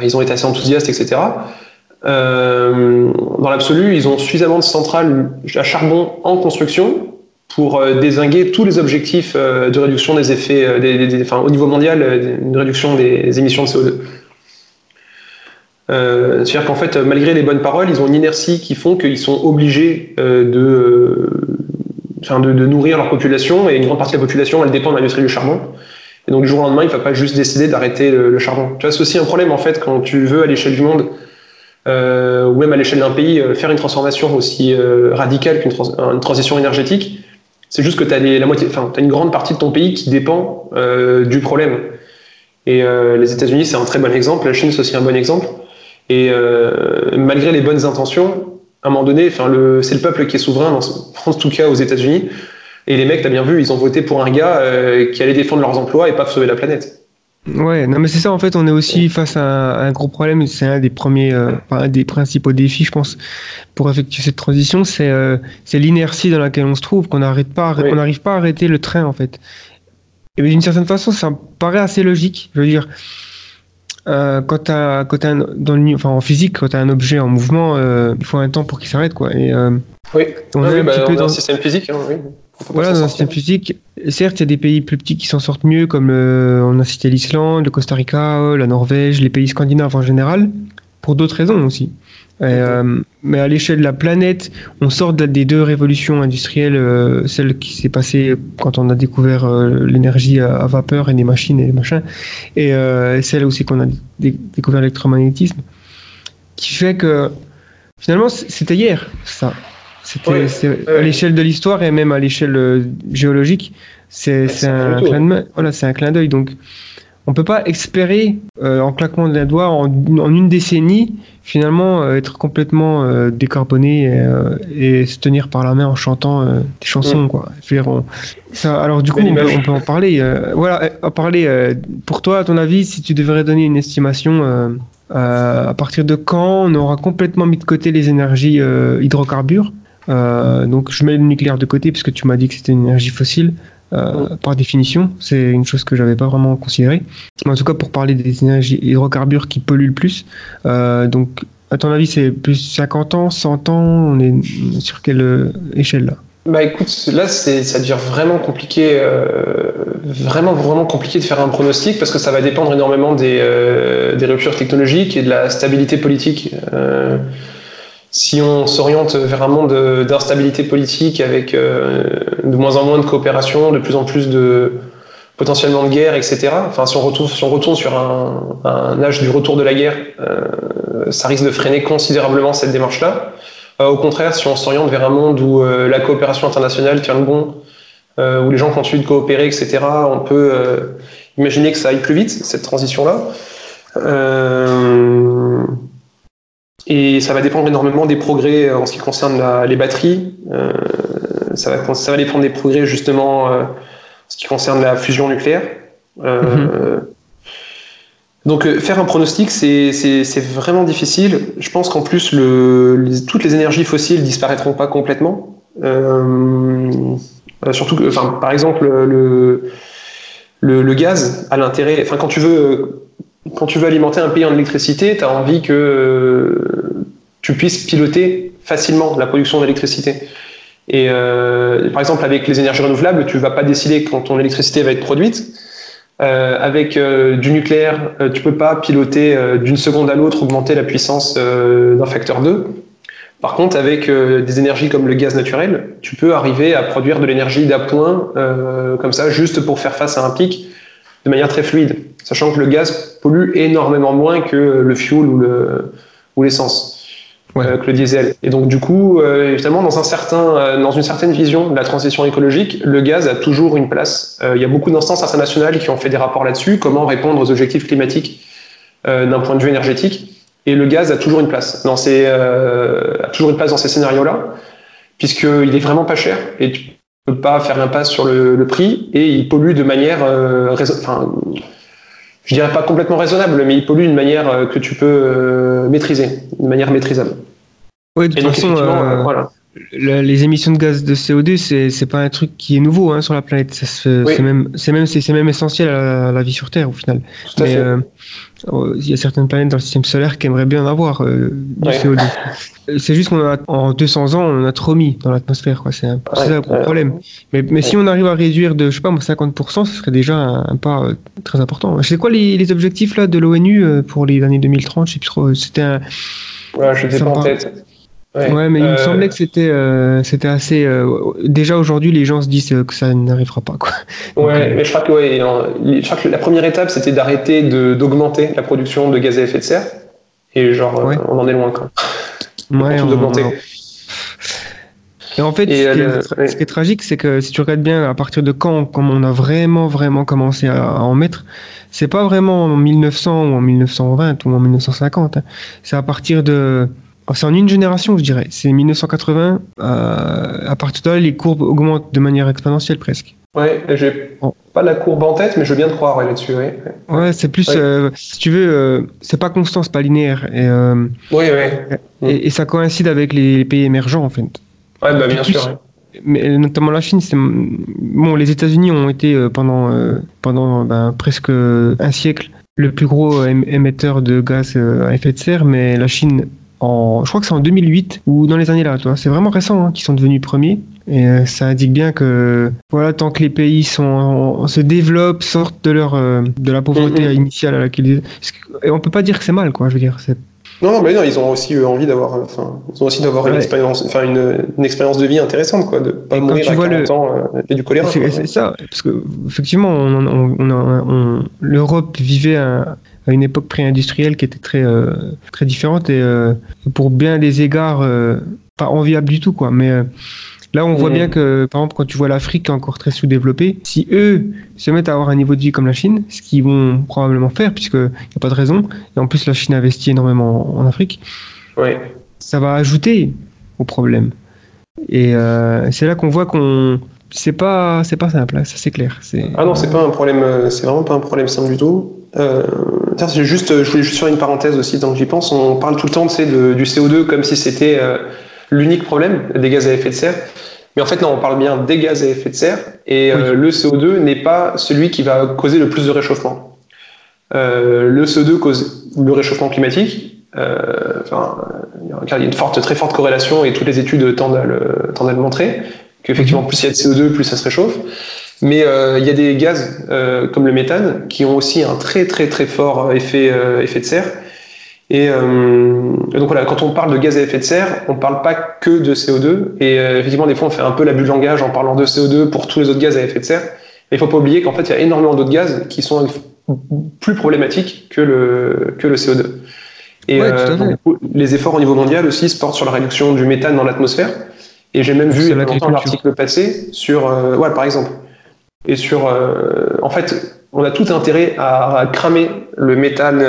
ils ont été assez enthousiastes, etc. Dans l'absolu, ils ont suffisamment de centrales à charbon en construction pour désinguer tous les objectifs de réduction des effets, enfin, au niveau mondial, une réduction des émissions de CO2. Euh, C'est-à-dire qu'en fait, malgré les bonnes paroles, ils ont une inertie qui font qu'ils sont obligés de, de, de nourrir leur population, et une grande partie de la population, elle dépend de l'industrie du charbon. Et donc du jour au lendemain, il ne faut pas juste décider d'arrêter le, le charbon. Tu vois, c'est aussi un problème en fait quand tu veux à l'échelle du monde euh, ou même à l'échelle d'un pays, euh, faire une transformation aussi euh, radicale qu'une trans- une transition énergétique, c'est juste que tu as, la moitié, t'as une grande partie de ton pays qui dépend euh, du problème. Et euh, les États-Unis, c'est un très bon exemple, la Chine, c'est aussi un bon exemple. Et euh, malgré les bonnes intentions, à un moment donné, enfin, le, c'est le peuple qui est souverain, dans, en tout cas aux États-Unis. Et les mecs, t'as bien vu, ils ont voté pour un gars euh, qui allait défendre leurs emplois et pas sauver la planète. Ouais, non mais c'est ça en fait, on est aussi face à un, à un gros problème, c'est un des premiers, euh, un des principaux défis je pense pour effectuer cette transition, c'est euh, l'inertie dans laquelle on se trouve, qu'on n'arrête pas, Oui. on n'arrive pas à arrêter le train en fait. Et d'une certaine façon, ça me paraît assez logique, je veux dire, euh, quand t'as, quand t'as un- dans le, enfin en physique, quand t'as un objet en mouvement, euh, il faut un temps pour qu'il s'arrête quoi. Et euh, Oui, on Ah est oui, un bah, petit peu on a dans un système physique. Hein, oui. Voilà, dans un système physique, certes, il y a des pays plus petits qui s'en sortent mieux, comme le- on a cité l'Islande, le Costa Rica, euh, la Norvège, les pays scandinaves en général, pour d'autres raisons aussi. Euh, mais à l'échelle de la planète, on sort de- des deux révolutions industrielles, euh, celle qui s'est passée quand on a découvert euh, l'énergie à, à vapeur et des machines et des machins, et celle aussi qu'on a dé- découvert l'électromagnétisme, qui fait que finalement c'était hier ça. C'était Ouais, c'est- ouais. à l'échelle de l'histoire et même à l'échelle géologique, c'est un clin main- voilà, c'est un clin d'œil. Donc, on peut pas espérer euh, en claquement de la doigt en, en une décennie finalement euh, être complètement euh, décarboné et, et se tenir par la main en chantant des chansons quoi. Dire, on- ça, alors du coup, on peut, image. on peut en parler. voilà, en parler. pour toi, à ton avis, si tu devrais donner une estimation. à partir de quand on aura complètement mis de côté les énergies hydrocarbures donc je mets le nucléaire de côté puisque tu m'as dit que c'était une énergie fossile. Euh, Par définition, c'est une chose que j'avais pas vraiment considérée. En tout cas, pour parler des énergies hydrocarbures qui polluent le plus, euh, donc à ton avis, c'est plus 50 ans, 100 ans On est sur quelle euh, échelle là? Bah écoute, là ça devient vraiment compliqué, vraiment vraiment compliqué de faire un pronostic parce que ça va dépendre énormément des ruptures technologiques et de la stabilité politique. Si on s'oriente vers un monde d'instabilité politique avec euh, de moins en moins de coopération, de plus en plus de potentiellement de guerre, etc. Enfin, si on retourne, sur un, âge du retour de la guerre, euh, ça risque de freiner considérablement cette démarche-là. Euh, au contraire, si on s'oriente vers un monde où la coopération internationale tient le bon, où les gens continuent de coopérer, etc., on peut imaginer que ça aille plus vite, cette transition-là. Euh, et ça va dépendre énormément des progrès en ce qui concerne la- les batteries. Euh, ça, va, ça va dépendre des progrès justement euh, en ce qui concerne la fusion nucléaire. Euh, Donc euh, faire un pronostic, c'est vraiment difficile. Je pense qu'en plus, le, les- toutes les énergies fossiles disparaîtront pas complètement. Euh, euh, surtout que, enfin, par exemple, le, le, le gaz a l'intérêt. Enfin, quand tu veux, quand tu veux alimenter un pays en électricité, tu as envie que euh, tu puisses piloter facilement la production d'électricité. Et euh, par exemple, avec les énergies renouvelables, tu vas pas décider quand ton électricité va être produite. Euh, avec euh, du nucléaire, euh, tu peux pas piloter d'une seconde à l'autre, augmenter la puissance d'un facteur 2. Par contre, avec des énergies comme le gaz naturel, tu peux arriver à produire de l'énergie d'appoint comme ça, juste pour faire face à un pic de manière très fluide, sachant que le gaz pollue énormément moins que le fuel ou le ou l'essence, Ouais. euh, que le diesel. Et donc du coup, euh, évidemment, dans un certain, euh, dans une certaine vision de la transition écologique, le gaz a toujours une place. Il y a beaucoup d'instances internationales qui ont fait des rapports là-dessus, comment répondre aux objectifs climatiques d'un point de vue énergétique. Et le gaz a toujours une place dans ces, a toujours une place dans ces scénarios-là, puisqu'il est vraiment pas cher et tu peux pas faire l'impasse sur le, le prix et il pollue de manière, euh, enfin, je dirais pas complètement raisonnable, mais il pollue d'une manière euh, que tu peux euh, maîtriser, de manière maîtrisable. Ouais, de toute façon, euh, voilà. Les émissions de gaz de CO2, c'est c'est pas un truc qui est nouveau hein, sur la planète. Ça se fait- Oui. C'est même, c'est même, c'est c'est même essentiel à la, vie sur Terre au final. Tout à Mais fait. euh, oh, il y a certaines planètes dans le système solaire qui aimeraient bien en avoir euh, du Ouais. CO2. Euh, C'est juste qu'on a en 200 ans, on en a trop mis dans l'atmosphère, quoi. C'est un- c'est Ouais, ça le gros ouais. problème. Mais, mais si on arrive à réduire de, je sais pas, moi, 50%, ce serait déjà un, un pas euh, très important. C'est quoi les, les objectifs là de l'ONU euh, pour les années 2030 Je sais plus trop. C'était un, Voilà, je sais pas en tête. Ouais, mais il me Euh, semblait que c'était euh, c'était assez. euh, déjà aujourd'hui, les gens se disent que ça n'arrivera pas, quoi. Ouais, mais je crois que, ouais, en- je crois que la première étape, c'était d'arrêter d'augmenter la production de gaz à effet de serre. Et genre, Ouais. on en est loin, quoi. Ouais, on- d'augmenter. Et en fait, Et, ce, qui est, ce qui est tragique, c'est que si tu regardes bien à partir de quand, comme on a vraiment, vraiment commencé à, à en mettre, c'est pas vraiment en 1900 ou en 1920 ou en 1950. hein. C'est à partir de. Oh, C'est en une génération, je dirais. C'est 1980. euh, à partir de là, les courbes augmentent de manière exponentielle presque. Ouais, j'ai Bon. pas la courbe en tête, mais je veux bien te croire ouais, là-dessus. Ouais, Ouais, c'est plus. Euh, si tu veux, euh, c'est pas constant, c'est pas linéaire. Et, euh, ouais. Mm. et, et ça coïncide avec les pays émergents, en fait. Ouais, bah, bien Plus- sûr. mais notamment la Chine, c'est bon. Les États-Unis ont été euh, pendant pendant ben, presque un siècle le plus gros ém- émetteur de gaz à effet de serre, mais la Chine, en, je crois que c'est en 2008 ou dans les années là, tu vois, c'est vraiment récent hein, qu'ils sont devenus premiers. Et euh, ça indique bien que voilà, tant que les pays sont se développent, sortent de leur euh, de la pauvreté Mhm. initiale à laquelle ils... et on peut pas dire que c'est mal, quoi. Je veux dire, c'est Non, non, mais non, ils ont aussi eu envie d'avoir, euh, enfin, ils ont aussi d'avoir une expérience, enfin, une, une expérience de vie intéressante, quoi, de pas Et mourir à vois 40 le- ans euh, et du choléra. C'est ça, parce que effectivement, on, on- on a- on- l'Europe vivait à, à une époque pré-industrielle qui était très euh, très différente et euh, pour bien des égards euh, pas enviable du tout quoi. Mais euh, là, on voit Mhm. bien que par exemple quand tu vois l'Afrique qui est encore très sous-développée, si eux se mettent à avoir un niveau de vie comme la Chine, ce qu'ils vont probablement faire puisque y a pas de raison, et en plus la Chine investit énormément en Afrique, Ouais. ça va ajouter au problème. Et euh, c'est là qu'on voit qu'on c'est pas c'est pas simple, hein, ça c'est clair. Ah non, c'est pas un problème, euh, c'est vraiment pas un problème simple du tout. Euh, juste, je voulais juste faire une parenthèse aussi, tant que j'y pense. On parle tout le temps, de- du CO2 comme si c'était euh, l'unique problème des gaz à effet de serre. Mais en fait, non, on parle bien des gaz à effet de serre, et euh, le CO2 n'est pas celui qui va causer le plus de réchauffement. Euh, le CO2 cause le réchauffement climatique. Euh, enfin, il y a- une forte, très forte corrélation, et toutes les études tendent à le, tendent à le montrer, qu'effectivement, plus il y a de CO2, plus ça se réchauffe. Mais euh, il y a des gaz comme le méthane qui ont aussi un très très très fort effet, effet de serre. Et, euh, et donc voilà, quand on parle de gaz à effet de serre, on parle pas que de CO2. Et euh, effectivement, des fois, on fait un peu l'abus de langage en parlant de CO2 pour tous les autres gaz à effet de serre. Mais il faut pas oublier qu'en fait, il y a énormément d'autres gaz qui sont plus problématiques que le, que le CO2. Et Ouais, euh, coup, les efforts au niveau mondial aussi se portent sur la réduction du méthane dans l'atmosphère. Et j'ai même vu il y a longtemps un l'agriculture. article passé sur, euh, ouais, par exemple, et sur, euh, en fait, on a tout intérêt à, à cramer le méthane.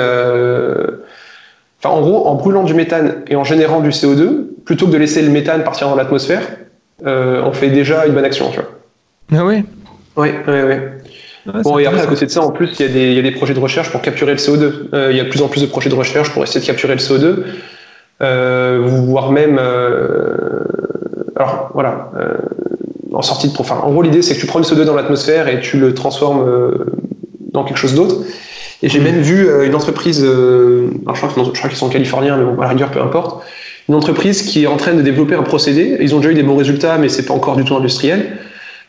Enfin, en gros, en brûlant du méthane et en générant du CO2, plutôt que de laisser le méthane partir dans l'atmosphère, euh, on fait déjà une bonne action, tu vois. Ah ouais? Oui, oui, oui. Ouais, Bon, et après, à côté de ça, en plus, il y, a des, il y a des projets de recherche pour capturer le CO2. Euh, il y a de plus en plus de projets de recherche pour essayer de capturer le CO2, euh, voire même. alors, voilà. en sortie de. Enfin, en gros, l'idée, c'est que tu prends le CO2 dans l'atmosphère et tu le transformes dans quelque chose d'autre. Et j'ai même vu euh, une entreprise. euh, alors, je crois, qu'ils sont californiens, mais bon, à la rigueur, peu importe. Une entreprise qui est en train de développer un procédé. Ils ont déjà eu des bons résultats, mais c'est pas encore du tout industriel.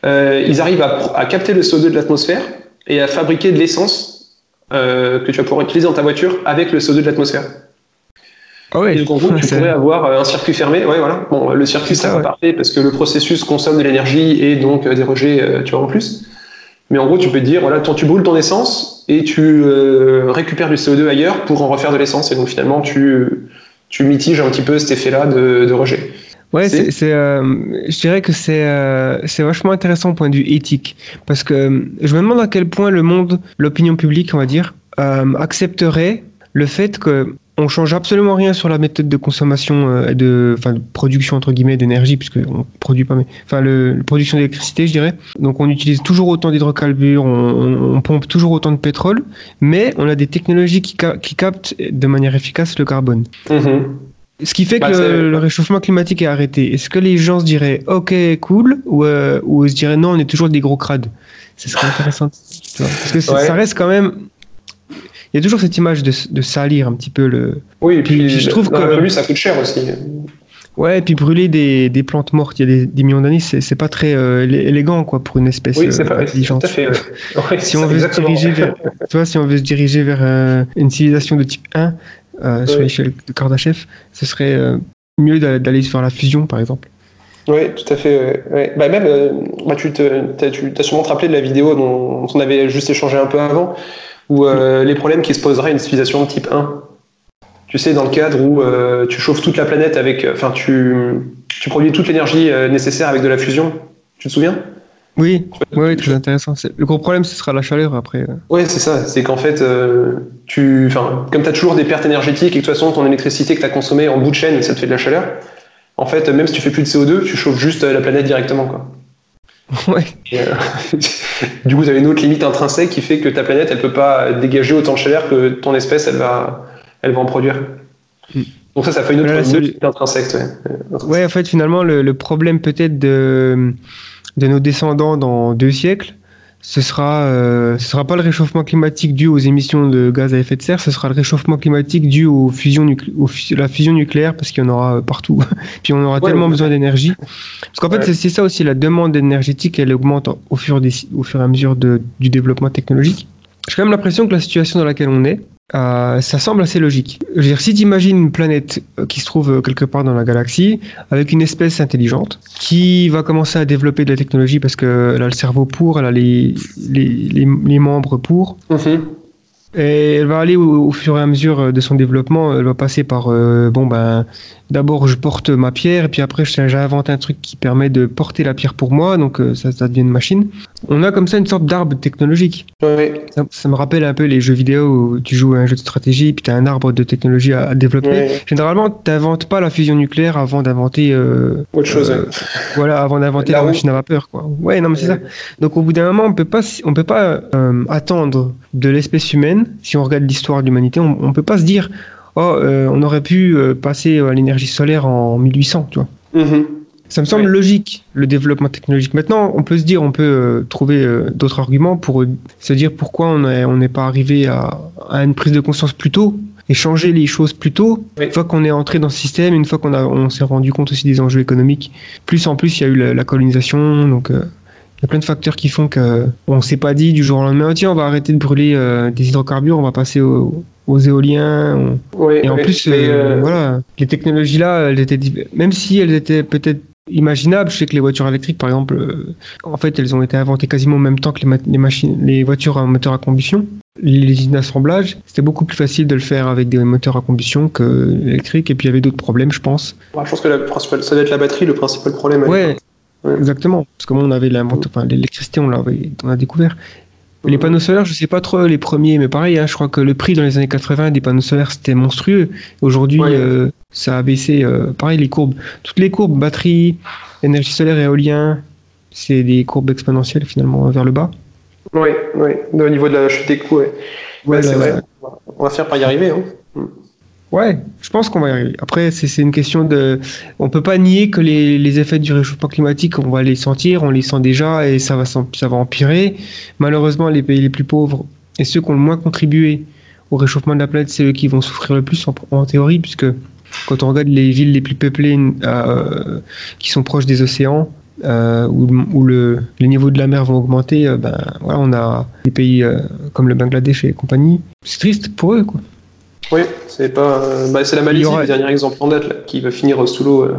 Euh, ils arrivent à, à capter le CO2 de l'atmosphère et à fabriquer de l'essence euh, que tu vas pouvoir utiliser dans ta voiture avec le CO2 de l'atmosphère. Ah ouais. Et donc en gros, tu [laughs] pourrais avoir un circuit fermé. Ouais, voilà. Bon, le circuit, ça pas ouais. parfait parce que le processus consomme de l'énergie et donc des rejets, tu vois, en plus. Mais en gros, tu peux te dire, voilà, ton- tu brûles ton essence et tu euh, récupères du CO2 ailleurs pour en refaire de l'essence. Et donc finalement, tu, tu mitiges un petit peu cet effet-là de, de rejet. Ouais, C'est- euh, je dirais que c'est, euh, c'est vachement intéressant au point de vue éthique. Parce que je me demande à quel point le monde, l'opinion publique, on va dire, accepterait le fait que on change absolument rien sur la méthode de consommation euh, et de, enfin, de production entre guillemets d'énergie, puisque on produit pas, mais enfin, le, la production d'électricité, je dirais. Donc, on utilise toujours autant d'hydrocarbures, on, on- on pompe toujours autant de pétrole, mais on a des technologies qui, qui captent de manière efficace le carbone. Mhm. Ce qui fait Bah, que le, le réchauffement climatique est arrêté. Est-ce que les gens se diraient OK, cool, ou, euh, ou se diraient non, on est toujours des gros crades? Ce serait intéressant. tu vois. Parce que Ouais. ça reste quand même. Il y a toujours cette image de, de salir un petit peu le. Oui, et puis, Puis je trouve que- l'absolu, ça coûte cher aussi. Ouais, et puis brûler des, des plantes mortes il y a des, des millions d'années, c'est pas très euh, élé- élégant quoi pour une espèce Oui, c'est euh, pas tout intelligente. à fait. ouais. [laughs] Ouais, Si on veut se diriger vers, tu vois, si on veut se diriger vers euh, une civilisation de type 1 euh, sur l'échelle de Kardashev, ce serait mieux d'a- d'aller vers la fusion par exemple. Oui, tout à fait. ouais. Bah, même, bah, tu te- t'as tu t'as sûrement te rappelé de la vidéo dont on avait juste échangé un peu avant, où euh, les problèmes qui se poseraient à une civilisation de type 1. Tu sais, dans le cadre où euh, tu chauffes toute la planète avec. Enfin, tu, tu produis toute l'énergie euh, nécessaire avec de la fusion. Tu te souviens? Oui, oui, très intéressant. Le gros problème, ce sera la chaleur après. euh. Ouais, c'est ça. C'est qu'en fait, euh, tu, comme tu as toujours des pertes énergétiques et que de toute façon, ton électricité que tu as consommée en bout de chaîne, ça te fait de la chaleur. En fait, même si tu fais plus de CO2, tu chauffes juste euh, la planète directement. Quoi. Ouais. Et, euh, [laughs] du coup, vous avez une autre limite intrinsèque qui fait que ta planète, elle peut pas dégager autant de chaleur que ton espèce, elle va, elle va en produire. Mm. Donc ça, ça fait une autre, Voilà, une c'est- autre limite intrinsèque. Ouais. Ouais, en fait, finalement, le, le problème peut-être de, de nos descendants dans deux siècles, ce sera, euh, ce sera pas le réchauffement climatique dû aux émissions de gaz à effet de serre, ce sera le réchauffement climatique dû aux fusions fus- la fusion nucléaire, parce qu'il y en aura euh, partout. [laughs] Puis on aura Ouais, tellement ouais. besoin d'énergie. Parce qu'en fait, Ouais. c'est ça aussi, la demande énergétique, elle augmente au fur, des, au fur et à mesure de- du développement technologique. J'ai quand même l'impression que la situation dans laquelle on est, euh, ça semble assez logique. Je veux dire, si tu imagines une planète euh, qui se trouve euh, quelque part dans la galaxie, avec une espèce intelligente, qui va commencer à développer de la technologie parce qu'elle a le cerveau pour, elle a les, les, les, membres pour, Mhm. Et elle va aller au, au fur et à mesure euh, de son développement, elle va passer par, euh, bon ben, d'abord je porte ma pierre, et puis après j'invente un truc qui permet de porter la pierre pour moi, donc euh, ça, ça devient une machine. On a comme ça une sorte d'arbre technologique. Ça, ça me rappelle un peu les jeux vidéo où tu joues à un jeu de stratégie, puis tu as un arbre de technologie à, à développer. Généralement, tu n'inventes pas la fusion nucléaire avant d'inventer euh, Autre chose. ouais. voilà, avant d'inventer La la, machine à vapeur, quoi. Ouais, non, mais c'est ça. Donc, au bout d'un moment, on peut pas, on peut pas attendre de l'espèce humaine. Si on regarde l'histoire de l'humanité, on, on peut pas se dire, oh, euh, on aurait pu euh, passer à l'énergie solaire en 1800, tu vois. Mhm. Ça me semble Ouais. logique, le développement technologique. Maintenant, on peut se dire, on peut euh, trouver euh, d'autres arguments pour euh, se dire pourquoi on est- on n'est pas arrivé à, à une prise de conscience plus tôt et changer les choses plus tôt. Une fois qu'on est entré dans ce système, une fois qu'on on s'est rendu compte aussi des enjeux économiques. Plus en plus, il y a eu la, la colonisation, donc euh, il y a plein de facteurs qui font que on s'est pas dit du jour au lendemain, tiens, on va arrêter de brûler euh, des hydrocarbures, on va passer au- aux éoliens. on- Ouais, et en plus, euh, euh, voilà, les technologies là, elles étaient, même si elles étaient peut-être imaginables, je sais que les voitures électriques, par exemple, euh, en fait, elles ont été inventées quasiment en même temps que les, ma- les machines, les voitures à moteur à combustion. Les usines d'assemblage, c'était beaucoup plus facile de le faire avec des moteurs à combustion que l'électrique. Et puis il y avait d'autres problèmes, je pense. ouais, je pense que la principale, ça doit être la batterie, le principal problème. Ouais. Ouais. exactement. Parce que moi, on avait enfin, l'électricité, on l'avait, on l'a découvert. Les panneaux solaires, je sais pas trop les premiers, mais pareil, hein, je crois que le prix dans les années 80 des panneaux solaires c'était monstrueux. Aujourd'hui, Ouais. euh, ça a baissé. euh, pareil, les courbes, toutes les courbes, batterie, énergie solaire éolien, c'est des courbes exponentielles finalement vers le bas. Oui, oui, au niveau de la chute des coûts, ouais. Ouais, c'est là, vrai. On va faire par y arriver. Hein. Ouais, je pense qu'on va y arriver. Après, c'est une question de. On peut pas nier que les, effets du réchauffement climatique, on va les sentir, on les sent déjà et ça va, ça empirer. Malheureusement, les pays les plus pauvres et ceux qui ont le moins contribué au réchauffement de la planète, c'est eux qui vont souffrir le plus en, théorie, puisque quand on regarde les villes les plus peuplées euh, qui sont proches des océans, euh, où, le, les niveaux de la mer vont augmenter, euh, ben voilà, on a des pays comme le Bangladesh et compagnie. C'est triste pour eux, quoi. Oui, c'est pas. euh, bah, c'est la Malaisie, aura- le dernier exemple en date, là, qui va finir sous l'eau. euh.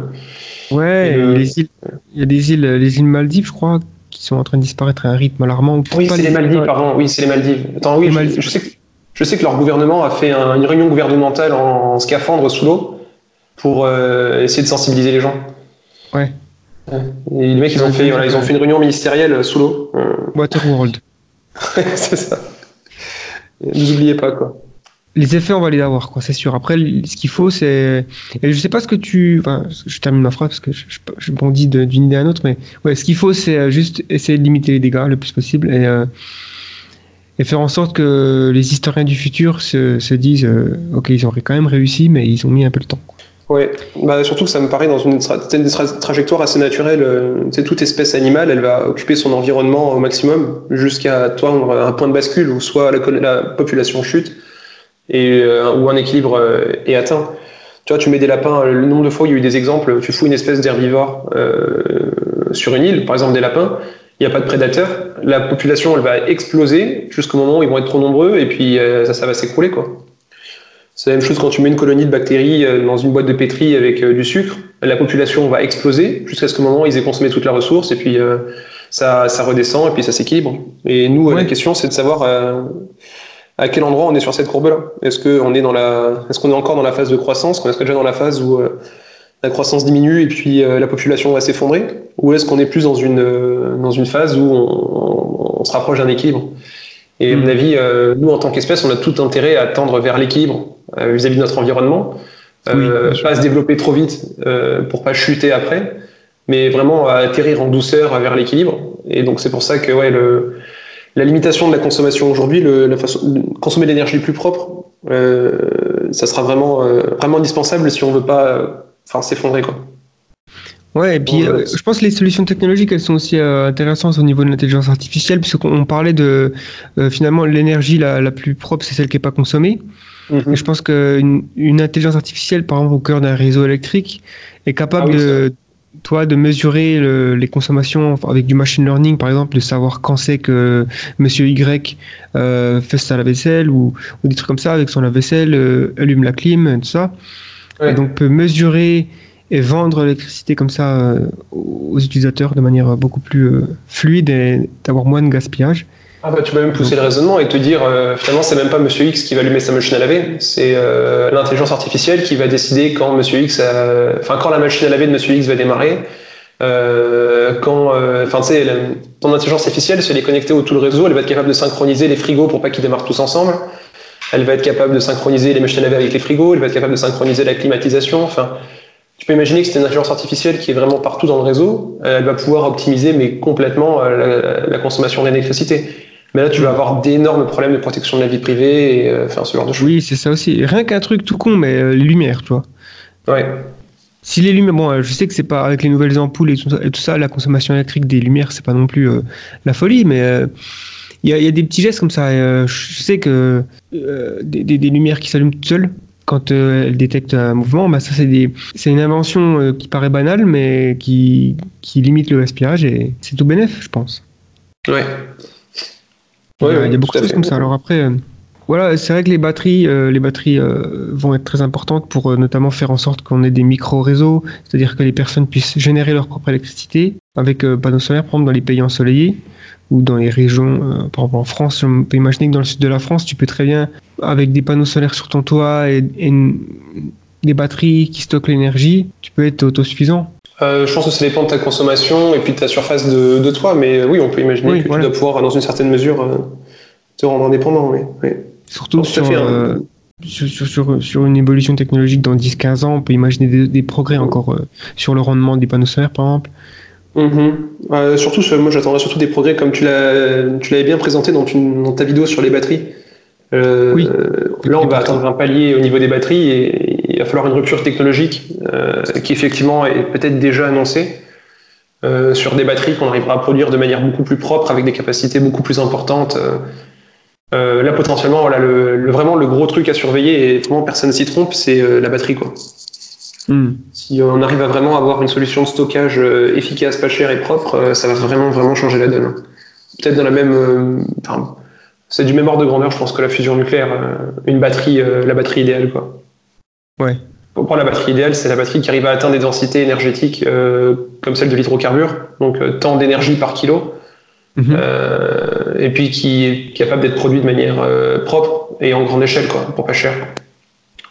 Ouais, Et et le- les îles, il y a des îles, les îles Maldives, je crois, qui sont en train de disparaître à un rythme alarmant. ou Oui, c'est les Maldives, pardon. Oui, c'est les Maldives. Attends, oui, je, sais que, je sais que leur gouvernement a fait un- une réunion gouvernementale en, scaphandre sous l'eau pour euh, essayer de sensibiliser les gens. Ouais. Ouais. Et les mecs, ils ont fait, voilà, ils ont fait une réunion ministérielle sous l'eau. Waterworld. [laughs] c'est ça. Ne vous oubliez pas, quoi. Les effets, on va les avoir, quoi, c'est sûr. Après, ce qu'il faut, c'est. Et je sais pas ce que tu. Enfin, je termine ma phrase parce que je, bondis d'une idée à une autre, mais ouais, ce qu'il faut, c'est euh, juste essayer de limiter les dégâts le plus possible et, euh, et faire en sorte que les historiens du futur se, se disent euh, Ok, ils auraient quand même réussi, mais ils ont mis un peu le temps. quoi. Ouais, bah, surtout que ça me paraît dans une, tra- une tra- trajectoire assez naturelle. Tu sais, toute espèce animale, elle va occuper son environnement au maximum jusqu'à un point de bascule où soit la population chute et, euh, ou un équilibre euh, est atteint. Tu vois, tu mets des lapins, le nombre de fois où il y a eu des exemples, tu fous une espèce d'herbivore euh, sur une île, par exemple des lapins, il n'y a pas de prédateurs, la population elle va exploser jusqu'au moment où ils vont être trop nombreux et puis euh, ça, ça va s'écrouler quoi. C'est la même chose quand tu mets une colonie de bactéries euh, dans une boîte de pétri avec euh, du sucre, la population va exploser jusqu'à ce moment où ils aient consommé toute la ressource et puis euh, ça, ça redescend et puis ça s'équilibre. Et nous, euh, Ouais. la question c'est de savoir euh, à quel endroit on est sur cette courbe-là? Est-ce qu'on est dans la, est-ce qu'on est encore dans la phase de croissance, qu'on est déjà dans la phase où euh, la croissance diminue et puis euh, la population va s'effondrer, ou est-ce qu'on est plus dans une euh, dans une phase où on, on se rapproche d'un équilibre? Et à mon Mhm. avis, nous en tant qu'espèce, on a tout intérêt à tendre vers l'équilibre vis-à-vis de notre environnement, Oui, pas se développer trop vite pour pas chuter après, mais vraiment à atterrir en douceur vers l'équilibre. Et donc c'est pour ça que ouais le la limitation de la consommation aujourd'hui, la façon de consommer l'énergie plus propre, euh, ça sera vraiment, euh, vraiment indispensable si on veut pas euh, enfin, s'effondrer. Quoi. Ouais, et puis euh, je pense que les solutions technologiques, elles sont aussi euh, intéressantes au niveau de l'intelligence artificielle, puisqu'on on parlait de euh, finalement l'énergie la, la plus propre, c'est celle qui n'est pas consommée. Et je pense qu'une une intelligence artificielle, par exemple, au cœur d'un réseau électrique, est capable Ah oui, de, toi, de mesurer le- les consommations avec du machine learning, par exemple, de savoir quand c'est que Monsieur Y euh, fait sa lave-vaisselle ou, ou des trucs comme ça avec son lave-vaisselle, euh, allume la clim, tout ça. Ouais. Et donc peut mesurer et vendre l'électricité comme ça euh, aux utilisateurs de manière beaucoup plus fluide et d'avoir moins de gaspillage. Ah bah, tu peux même pousser le raisonnement et te dire euh, finalement c'est même pas Monsieur X qui va allumer sa machine à laver, c'est euh, l'intelligence artificielle qui va décider quand Monsieur X, a- enfin quand la machine à laver de Monsieur X va démarrer, euh, quand, euh, enfin tu sais, ton intelligence artificielle si elle est connectée au tout le réseau, elle va être capable de synchroniser les frigos pour pas qu'ils démarrent tous ensemble. Elle va être capable de synchroniser les machines à laver avec les frigos, elle va être capable de synchroniser la climatisation. Enfin, tu peux imaginer que c'est une intelligence artificielle qui est vraiment partout dans le réseau. Euh, Elle va pouvoir optimiser, mais complètement, euh, la, la consommation d'électricité. Mais là, tu vas avoir d'énormes problèmes de protection de la vie privée et euh, enfin, ce genre de choses. Oui, c'est ça aussi. Rien qu'un truc tout con, mais euh, les lumières, tu vois. Ouais. Si les lumières, bon, euh, je sais que c'est pas avec les nouvelles ampoules et tout ça, et tout ça la consommation électrique des lumières, c'est pas non plus euh, la folie, mais euh, il y, a, il y a des petits gestes comme ça. et, euh, je sais que euh, des, des- des lumières qui s'allument toutes seules quand euh, elles détectent un mouvement, bah, ça c'est une invention euh, qui paraît banale, mais qui, qui limite le gaspillage et c'est tout bénéf, je pense. Ouais. Il y a, Ouais, il y a ouais, beaucoup de choses comme ça. Alors après, euh, voilà, c'est vrai que les batteries, euh, les batteries euh, vont être très importantes pour notamment faire en sorte qu'on ait des micro-réseaux, c'est-à-dire que les personnes puissent générer leur propre électricité avec panneaux solaires, par exemple dans les pays ensoleillés ou dans les régions, euh, par exemple en France, on peut imaginer que dans le sud de la France, tu peux très bien, avec des panneaux solaires sur ton toit et, et une- des batteries qui stockent l'énergie, tu peux être autosuffisant. Euh, je pense que ça dépend de ta consommation et puis de ta surface de, de toi, mais oui, on peut imaginer Oui, que voilà. tu dois pouvoir, dans une certaine mesure, euh, te rendre indépendant. Oui. Oui. Surtout sur, fait, hein. euh, sur, sur, une évolution technologique dans 10-15 ans, on peut imaginer des, des progrès encore sur le rendement des panneaux solaires, par exemple. Mhm. Euh, surtout, sur- moi j'attendrais surtout des progrès comme tu l'avais bien présenté dans, une- dans ta vidéo sur les batteries. Euh, Oui. Là, on va atteindre un palier au niveau des batteries et il va falloir une rupture technologique euh, qui effectivement est peut-être déjà annoncée euh, sur des batteries qu'on arrivera à produire de manière beaucoup plus propre avec des capacités beaucoup plus importantes. Euh, là, potentiellement, voilà, le, le- vraiment le gros truc à surveiller et vraiment personne s'y trompe, c'est la batterie, quoi. Hmm. Si on arrive à vraiment avoir une solution de stockage efficace, pas chère et propre, ça va vraiment vraiment changer la donne. Peut-être dans la même, enfin, c'est du même ordre de grandeur, je pense que la fusion nucléaire, une batterie, la batterie idéale quoi. Ouais. Pour moi, la batterie idéale, c'est la batterie qui arrive à atteindre des densités énergétiques euh, comme celle de l'hydrocarbure, donc euh, tant d'énergie par kilo, Mhm. euh, et puis qui est capable d'être produit de manière propre et en grande échelle, quoi, pour pas cher.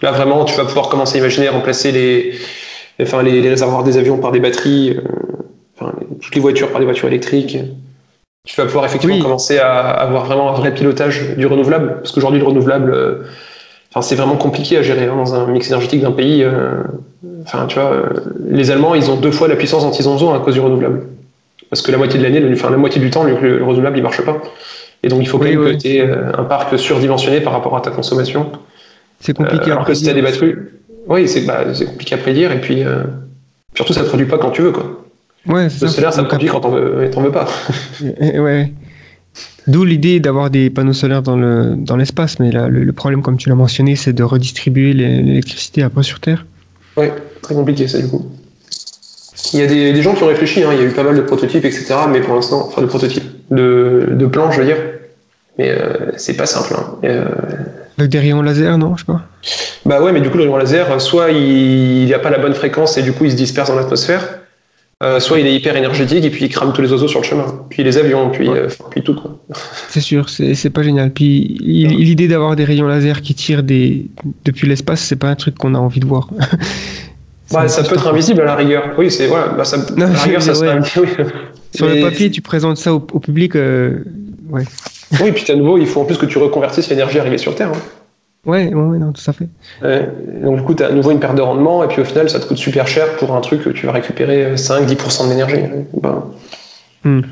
Là, vraiment, tu vas pouvoir commencer à imaginer remplacer les, enfin, les, les réservoirs des avions par des batteries, enfin, toutes les voitures par des voitures électriques. Tu vas pouvoir effectivement Oui. commencer à avoir vraiment un vrai pilotage du renouvelable, parce qu'aujourd'hui, le renouvelable, enfin, c'est vraiment compliqué à gérer hein, dans un mix énergétique d'un pays. euh, Enfin, tu vois, euh, les Allemands, ils ont deux fois la puissance ont besoin à cause du renouvelable. Parce que la moitié de l'année, enfin, la moitié du temps, le, le renouvelable, il marche pas. Et donc, il faut quand Oui, même oui. que tu aies un parc surdimensionné par rapport à ta consommation. C'est compliqué Euh, à que si t'as prédire. des batteries, oui, c'est bah, compliqué à prédire. Et puis, euh, surtout, ça ne produit pas quand tu veux. Quoi. Ouais, Le ça. solaire, ça produit quand t'en veux, veux pas. Ouais. D'où l'idée d'avoir des panneaux solaires dans le dans l'espace, mais là, le, le problème, comme tu l'as mentionné, c'est de redistribuer l'é- l'électricité après sur Terre. Ouais, très compliqué ça du coup. Il y a des, des gens qui ont réfléchi, hein, il y a eu pas mal de prototypes, etc. Mais pour l'instant, enfin de prototypes, de, de plans, je veux dire. Mais euh, c'est pas simple. Hein. Euh, Avec des rayons laser, non, je sais pas. bah ouais, mais du coup, le rayon laser, soit il n'y a pas la bonne fréquence et du coup il se disperse dans l'atmosphère, euh, soit il est hyper énergétique et puis il crame tous les oiseaux sur le chemin. Puis les avions, puis, Ouais. euh, puis tout. Quoi. C'est sûr, c'est pas génial. Puis l'idée d'avoir des rayons laser qui tirent des depuis l'espace, c'est pas un truc qu'on a envie de voir. [laughs] Bah, ça peut être invisible à la rigueur. Oui, c'est voilà, bah, ça, Non, à la je- rigueur, [laughs] ça ouais. serait invisible. oui. Sur le papier, tu présentes ça au, au public. euh, ouais. Oui, puis à nouveau, il faut en plus que tu reconvertisses l'énergie arrivée sur Terre. hein. Ouais, ouais, non, tout à fait. Ouais. Donc du coup, tu as à nouveau une perte de rendement, et puis au final, ça te coûte super cher pour un truc que tu vas récupérer 5-10% de l'énergie. Ben,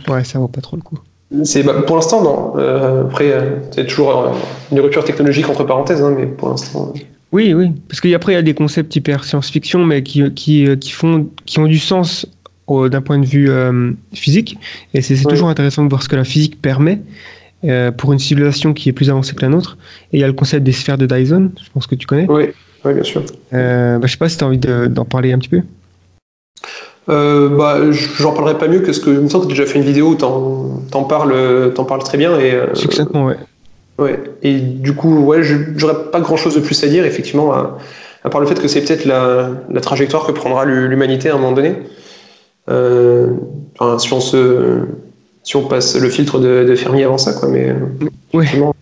ouais, ça vaut pas trop le coup. c'est, bah, pour l'instant, non. Euh, après, euh, c'est toujours euh, une rupture technologique entre parenthèses, hein, mais pour l'instant... euh, Oui, oui, parce qu'après il y a des concepts hyper science-fiction, mais qui, qui, euh, qui font, qui ont du sens d'un point de vue euh, physique. Et c'est toujours intéressant de voir ce que la physique permet euh, pour une civilisation qui est plus avancée que la nôtre. Et il y a le concept des sphères de Dyson, je pense que tu connais. Oui, oui, bien sûr. Euh, bah, je sais pas si tu as envie de- d'en parler un petit peu. Euh, bah, j'en parlerai pas mieux que ce que... Il me semble que tu as déjà fait une vidéo où t'en, t'en parles, t'en parles très bien, et... euh, Succinctement, ouais. Ouais. Et du coup, ouais, je- j'aurais pas grand chose de plus à dire, effectivement, à, à part le fait que c'est peut-être la, la trajectoire que prendra l'hu- l'humanité à un moment donné. Euh, enfin, si on se, si on passe le filtre de, de Fermi avant ça, quoi, mais euh, effectivement,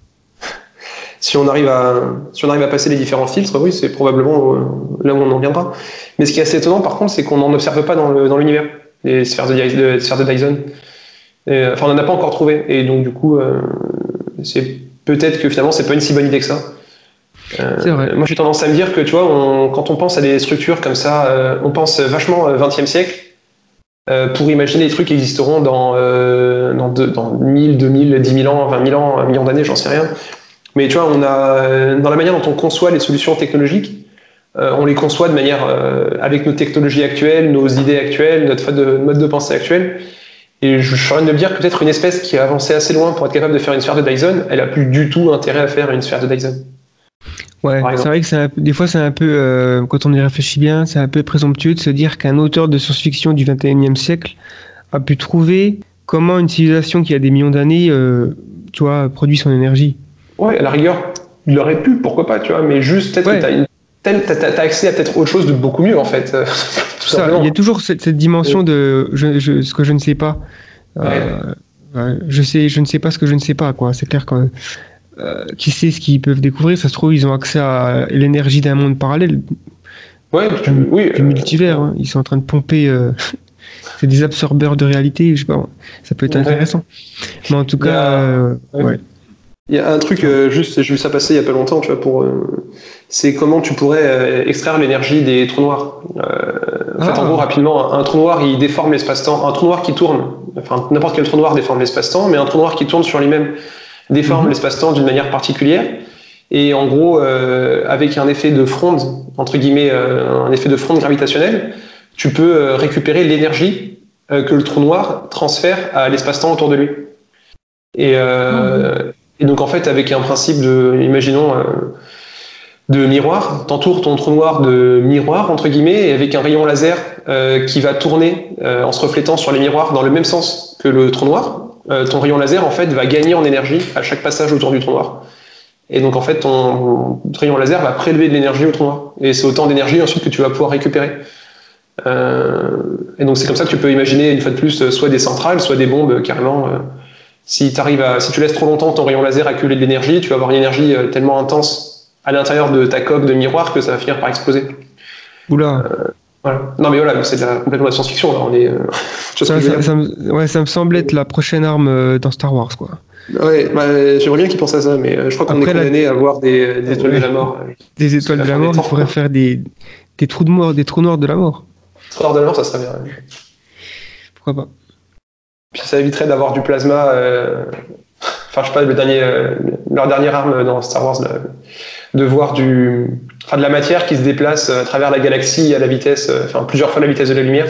si on arrive à, si on arrive à passer les différents filtres, oui, c'est probablement euh, là où on en viendra. Mais ce qui est assez étonnant, par contre, c'est qu'on n'en observe pas dans le- dans l'univers, les sphères de, sphères de Dyson. Et, euh, enfin, on n'en a pas encore trouvé. Et donc, du coup, euh, c'est peut-être que finalement, c'est pas une si bonne idée que ça. Euh, vrai. Moi, j'ai tendance à me dire que, tu vois, on- quand on pense à des structures comme ça, euh, on pense vachement au XXe siècle euh, pour imaginer des trucs qui existeront dans, euh, dans, deux- dans 1000, 2000, 10 000 ans, 20 000 ans, un million d'années, j'en sais rien. Mais tu vois, on a, euh, dans la manière dont on conçoit les solutions technologiques, on les conçoit de manière avec nos technologies actuelles, nos idées actuelles, notre mode de, de pensée actuel. Et je suis en train de me dire peut-être une espèce qui a avancé assez loin pour être capable de faire une sphère de Dyson, elle a plus du tout intérêt à faire une sphère de Dyson. Ouais, c'est vrai que un des fois c'est un peu, euh, quand on y réfléchit bien, c'est un peu présomptueux de se dire qu'un auteur de science-fiction du 21e siècle a pu trouver comment une civilisation qui a des millions d'années, euh, tu vois, produit son énergie. Ouais, à la rigueur, il aurait pu, pourquoi pas, tu vois, mais juste peut-être Ouais. que une telle, t'as, accès à peut-être autre chose de beaucoup mieux en fait. euh, [laughs] tout Ça, il y a toujours cette, cette dimension de je, je- ce que je ne sais pas. Euh, ouais, je sais, je ne sais pas ce que je ne sais pas, quoi. C'est clair que euh, qui sait ce qu'ils peuvent découvrir Ça se trouve, ils ont accès à l'énergie d'un monde parallèle, Ouais, oui. du euh, multivers. hein. Ils sont en train de pomper. euh, [laughs] c'est des absorbeurs de réalité. Je sais pas. Ça peut être Ouais. intéressant. Mais en tout cas, ouais. ouais. Il y a un truc, euh, juste, j'ai vu ça passer il y a pas longtemps, tu vois, pour. euh, c'est comment tu pourrais euh, extraire l'énergie des trous noirs. En fait, Ah. en gros, rapidement, un, un trou noir, il déforme l'espace-temps. Un trou noir qui tourne, enfin, n'importe quel trou noir déforme l'espace-temps, mais un trou noir qui tourne sur lui-même déforme Mhm. l'espace-temps d'une manière particulière. Et en gros, euh, avec un effet de fronde, entre guillemets, euh, un effet de fronde gravitationnelle, tu peux euh, récupérer l'énergie euh, que le trou noir transfère à l'espace-temps autour de lui. Et, euh, et donc en fait, avec un principe de, imaginons, euh, de miroir. T'entoures ton trou noir de miroir entre guillemets et avec un rayon laser euh, qui va tourner euh, en se reflétant sur les miroirs dans le même sens que le trou noir. Euh, ton rayon laser en fait va gagner en énergie à chaque passage autour du trou noir. Et donc en fait ton rayon laser va prélever de l'énergie au trou noir. Et c'est autant d'énergie ensuite que tu vas pouvoir récupérer. Euh, et donc c'est comme ça que tu peux imaginer une fois de plus soit des centrales, soit des bombes carrément. euh, si, t'arrives à, si tu laisses trop longtemps ton rayon laser accumuler de l'énergie, tu vas avoir une énergie euh, tellement intense à l'intérieur de ta coque de miroir que ça va finir par exploser. Oula. Voilà. Non mais voilà, c'est de la, complètement de la science-fiction. là. On est, euh, [laughs] Ça, me, ouais, ça me semble être la prochaine arme euh, dans Star Wars, quoi. Ouais, bah, j'aimerais bien qu'ils pensent à ça, mais euh, je crois qu'on est la- condamné à avoir des, des étoiles de la mort. Des étoiles de la mort, il pourrait faire des, des trous de mort, des trous noirs de la mort. Histoire de la mort, ça serait bien. Pourquoi pas Puis ça éviterait d'avoir du plasma. euh, Enfin, je sais pas, le dernier, euh, leur dernière arme dans Star Wars, là, de voir du, de la matière qui se déplace euh, à travers la galaxie à la vitesse, euh, enfin plusieurs fois la vitesse de la lumière.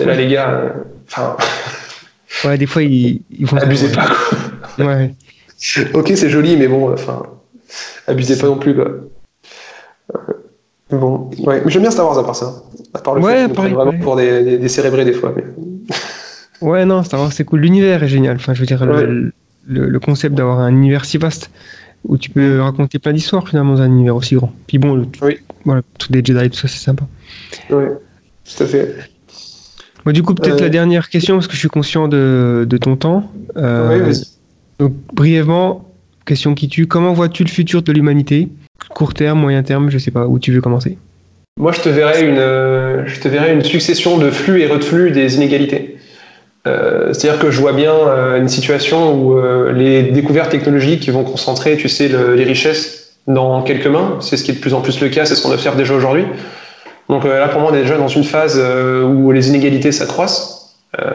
Et là, les gars, euh, enfin, [laughs] Ouais, des fois, ils, ils vont. abusez pas. Quoi. Ouais. [laughs] ok, c'est joli, mais bon, enfin, abusez pas non plus. Quoi. Bon, ouais, mais j'aime bien Star Wars à part ça. À part le Ouais, fait pareil, vraiment pour des, des, des cérébrés des fois. Mais... [laughs] Ouais, non, Star Wars, c'est cool. L'univers est génial. Enfin, je veux dire, le- Ouais. le, le concept d'avoir un univers si vaste où tu peux raconter plein d'histoires finalement dans un univers aussi grand. Puis bon, le, Oui. voilà, tout des Jedi, tout ça, c'est sympa. Ouais, tout à fait. Bon, du coup, peut-être Euh, la dernière question, parce que je suis conscient de, de ton temps. Euh, Oui, vas-y. donc, brièvement, question qui tue. Comment vois-tu le futur de l'humanité? Court terme, moyen terme, je sais pas où tu veux commencer? Moi, je te verrais une, euh, je te verrais une succession de flux et reflux des inégalités. Euh, C'est-à-dire que je vois bien euh, une situation où euh, les découvertes technologiques vont concentrer, tu sais, le- les richesses dans quelques mains. C'est ce qui est de plus en plus le cas, c'est ce qu'on observe déjà aujourd'hui. Donc euh, là, pour moi, on est déjà dans une phase euh, où les inégalités s'accroissent, euh,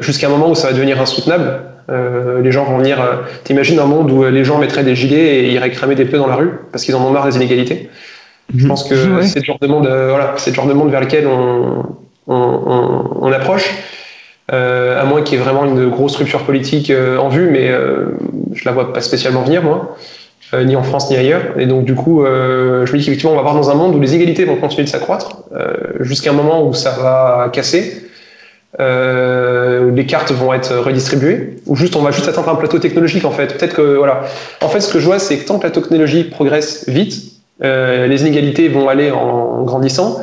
jusqu'à un moment où ça va devenir insoutenable. Euh, les gens vont venir. euh, T'imagines un monde où les gens mettraient des gilets et iraient cramer des pneus dans la rue parce qu'ils en ont marre des inégalités. Je pense que Ouais. c'est le genre de monde, euh, voilà, c'est le genre de monde vers lequel on, on, on- on approche, à moins qu'il y ait vraiment une grosse rupture politique euh, en vue, mais euh, je la vois pas spécialement venir, moi, euh, ni en France ni ailleurs. Et donc, du coup, euh, je me dis qu'effectivement, on va avoir dans un monde où les égalités vont continuer de s'accroître, euh, jusqu'à un moment où ça va casser. Euh, où les cartes vont être redistribuées, ou juste on va juste atteindre un plateau technologique en fait. Peut-être que voilà. En fait, ce que je vois, c'est que tant que la technologie progresse vite, euh, les inégalités vont aller en grandissant.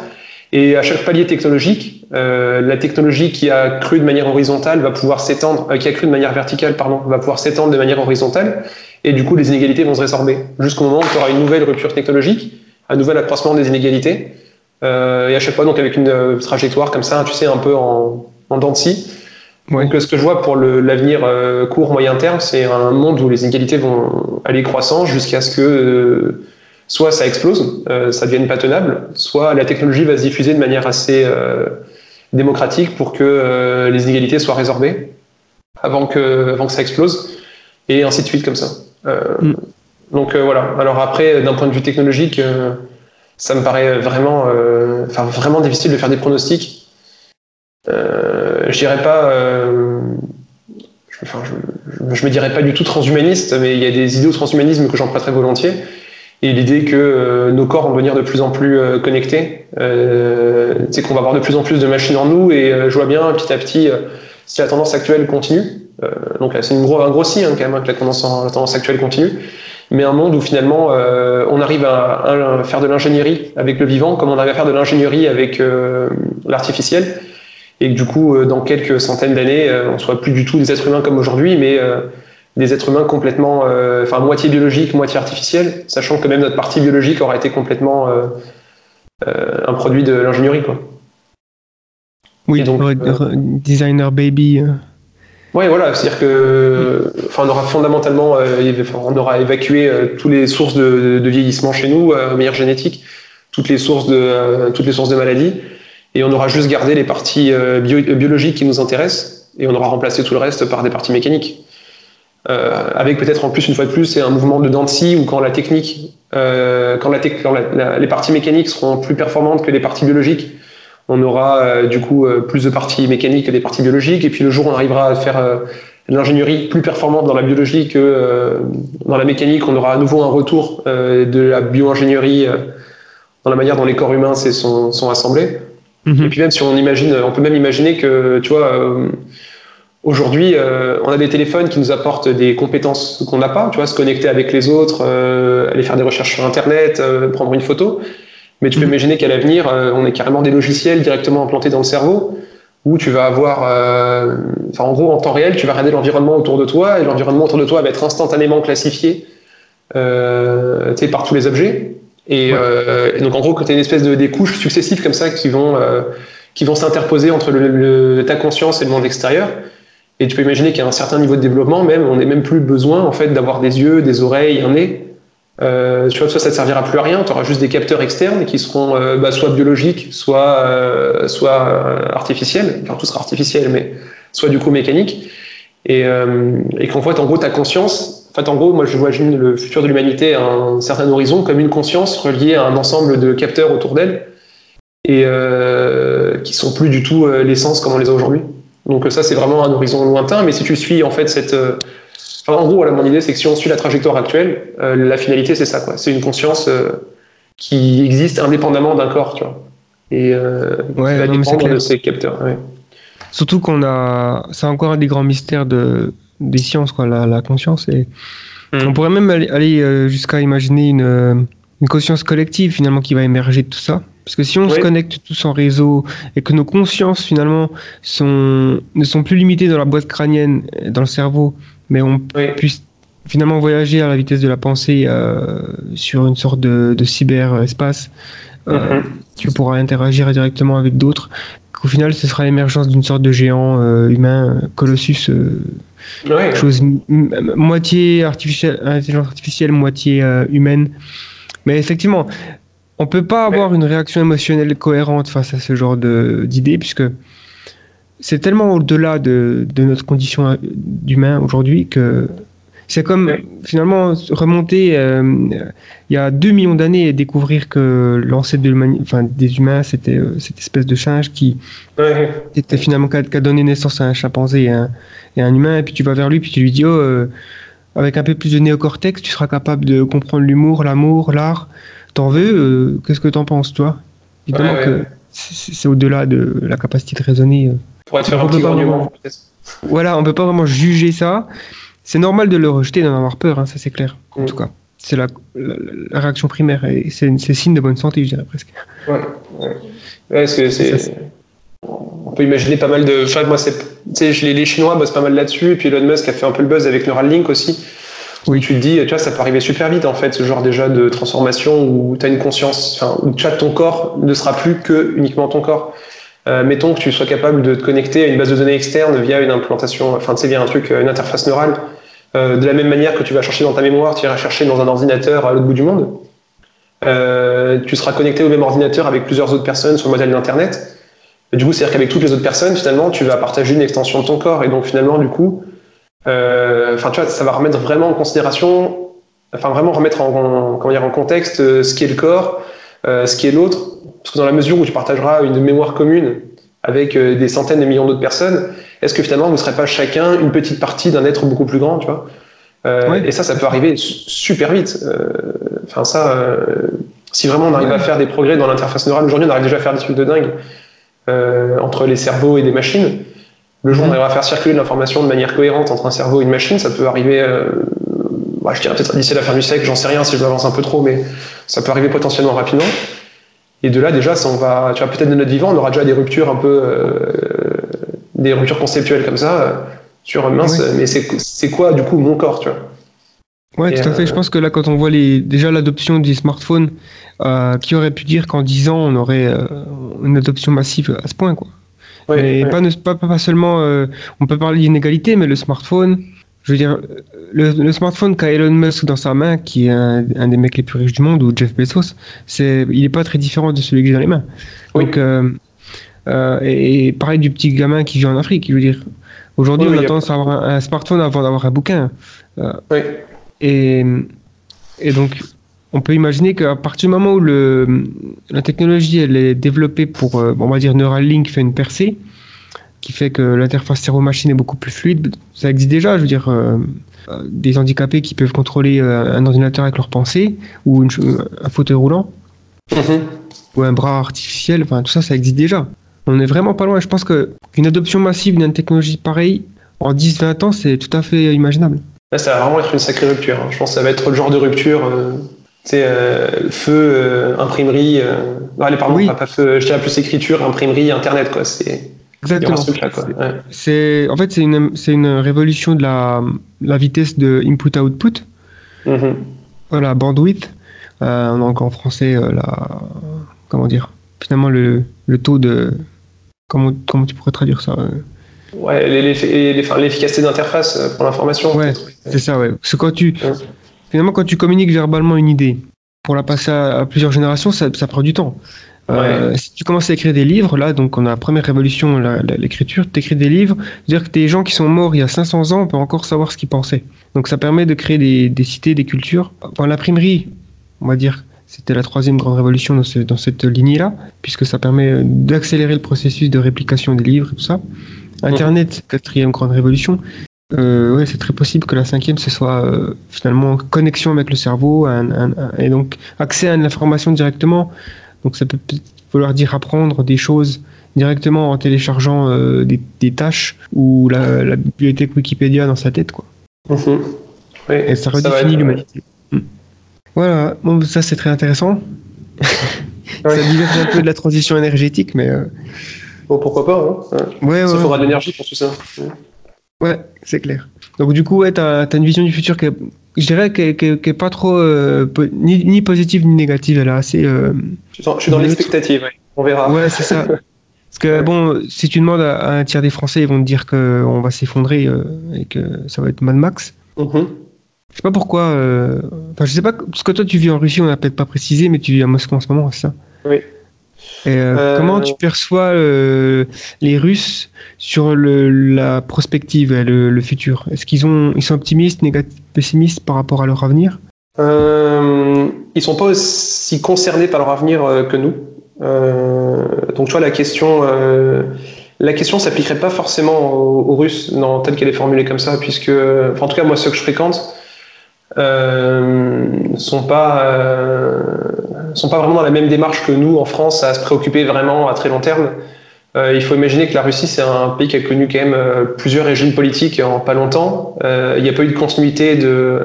Et à chaque palier technologique, euh, la technologie qui a cru de manière horizontale va pouvoir s'étendre, euh, qui a cru de manière verticale, pardon, va pouvoir s'étendre de manière horizontale. Et du coup, les inégalités vont se résorber jusqu'au moment où tu auras une nouvelle rupture technologique, un nouvel accroissement des inégalités. Euh, et à chaque fois, donc avec une trajectoire comme ça, tu sais, un peu en, en dents de scie. Ouais. Donc, ce que je vois pour l'avenir court, moyen terme, c'est un monde où les inégalités vont aller croissant jusqu'à ce que soit ça explose, ça devienne pas tenable, soit la technologie va se diffuser de manière assez démocratique pour que euh, les inégalités soient résorbées avant que, avant que ça explose, et ainsi de suite comme ça. Euh, Mm. Donc euh, voilà. Alors après, d'un point de vue technologique, ça me paraît vraiment, enfin vraiment difficile de faire des pronostics. Euh, je dirais pas, euh, je, enfin, je, je me dirais pas du tout transhumaniste, mais il y a des idées au transhumanisme que j'emprunterais volontiers. Et l'idée que euh, nos corps vont devenir de plus en plus euh, connectés, euh, c'est qu'on va avoir de plus en plus de machines en nous, et euh, je vois bien petit à petit, euh, si la tendance actuelle continue, euh, donc là, c'est une gros, un gros si hein, quand même hein, que la tendance, la tendance actuelle continue, mais un monde où finalement on arrive à, à faire de l'ingénierie avec le vivant, comme on arrive à faire de l'ingénierie avec l'artificiel, et que du coup, dans quelques centaines d'années, on soit plus du tout des êtres humains comme aujourd'hui, mais des êtres humains complètement, euh, enfin moitié biologique, moitié artificiel, sachant que même notre partie biologique aura été complètement euh, euh, un produit de l'ingénierie, quoi. Oui, Et donc, designer baby. Ouais, voilà, c'est-à-dire que, enfin, on aura fondamentalement, on aura évacué toutes les sources de, de vieillissement chez nous, meilleure génétique, toutes les sources de, toutes les sources de maladies, et on aura juste gardé les parties bio- biologiques qui nous intéressent, et on aura remplacé tout le reste par des parties mécaniques. Euh, avec peut-être en plus une fois de plus c'est un mouvement de dents où quand la technique, euh, quand, la tec- quand la- la- les parties mécaniques seront plus performantes que les parties biologiques, on aura euh, du coup plus de parties mécaniques que des parties biologiques. Et puis le jour où on arrivera à faire de l'ingénierie plus performante dans la biologie que dans la mécanique. On aura à nouveau un retour de la bioingénierie dans la manière dont les corps humains sont, sont assemblés. Mhm. Et puis même si on imagine, on peut même imaginer que, tu vois, aujourd'hui, euh, on a des téléphones qui nous apportent des compétences qu'on n'a pas, tu vois, se connecter avec les autres, euh, aller faire des recherches sur Internet, euh, prendre une photo. Mais tu peux Mhm. imaginer qu'à l'avenir, euh, on ait carrément des logiciels directement implantés dans le cerveau où tu vas avoir, euh, enfin, en gros, en temps réel, tu vas regarder l'environnement autour de toi et l'environnement autour de toi va être instantanément classifié euh, tu sais, par tous les objets. Et, Ouais. euh, et donc, en gros, que tu as une espèce de des couches successives comme ça qui vont, euh, qui vont s'interposer entre le, le- ta conscience et le monde extérieur. Et tu peux imaginer qu'à un certain niveau de développement, même, on n'est même plus besoin en fait d'avoir des yeux, des oreilles, un nez. Euh, tu vois, ça, ça ne servira plus à rien. Tu auras juste des capteurs externes qui seront euh, bah, soit biologiques, soit, euh, soit euh, artificiels. Enfin, tout sera artificiel, mais soit du coup mécanique. Et, et qu'en fait, en gros, ta conscience, en fait, en gros, moi, je imagine le futur de l'humanité à un certain horizon comme une conscience reliée à un ensemble de capteurs autour d'elle et qui sont plus du tout l'essence comme on les a aujourd'hui. Donc ça, c'est vraiment un horizon lointain. Mais si tu suis en fait cette, euh, enfin, en gros, voilà, mon idée, c'est que si on suit la trajectoire actuelle, euh, la finalité, c'est ça, quoi. C'est une conscience euh, qui existe indépendamment d'un corps, tu vois, et Ouais, qui va non, dépendre de ces capteurs. ouais. Surtout qu'on a, c'est encore un des grands mystères de, des sciences, quoi, la, la conscience. Et Mm. on pourrait même aller, aller, jusqu'à imaginer une, une conscience collective finalement qui va émerger de tout ça. Parce que si on se connecte tous en réseau et que nos consciences finalement sont, ne sont plus limitées dans la boîte crânienne, euh, dans le cerveau, mais on Oui. puisse finalement voyager à la vitesse de la pensée euh, sur une sorte de, de cyberespace, euh, Mhm. tu pourras interagir directement avec d'autres. Qu'au final, ce sera l'émergence d'une sorte de géant euh, humain, Colossus, chose moitié artificielle, intelligence artificielle, moitié humaine. Mais effectivement, on peut pas avoir une réaction émotionnelle cohérente face à ce genre de- d'idée, puisque c'est tellement au-delà de, de notre condition euh, d'humain aujourd'hui que c'est comme Ouais. finalement remonter euh, il y a 2 millions d'années et découvrir que l'ancêtre de enfin, des humains, c'était euh, cette espèce de singe qui Ouais. était finalement qui a, donné naissance à un chimpanzé et un, et un humain, et puis tu vas vers lui, puis tu lui dis, oh, euh, avec un peu plus de néocortex, tu seras capable de comprendre l'humour, l'amour, l'art. T'en veux euh, Qu'est-ce que t'en penses, toi? Évidemment Ouais, ouais. que c'est au-delà de la capacité de raisonner. euh. Te faire On un petit vraiment-. Voilà, on peut pas vraiment juger ça. C'est normal de le rejeter, d'en avoir peur, hein, ça c'est clair. En Mm. tout cas, c'est la, la- la réaction primaire, et c'est signe de bonne santé, je dirais presque. Ouais, c'est. On peut imaginer pas mal de. Enfin, moi, c'est. Tu sais, je- les, les Chinois bossent pas mal là-dessus, et puis Elon Musk a fait un peu le buzz avec Neuralink aussi. Oui. Tu te dis, tu vois, ça peut arriver super vite, en fait, ce genre déjà de transformation où tu as une conscience, enfin, où as ton corps ne sera plus que uniquement ton corps. Euh, mettons que tu sois capable de te connecter à une base de données externe via une implantation, enfin, tu sais, via un truc, une interface neurale. Euh, de la même manière que tu vas chercher dans ta mémoire, tu iras chercher dans un ordinateur à l'autre bout du monde. Euh, tu seras connecté au même ordinateur avec plusieurs autres personnes sur le modèle d'Internet. Et Du coup, c'est-à-dire qu'avec toutes les autres personnes, finalement, tu vas partager une extension de ton corps. Et donc, finalement, du coup, euh, enfin, tu vois, ça va remettre vraiment en considération, enfin, vraiment remettre en, en- comment dire, en contexte euh, ce qui est le corps, euh, ce qui est l'autre. Parce que dans la mesure où tu partageras une mémoire commune avec euh, des centaines de millions d'autres personnes, est-ce que finalement, vous ne serez pas chacun une petite partie d'un être beaucoup plus grand, tu vois? Euh, Ouais. Et ça, ça peut arriver su- super vite. Euh, Enfin, ça, euh, si vraiment on arrive Ouais. à faire des progrès dans l'interface neurale, aujourd'hui, on arrive déjà à faire des trucs de dingue euh, entre les cerveaux et des machines. Le jour où on Mhm. arrivera à faire circuler de l'information de manière cohérente entre un cerveau et une machine, ça peut arriver, euh, bah, je dirais peut-être d'ici la fin du siècle, j'en sais rien si je m'avance un peu trop, mais ça peut arriver potentiellement rapidement. Et de là, déjà, ça, on va, tu vois, peut-être de notre vivant, on aura déjà des ruptures un peu, euh, des ruptures conceptuelles comme ça, euh, sur mince, Oui. mais c'est quoi, du coup, mon corps, tu vois? Ouais, Et, tout à fait. euh, Je pense que là, quand on voit les, déjà l'adoption des smartphones, qui aurait pu dire qu'en 10 ans, on aurait une adoption massive à ce point, quoi? Ouais, mais. Pas, pas, pas seulement, euh, on peut parler d'inégalité, mais le smartphone, je veux dire, le, le smartphone qu'a Elon Musk dans sa main, qui est un, un des mecs les plus riches du monde, ou Jeff Bezos, c'est, il est pas très différent de celui que j'ai dans les mains. Oui. Donc, euh, euh, et, et pareil du petit gamin qui vit en Afrique, je veux dire. Aujourd'hui, Oui, on oui, a tendance à avoir un, un smartphone avant d'avoir un bouquin. Oui. Et, et donc, on peut imaginer qu'à partir du moment où le, la technologie elle est développée pour, euh, on va dire, Neuralink fait une percée, qui fait que l'interface cerveau-machine est beaucoup plus fluide. Ça existe déjà, je veux dire, euh, euh, des handicapés qui peuvent contrôler euh, un ordinateur avec leurs pensées, ou une un fauteuil roulant, Mhm. ou un bras artificiel, enfin tout ça, ça existe déjà. On est vraiment pas loin. Je pense qu'une adoption massive d'une technologie pareille, en 10-20 ans, c'est tout à fait imaginable. Là, ça va vraiment être une sacrée rupture. hein. Je pense que ça va être le genre de rupture. euh, tu sais, euh, feu, euh, imprimerie. Euh... Non, allez, pardon, Oui. pas, pas feu. Je plus écriture, imprimerie, internet, quoi. C'est. Exactement. ce truc-là, quoi. Ouais. C'est, en fait, c'est une, c'est une révolution de la, la vitesse de input-output. Mhm. Voilà, bandwidth. Euh, encore en français euh, la. Comment dire Finalement, le, le taux de. Comment, comment tu pourrais traduire ça Ouais, l'efficacité d'interface pour l'information. Ouais, c'est ça, ouais. Parce que quand tu. Ouais. Finalement, quand tu communiques verbalement une idée, pour la passer à, à plusieurs générations, ça, ça prend du temps. Euh, Si tu commences à écrire des livres, là, donc on a la première révolution, l'écriture, tu écris des livres, c'est-à-dire que des gens qui sont morts il y a 500 ans, on peut encore savoir ce qu'ils pensaient. Donc ça permet de créer des, des cités, des cultures. Enfin, l'imprimerie, on va dire, c'était la troisième grande révolution dans, ce- dans cette lignée-là, puisque ça permet d'accélérer le processus de réplication des livres et tout ça. Internet, quatrième grande révolution. Euh, ouais, c'est très possible que la cinquième, ce soit euh, finalement connexion avec le cerveau un- un- un- et donc accès à l'information directement. Donc ça peut vouloir dire apprendre des choses directement en téléchargeant euh, des, des tâches ou la, la bibliothèque Wikipédia dans sa tête. Quoi. Mhm. Ouais, Et ça redéfinit être- l'humanité. Mm. Voilà, bon, ça c'est très intéressant. [laughs] Ça diverge un peu de la transition énergétique, mais euh, Bon, pourquoi pas, hein. Ouais. ouais, Ça ouais, faudra de l'énergie pour tout ça. Ouais, c'est clair. Donc du coup, ouais, t'as as une vision du futur qui est, je dirais, qui est, qui est- qui est pas trop euh, ni, ni positive ni négative. Elle est assez. euh, Je suis dans, l'expectative, ouais. on verra. Ouais, c'est ça. [laughs] Parce que bon, si tu demandes à, à un tiers des Français, ils vont te dire qu'on va s'effondrer euh, et que ça va être Mad Max. Mhm. Je sais pas pourquoi. Enfin, je sais pas. Parce que toi, tu vis en Russie, on n'a peut-être pas précisé, mais tu vis à Moscou en ce moment, c'est ça? Oui. Euh, Euh, comment tu perçois euh, les Russes sur le, la prospective, et le, le futur? Est-ce qu'ils ont, ils sont optimistes, négatifs, pessimistes par rapport à leur avenir? Euh, ils sont pas aussi concernés par leur avenir que nous. Donc, tu vois, la question, la question s'appliquerait pas forcément aux, Russes, non, telle qu'elle est formulée comme ça, puisque, enfin, en tout cas, moi, ceux que je fréquente euh, sont pas, euh, sont pas vraiment dans la même démarche que nous en France à se préoccuper vraiment à très long terme. Euh, il faut imaginer que la Russie, c'est un pays qui a connu quand même euh, plusieurs régimes politiques en pas longtemps. Euh, il n'y a pas eu de continuité de,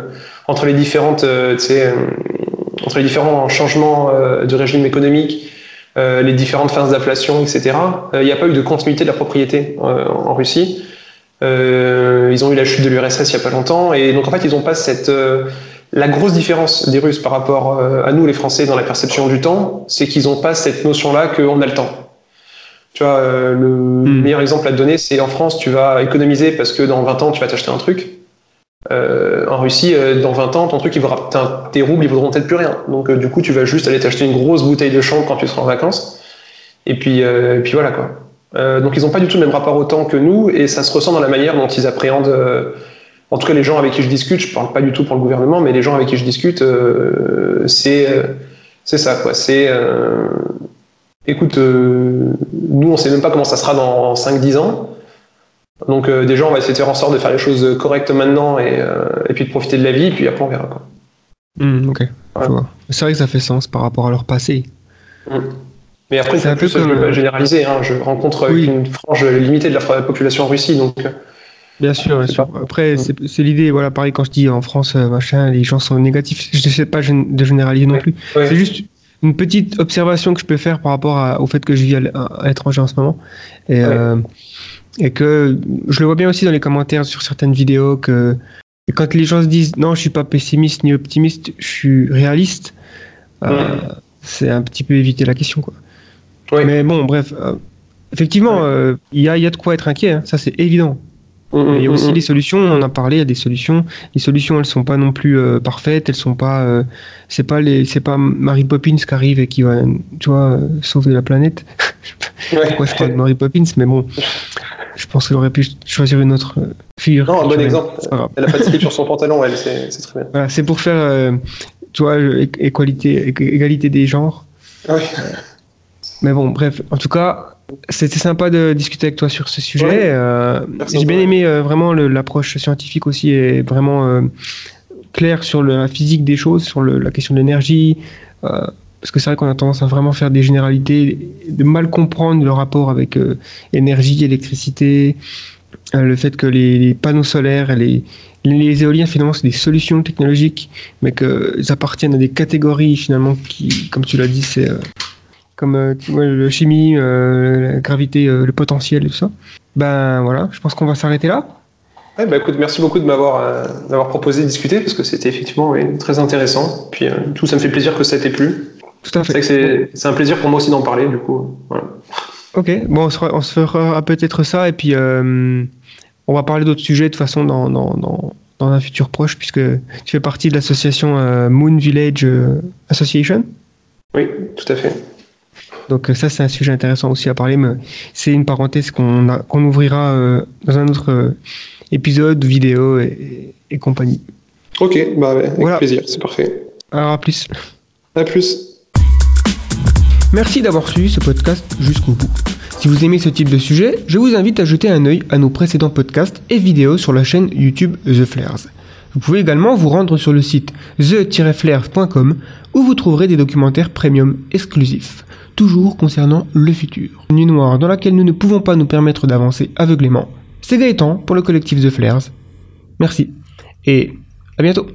entre les différentes, euh, entre les différents changements de régime économique, les différentes phases d'inflation, etc. Il n'y a pas eu de continuité de la propriété en Russie. Euh, ils ont eu la chute de l'URSS il n'y a pas longtemps, et donc en fait ils n'ont pas cette euh, la grosse différence des Russes par rapport euh, à nous les Français dans la perception du temps, c'est qu'ils n'ont pas cette notion-là qu'on a le temps. Tu vois, euh, le meilleur exemple à te donner, c'est en France, tu vas économiser parce que dans 20 ans, tu vas t'acheter un truc. Euh, en Russie, euh, dans 20 ans, ton truc, il vaudra, tes roubles, ils vaudront peut-être plus rien. Donc, euh, du coup, tu vas juste aller t'acheter une grosse bouteille de chambre quand tu seras en vacances. Et puis, euh, et puis voilà quoi. Euh, donc, ils n'ont pas du tout le même rapport au temps que nous, et ça se ressent dans la manière dont ils appréhendent. euh, en tout cas, les gens avec qui je discute, je parle pas du tout pour le gouvernement, mais les gens avec qui je discute, euh, c'est c'est ça quoi. C'est écoute, nous, on sait même pas comment ça sera dans 5-10 ans. Donc, déjà, on va essayer de faire en sorte de faire les choses correctes maintenant et, et puis de profiter de la vie, et puis après, on verra. Quoi. Hmm, Ok, Ouais. C'est vrai que ça fait sens par rapport à leur passé. Mais après, C'est plus, peu je ne veux pas généraliser. Hein, je rencontre Oui. une frange limitée de la population en Russie. Donc, euh, Bien sûr, bien sûr. Après, c'est c'est l'idée, voilà, pareil, quand je dis en France, euh, machin, les gens sont négatifs, [laughs] je ne sais pas de généraliser non plus. ouais. C'est juste une petite observation que je peux faire par rapport à- au fait que je vis à l'étranger en ce moment. Et, euh, et que je le vois bien aussi dans les commentaires sur certaines vidéos que et quand les gens se disent non, je suis pas pessimiste ni optimiste, je suis réaliste, euh, c'est un petit peu éviter la question. Quoi. Mais bon, bref, euh, effectivement, euh, il y, a, y a de quoi être inquiet, hein, ça c'est évident. Mm, Mais il y a mm, aussi mm. les solutions, on en a parlé, il y a des solutions. Les solutions, elles sont pas non plus euh, parfaites, elles sont pas, c'est pas les, pas Mary Poppins qui arrive et qui va, tu vois, sauver la planète. [laughs] Ouais. Pourquoi je parle de Mary Poppins Mais bon, je pense qu'elle aurait pu choisir une autre figure. Non, un bon exemple. Elle a pas de slip [laughs] sur son pantalon, elle, c'est très bien. Voilà, c'est pour faire, tu vois, égalité des genres. Ouais. Mais bon, bref, en tout cas, C'était sympa de discuter avec toi sur ce sujet. Ouais. Euh, J'ai bien aimé euh, vraiment l'approche scientifique aussi est vraiment euh, claire sur le- la physique des choses, sur le- la question de l'énergie. parce que c'est vrai qu'on a tendance à vraiment faire des généralités, de mal comprendre le rapport avec énergie, électricité, le fait que les, les panneaux solaires et les, les éoliens finalement c'est des solutions technologiques, mais qu'ils appartiennent à des catégories finalement qui, comme tu l'as dit, c'est comme euh, tu vois, le chimie, euh, la gravité, euh, le potentiel et tout ça. Ben voilà, je pense qu'on va s'arrêter là. Ouais, bah, écoute, merci beaucoup de m'avoir euh, d'avoir proposé de discuter parce que c'était effectivement très intéressant. Puis euh, tout, ça me fait plaisir que ça t'ait plu. Tout à fait. c'est un plaisir pour moi aussi d'en parler, du coup. Voilà. Ok, bon, on se, fera- on se fera peut-être ça et puis euh, on va parler d'autres sujets de toute façon dans, dans, dans, dans un futur proche puisque tu fais partie de l'association Moon Village Association. Oui, tout à fait. Donc euh, ça c'est un sujet intéressant aussi à parler, mais c'est une parenthèse qu'on a- qu'on ouvrira euh, dans un autre euh, épisode, vidéo et, et compagnie. Ok, bah, avec Voilà. plaisir, c'est parfait. Alors à plus. À plus. Merci d'avoir suivi ce podcast jusqu'au bout. Si vous aimez ce type de sujet, je vous invite à jeter un œil à nos précédents podcasts et vidéos sur la chaîne YouTube The Flares. Vous pouvez également vous rendre sur le site the-flares.com où vous trouverez des documentaires premium exclusifs, toujours concernant le futur. Une nuit noire dans laquelle nous ne pouvons pas nous permettre d'avancer aveuglément. C'est Gaëtan pour le collectif The Flares. Merci et à bientôt.